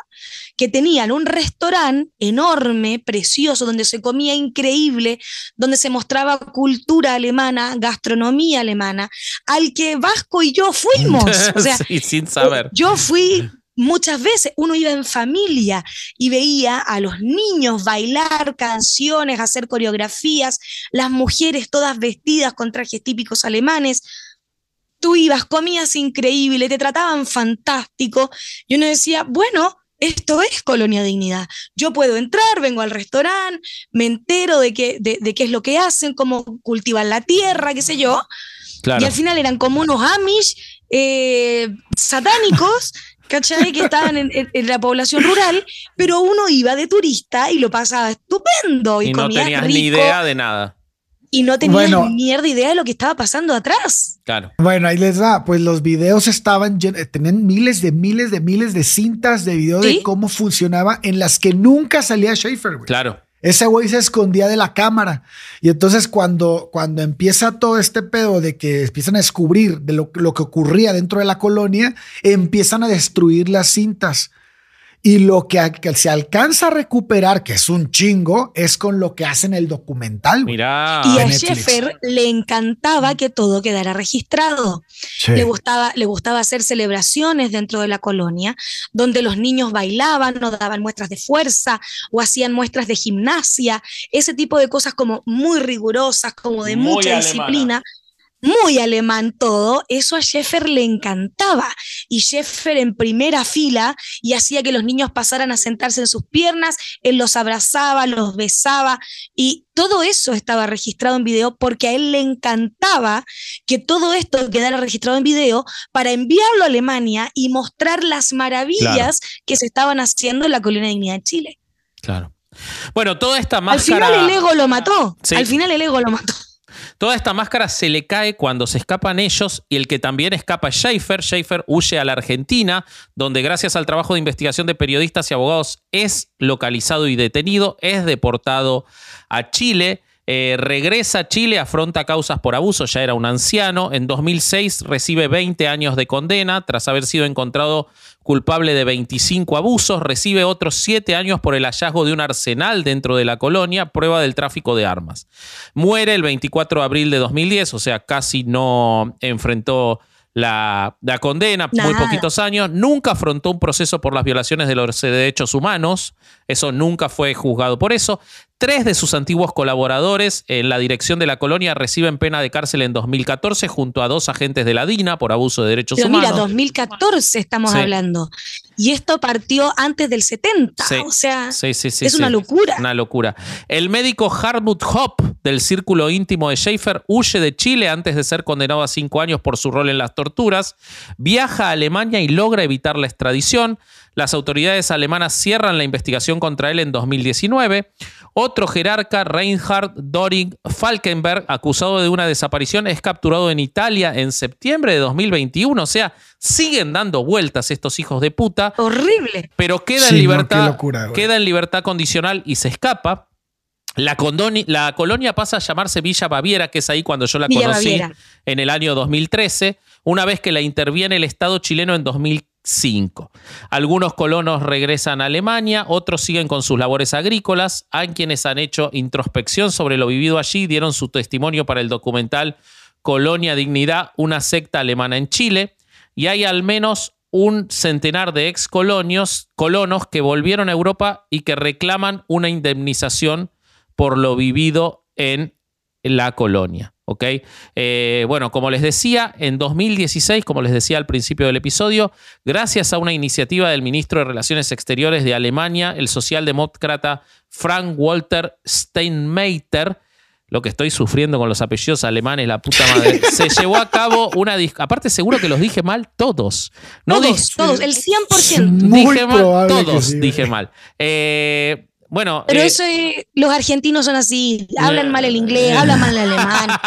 [SPEAKER 4] que tenían un restaurante enorme, precioso, donde se comía increíble, donde se mostraba cultura alemana, gastronomía alemana, al que Vasco y yo fuimos.
[SPEAKER 2] O sea, sin saber.
[SPEAKER 4] Yo fui muchas veces uno iba en familia y veía a los niños bailar canciones, hacer coreografías, las mujeres todas vestidas con trajes típicos alemanes. Tú ibas, comías increíble, te trataban fantástico. Y uno decía, bueno, esto es Colonia Dignidad. Yo puedo entrar, vengo al restaurante, me entero de qué, de, qué es lo que hacen, cómo cultivan la tierra, qué sé yo. Y al final eran como unos Amish eh, satánicos ¿cachai? Que estaban en, la población rural, pero uno iba de turista y lo pasaba estupendo. Y, no tenías ni
[SPEAKER 2] idea de nada.
[SPEAKER 4] Y no tenías ni mierda idea de lo que estaba pasando atrás.
[SPEAKER 2] Claro.
[SPEAKER 3] Bueno, ahí les da. Pues los videos estaban, tenían miles de miles de miles de cintas de video de cómo funcionaba en las que nunca salía Schaefer, güey.
[SPEAKER 2] Claro.
[SPEAKER 3] Ese güey se escondía de la cámara. Y entonces cuando, cuando empieza todo este pedo de que empiezan a descubrir de lo, lo que ocurría dentro de la colonia, empiezan a destruir las cintas. Y lo que, se alcanza a recuperar, que es un chingo, es con lo que hacen el documental.
[SPEAKER 2] Mira.
[SPEAKER 4] Y a Sheffer le encantaba que todo quedara registrado. Le, gustaba, le gustaba hacer celebraciones dentro de la colonia, donde los niños bailaban o daban muestras de fuerza o hacían muestras de gimnasia, ese tipo de cosas como muy rigurosas, como de mucha disciplina muy alemán todo, eso a Sheffer le encantaba. Y Sheffer en primera fila y hacía que los niños pasaran a sentarse en sus piernas, él los abrazaba, los besaba y todo eso estaba registrado en video porque a él le encantaba que todo esto quedara registrado en video para enviarlo a Alemania y mostrar las maravillas que se estaban haciendo en la Colina de Dignidad de Chile.
[SPEAKER 2] Claro. Bueno, toda esta máscara...
[SPEAKER 4] Al final el ego lo mató. Al final el ego lo mató.
[SPEAKER 2] Toda esta máscara se le cae cuando se escapan ellos y el que también escapa es Schaefer. Schaefer huye a la Argentina, donde gracias al trabajo de investigación de periodistas y abogados es localizado y detenido, es deportado a Chile. Eh, regresa a Chile, afronta causas por abuso, ya era un anciano. En 2006 recibe 20 años de condena tras haber sido encontrado culpable de 25 abusos, recibe otros 7 años por el hallazgo de un arsenal dentro de la colonia, prueba del tráfico de armas. Muere el 24 de abril de 2010, o sea, casi no enfrentó la, condena, muy poquitos años, nunca afrontó un proceso por las violaciones de los derechos humanos, eso nunca fue juzgado por eso. Tres de sus antiguos colaboradores en la dirección de la colonia reciben pena de cárcel en 2014 junto a dos agentes de la DINA por abuso de derechos humanos.
[SPEAKER 4] Mira, 2014 estamos hablando. Y esto partió antes del 70. o sea, es una locura.
[SPEAKER 2] Una locura. El médico Hartmut Hopp del círculo íntimo de Schaefer huye de Chile antes de ser condenado a cinco años por su rol en las torturas. Viaja a Alemania y logra evitar la extradición. Las autoridades alemanas cierran la investigación contra él en 2019. Otro jerarca, Reinhard Doring Falkenberg, acusado de una desaparición, es capturado en Italia en septiembre de 2021. O sea, siguen dando vueltas estos hijos de puta.
[SPEAKER 4] Horrible.
[SPEAKER 2] Pero queda en libertad. queda en libertad condicional y se escapa. La, la, colonia pasa a llamarse Villa Baviera, que es ahí cuando yo la conocí en el año 2013, una vez que la interviene el Estado chileno en 2015 5. Algunos colonos regresan a Alemania, otros siguen con sus labores agrícolas. Hay quienes han hecho introspección sobre lo vivido allí, dieron su testimonio para el documental Colonia Dignidad, una secta alemana en Chile. Y hay al menos un centenar de ex colonos que volvieron a Europa y que reclaman una indemnización por lo vivido en la colonia. ¿Ok? Eh, bueno, como les decía, en 2016, como les decía al principio del episodio, gracias a una iniciativa del ministro de Relaciones Exteriores de Alemania, el socialdemócrata Frank Walter Steinmeier, lo que estoy sufriendo con los apellidos alemanes, la puta madre. Se llevó a cabo una. Aparte, seguro que los dije mal todos.
[SPEAKER 4] No todos, todos, el 100%.
[SPEAKER 2] dije mal, todos dije mal. Eh, bueno,
[SPEAKER 4] pero eh, eso los argentinos son así, hablan mal el inglés, hablan mal el alemán.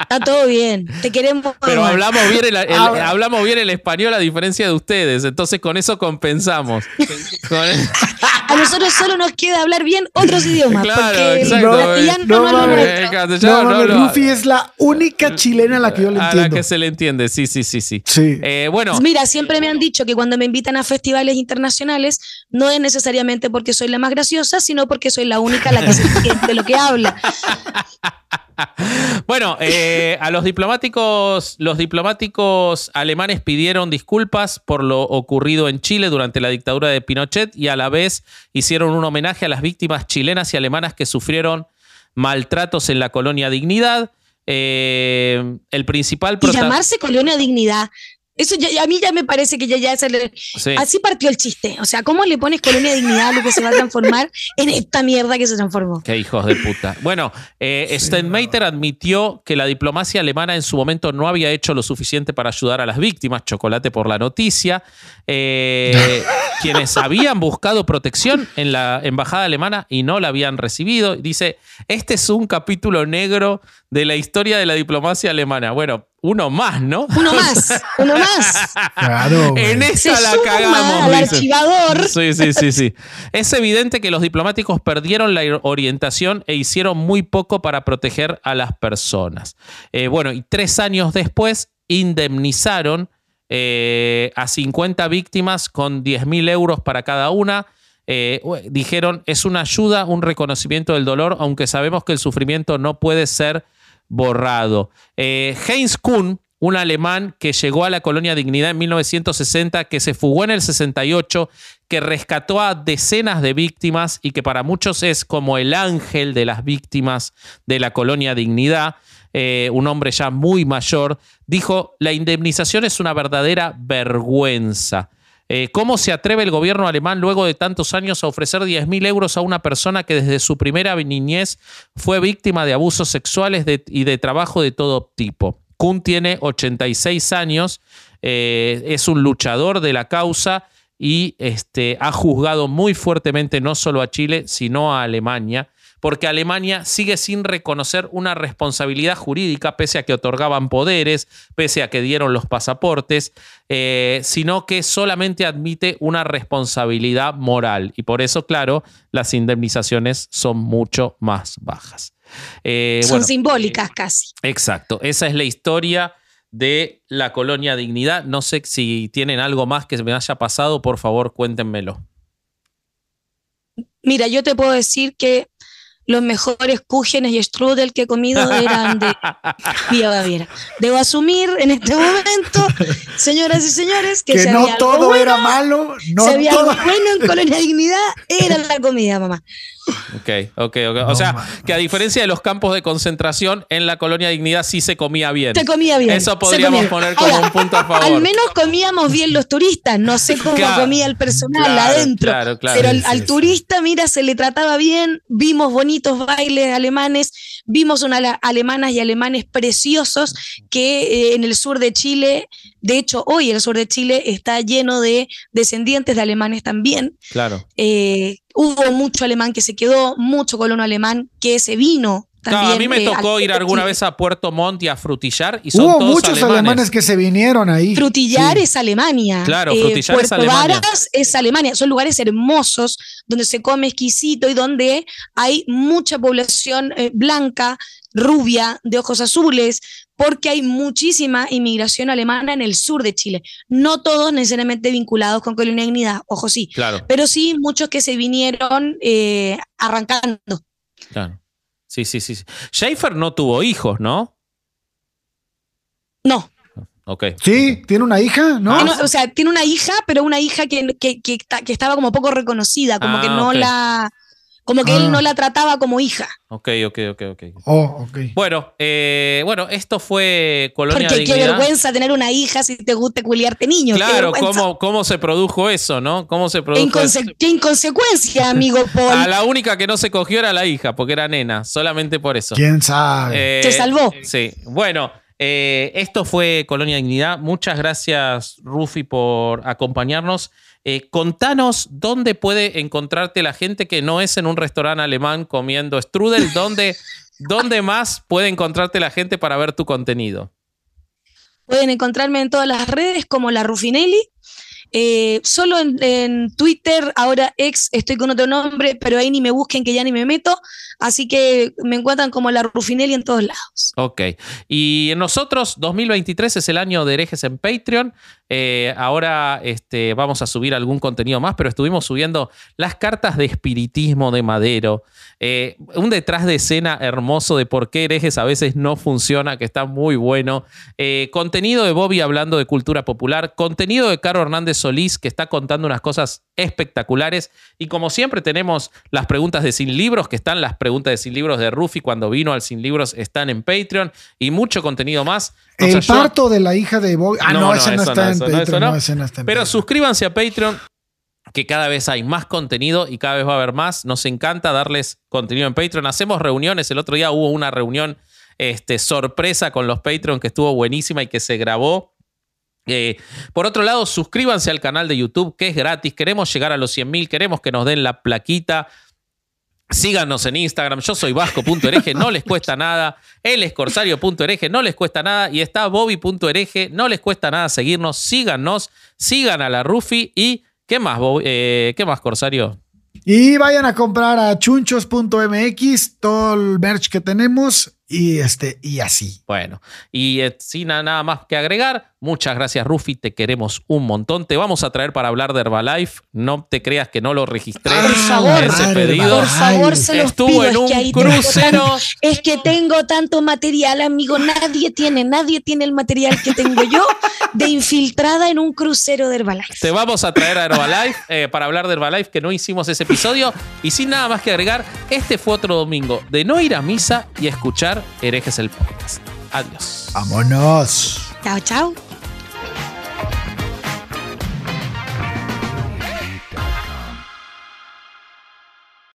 [SPEAKER 4] Está todo bien. Te queremos.
[SPEAKER 2] Pero hablamos bien el, hablamos bien el español a diferencia de ustedes. Entonces con eso compensamos. Con-
[SPEAKER 4] A nosotros solo nos queda hablar bien otros idiomas.
[SPEAKER 2] Claro,
[SPEAKER 4] porque
[SPEAKER 2] exacto.
[SPEAKER 4] el castellano
[SPEAKER 3] No
[SPEAKER 4] no, es nuestro.
[SPEAKER 3] No,
[SPEAKER 2] no lo-
[SPEAKER 3] Rufi es la única chilena a la que yo le
[SPEAKER 2] a la
[SPEAKER 3] entiendo.
[SPEAKER 2] que se le entiende, sí, sí, sí, sí.
[SPEAKER 3] Sí.
[SPEAKER 2] Eh, bueno,
[SPEAKER 4] Mira, siempre me han dicho que cuando me invitan a festivales internacionales no es necesariamente porque soy la más graciosa, sino porque soy la única a la que se entiende lo que habla.
[SPEAKER 2] Bueno, eh, a los diplomáticos, los diplomáticos alemanes pidieron disculpas por lo ocurrido en Chile durante la dictadura de Pinochet y a la vez hicieron un homenaje a las víctimas chilenas y alemanas que sufrieron maltratos en la colonia Dignidad. Eh, el principal
[SPEAKER 4] Y llamarse Colonia Dignidad. Eso ya, a mí ya me parece que ya, ya le-
[SPEAKER 2] Sí.
[SPEAKER 4] así partió el chiste. O sea, ¿cómo le pones Colonia Dignidad a lo que se va a transformar en esta mierda que se transformó?
[SPEAKER 2] Qué hijos de puta. Bueno, eh, Steinmeier admitió que la diplomacia alemana en su momento no había hecho lo suficiente para ayudar a las víctimas. Chocolate por la noticia. Eh, quienes habían buscado protección en la embajada alemana y no la habían recibido. Dice: Este es un capítulo negro de la historia de la diplomacia alemana. Bueno, uno más, ¿no?
[SPEAKER 4] Uno más, uno más.
[SPEAKER 3] Claro. güey.
[SPEAKER 2] En
[SPEAKER 4] Se
[SPEAKER 2] esta la
[SPEAKER 4] suma
[SPEAKER 2] cagamos.
[SPEAKER 4] al archivador.
[SPEAKER 2] Sí, sí, sí, sí. Es evidente que los diplomáticos perdieron la orientación e hicieron muy poco para proteger a las personas. Eh, bueno, y tres años después indemnizaron eh, a 50 víctimas con 10 mil euros para cada una. Eh, dijeron, es una ayuda, un reconocimiento del dolor, aunque sabemos que el sufrimiento no puede ser borrado. Eh, Heinz Kuhn, un alemán que llegó a la colonia Dignidad en 1960, que se fugó en el 68, que rescató a decenas de víctimas y que para muchos es como el ángel de las víctimas de la colonia Dignidad, eh, un hombre ya muy mayor, dijo, la indemnización es una verdadera vergüenza. Eh, ¿Cómo se atreve el gobierno alemán luego de tantos años a ofrecer 10.000 euros a una persona que desde su primera niñez fue víctima de abusos sexuales y de trabajo de todo tipo? Kuhn tiene 86 años, eh, es un luchador de la causa y este, ha juzgado muy fuertemente no solo a Chile, sino a Alemania, porque Alemania sigue sin reconocer una responsabilidad jurídica, pese a que otorgaban poderes, pese a que dieron los pasaportes, eh, sino que solamente admite una responsabilidad moral. Y por eso, claro, las indemnizaciones son mucho más bajas. Eh,
[SPEAKER 4] Son
[SPEAKER 2] bueno,
[SPEAKER 4] simbólicas casi.
[SPEAKER 2] Exacto, esa es la historia de la colonia Dignidad. No sé si tienen algo más que me haya pasado, por favor cuéntenmelo.
[SPEAKER 4] Mira, yo te puedo decir que los mejores cúgenes y strudel que he comido eran de Villa Baviera. Debo asumir en este momento, señoras y señores, que,
[SPEAKER 3] que
[SPEAKER 4] si
[SPEAKER 3] no
[SPEAKER 4] había algo
[SPEAKER 3] todo
[SPEAKER 4] bueno,
[SPEAKER 3] era malo, no
[SPEAKER 4] si había
[SPEAKER 3] todo.
[SPEAKER 4] algo bueno en Colonia Dignidad, era la comida, mamá.
[SPEAKER 2] Ok, ok, ok. o sea,
[SPEAKER 3] man.
[SPEAKER 2] que a diferencia de los campos de concentración, en la colonia Dignidad sí se comía bien.
[SPEAKER 4] Se comía bien.
[SPEAKER 2] Eso podríamos poner como
[SPEAKER 4] Ahora,
[SPEAKER 2] un punto a favor.
[SPEAKER 4] Al menos comíamos bien los turistas, no sé cómo
[SPEAKER 2] Claro,
[SPEAKER 4] comía el personal
[SPEAKER 2] claro,
[SPEAKER 4] adentro.
[SPEAKER 2] claro, claro.
[SPEAKER 4] pero al,
[SPEAKER 3] Sí,
[SPEAKER 4] al
[SPEAKER 3] sí,
[SPEAKER 4] turista, mira, se le trataba bien, vimos bonitos bailes alemanes, vimos unas alemanas y alemanes preciosos que eh, en el sur de Chile, de hecho hoy el sur de Chile está lleno de descendientes de alemanes también.
[SPEAKER 2] Claro.
[SPEAKER 4] Eh, hubo mucho alemán que se quedó, mucho colono alemán que se vino. También,
[SPEAKER 2] Claro, a mí me
[SPEAKER 4] eh,
[SPEAKER 2] tocó
[SPEAKER 4] al-
[SPEAKER 2] ir alguna vez a Puerto Montt y a frutillar y son
[SPEAKER 3] Hubo
[SPEAKER 2] todos
[SPEAKER 3] muchos alemanes. que se vinieron ahí.
[SPEAKER 4] Frutillar
[SPEAKER 3] Sí.
[SPEAKER 4] es Alemania.
[SPEAKER 2] Claro,
[SPEAKER 4] Eh,
[SPEAKER 2] Frutillar es
[SPEAKER 4] Puerto
[SPEAKER 2] Alemania.
[SPEAKER 4] Varas es Alemania. Son lugares hermosos donde se come exquisito y donde hay mucha población eh, blanca, rubia, de ojos azules, porque hay muchísima inmigración alemana en el sur de Chile. No todos necesariamente vinculados con Colonia Dignidad, ojo sí,
[SPEAKER 2] Claro,
[SPEAKER 4] pero sí muchos que se vinieron eh, arrancando.
[SPEAKER 2] claro. Sí, sí, sí. sí. Schaefer no tuvo hijos, ¿no?
[SPEAKER 4] No,
[SPEAKER 2] Ok.
[SPEAKER 3] Sí, tiene una hija, ¿no?
[SPEAKER 2] Ah,
[SPEAKER 4] Tiene- o sea, tiene una hija, pero una hija que, que, que, ta- que estaba como poco reconocida, como
[SPEAKER 2] Ah,
[SPEAKER 4] que no
[SPEAKER 2] ok.
[SPEAKER 4] la. Como que
[SPEAKER 3] Ah.
[SPEAKER 4] él no la trataba como hija.
[SPEAKER 2] Ok, ok, ok, ok.
[SPEAKER 3] Oh, ok.
[SPEAKER 2] Bueno, eh, bueno, esto fue Colonia
[SPEAKER 4] Porque qué vergüenza tener una hija si te gusta culiarte niños.
[SPEAKER 2] Claro. ¿cómo, ¿cómo se produjo eso, no? ¿Cómo se produjo eso?
[SPEAKER 4] inconse- qué inconsecuencia, amigo Paul.
[SPEAKER 2] A la única que no se cogió era la hija, porque era nena, solamente por eso.
[SPEAKER 3] ¿Quién sabe?
[SPEAKER 2] Eh,
[SPEAKER 4] Se salvó.
[SPEAKER 2] Sí. Bueno, eh, esto fue Colonia Dignidad. Muchas gracias, Rufi, por acompañarnos. Eh, contanos dónde puede encontrarte la gente que no es en un restaurante alemán comiendo strudel, dónde, ¿dónde más puede encontrarte la gente para ver tu contenido?
[SPEAKER 4] Pueden encontrarme en todas las redes como la Rufinelli. Eh, solo en, Twitter, ahora ex, estoy con otro nombre, pero ahí ni me busquen que ya ni me meto. Así que me encuentran como la Rufinelli en todos lados.
[SPEAKER 2] Ok. Y nosotros, 2023 es el año de herejes en Patreon. Eh, ahora este, vamos a subir algún contenido más, pero estuvimos subiendo las cartas de espiritismo de Madero. Eh, un detrás de escena hermoso de por qué herejes a veces no funciona, que está muy bueno. Eh, contenido de Bobby hablando de cultura popular. Contenido de Caro Hernández Solís, que está contando unas cosas espectaculares. Y como siempre tenemos las preguntas de Sin Libros, que están las preguntas de Sin Libros de Rufi cuando vino al Sin Libros, están en Patreon. Y mucho contenido más.
[SPEAKER 3] el parto de la hija de Bobby. Ah, no, no, ese no, está en
[SPEAKER 2] pero suscríbanse a Patreon, que cada vez hay más contenido y cada vez va a haber más. Nos encanta darles contenido en Patreon. Hacemos reuniones. El otro día hubo una reunión este, sorpresa con los Patreon que estuvo buenísima y que se grabó. Eh, por otro lado, suscríbanse al canal de YouTube, que es gratis. Queremos llegar a los 100.000, queremos que nos den la plaquita. Síganos en Instagram, yo soy vasco.hereje, no les cuesta nada. Él es corsario.hereje, no les cuesta nada. Y está bobby.hereje, no les cuesta nada seguirnos. Síganos, sigan a la Rufi. ¿Y qué más, eh, qué más, Corsario?
[SPEAKER 3] Y vayan a comprar a chunchos.mx todo el merch que tenemos y, este, y así.
[SPEAKER 2] Bueno, y eh, sin nada más que agregar, Muchas gracias, Rufi. Te queremos un montón. Te vamos a traer para hablar de Herbalife. No te creas que no lo registré.
[SPEAKER 4] Por favor, ese pedido. Por favor, se los
[SPEAKER 2] Estuvo en un crucero.
[SPEAKER 4] es que tengo tanto material, amigo. Nadie tiene, nadie tiene el material que tengo yo de infiltrada en un crucero de Herbalife.
[SPEAKER 2] Te vamos a traer a Herbalife eh, para hablar de Herbalife, que no hicimos ese episodio. Y sin nada más que agregar, este fue otro domingo de no ir a misa y escuchar herejes el podcast. Adiós.
[SPEAKER 3] Vámonos.
[SPEAKER 4] Chao, chao.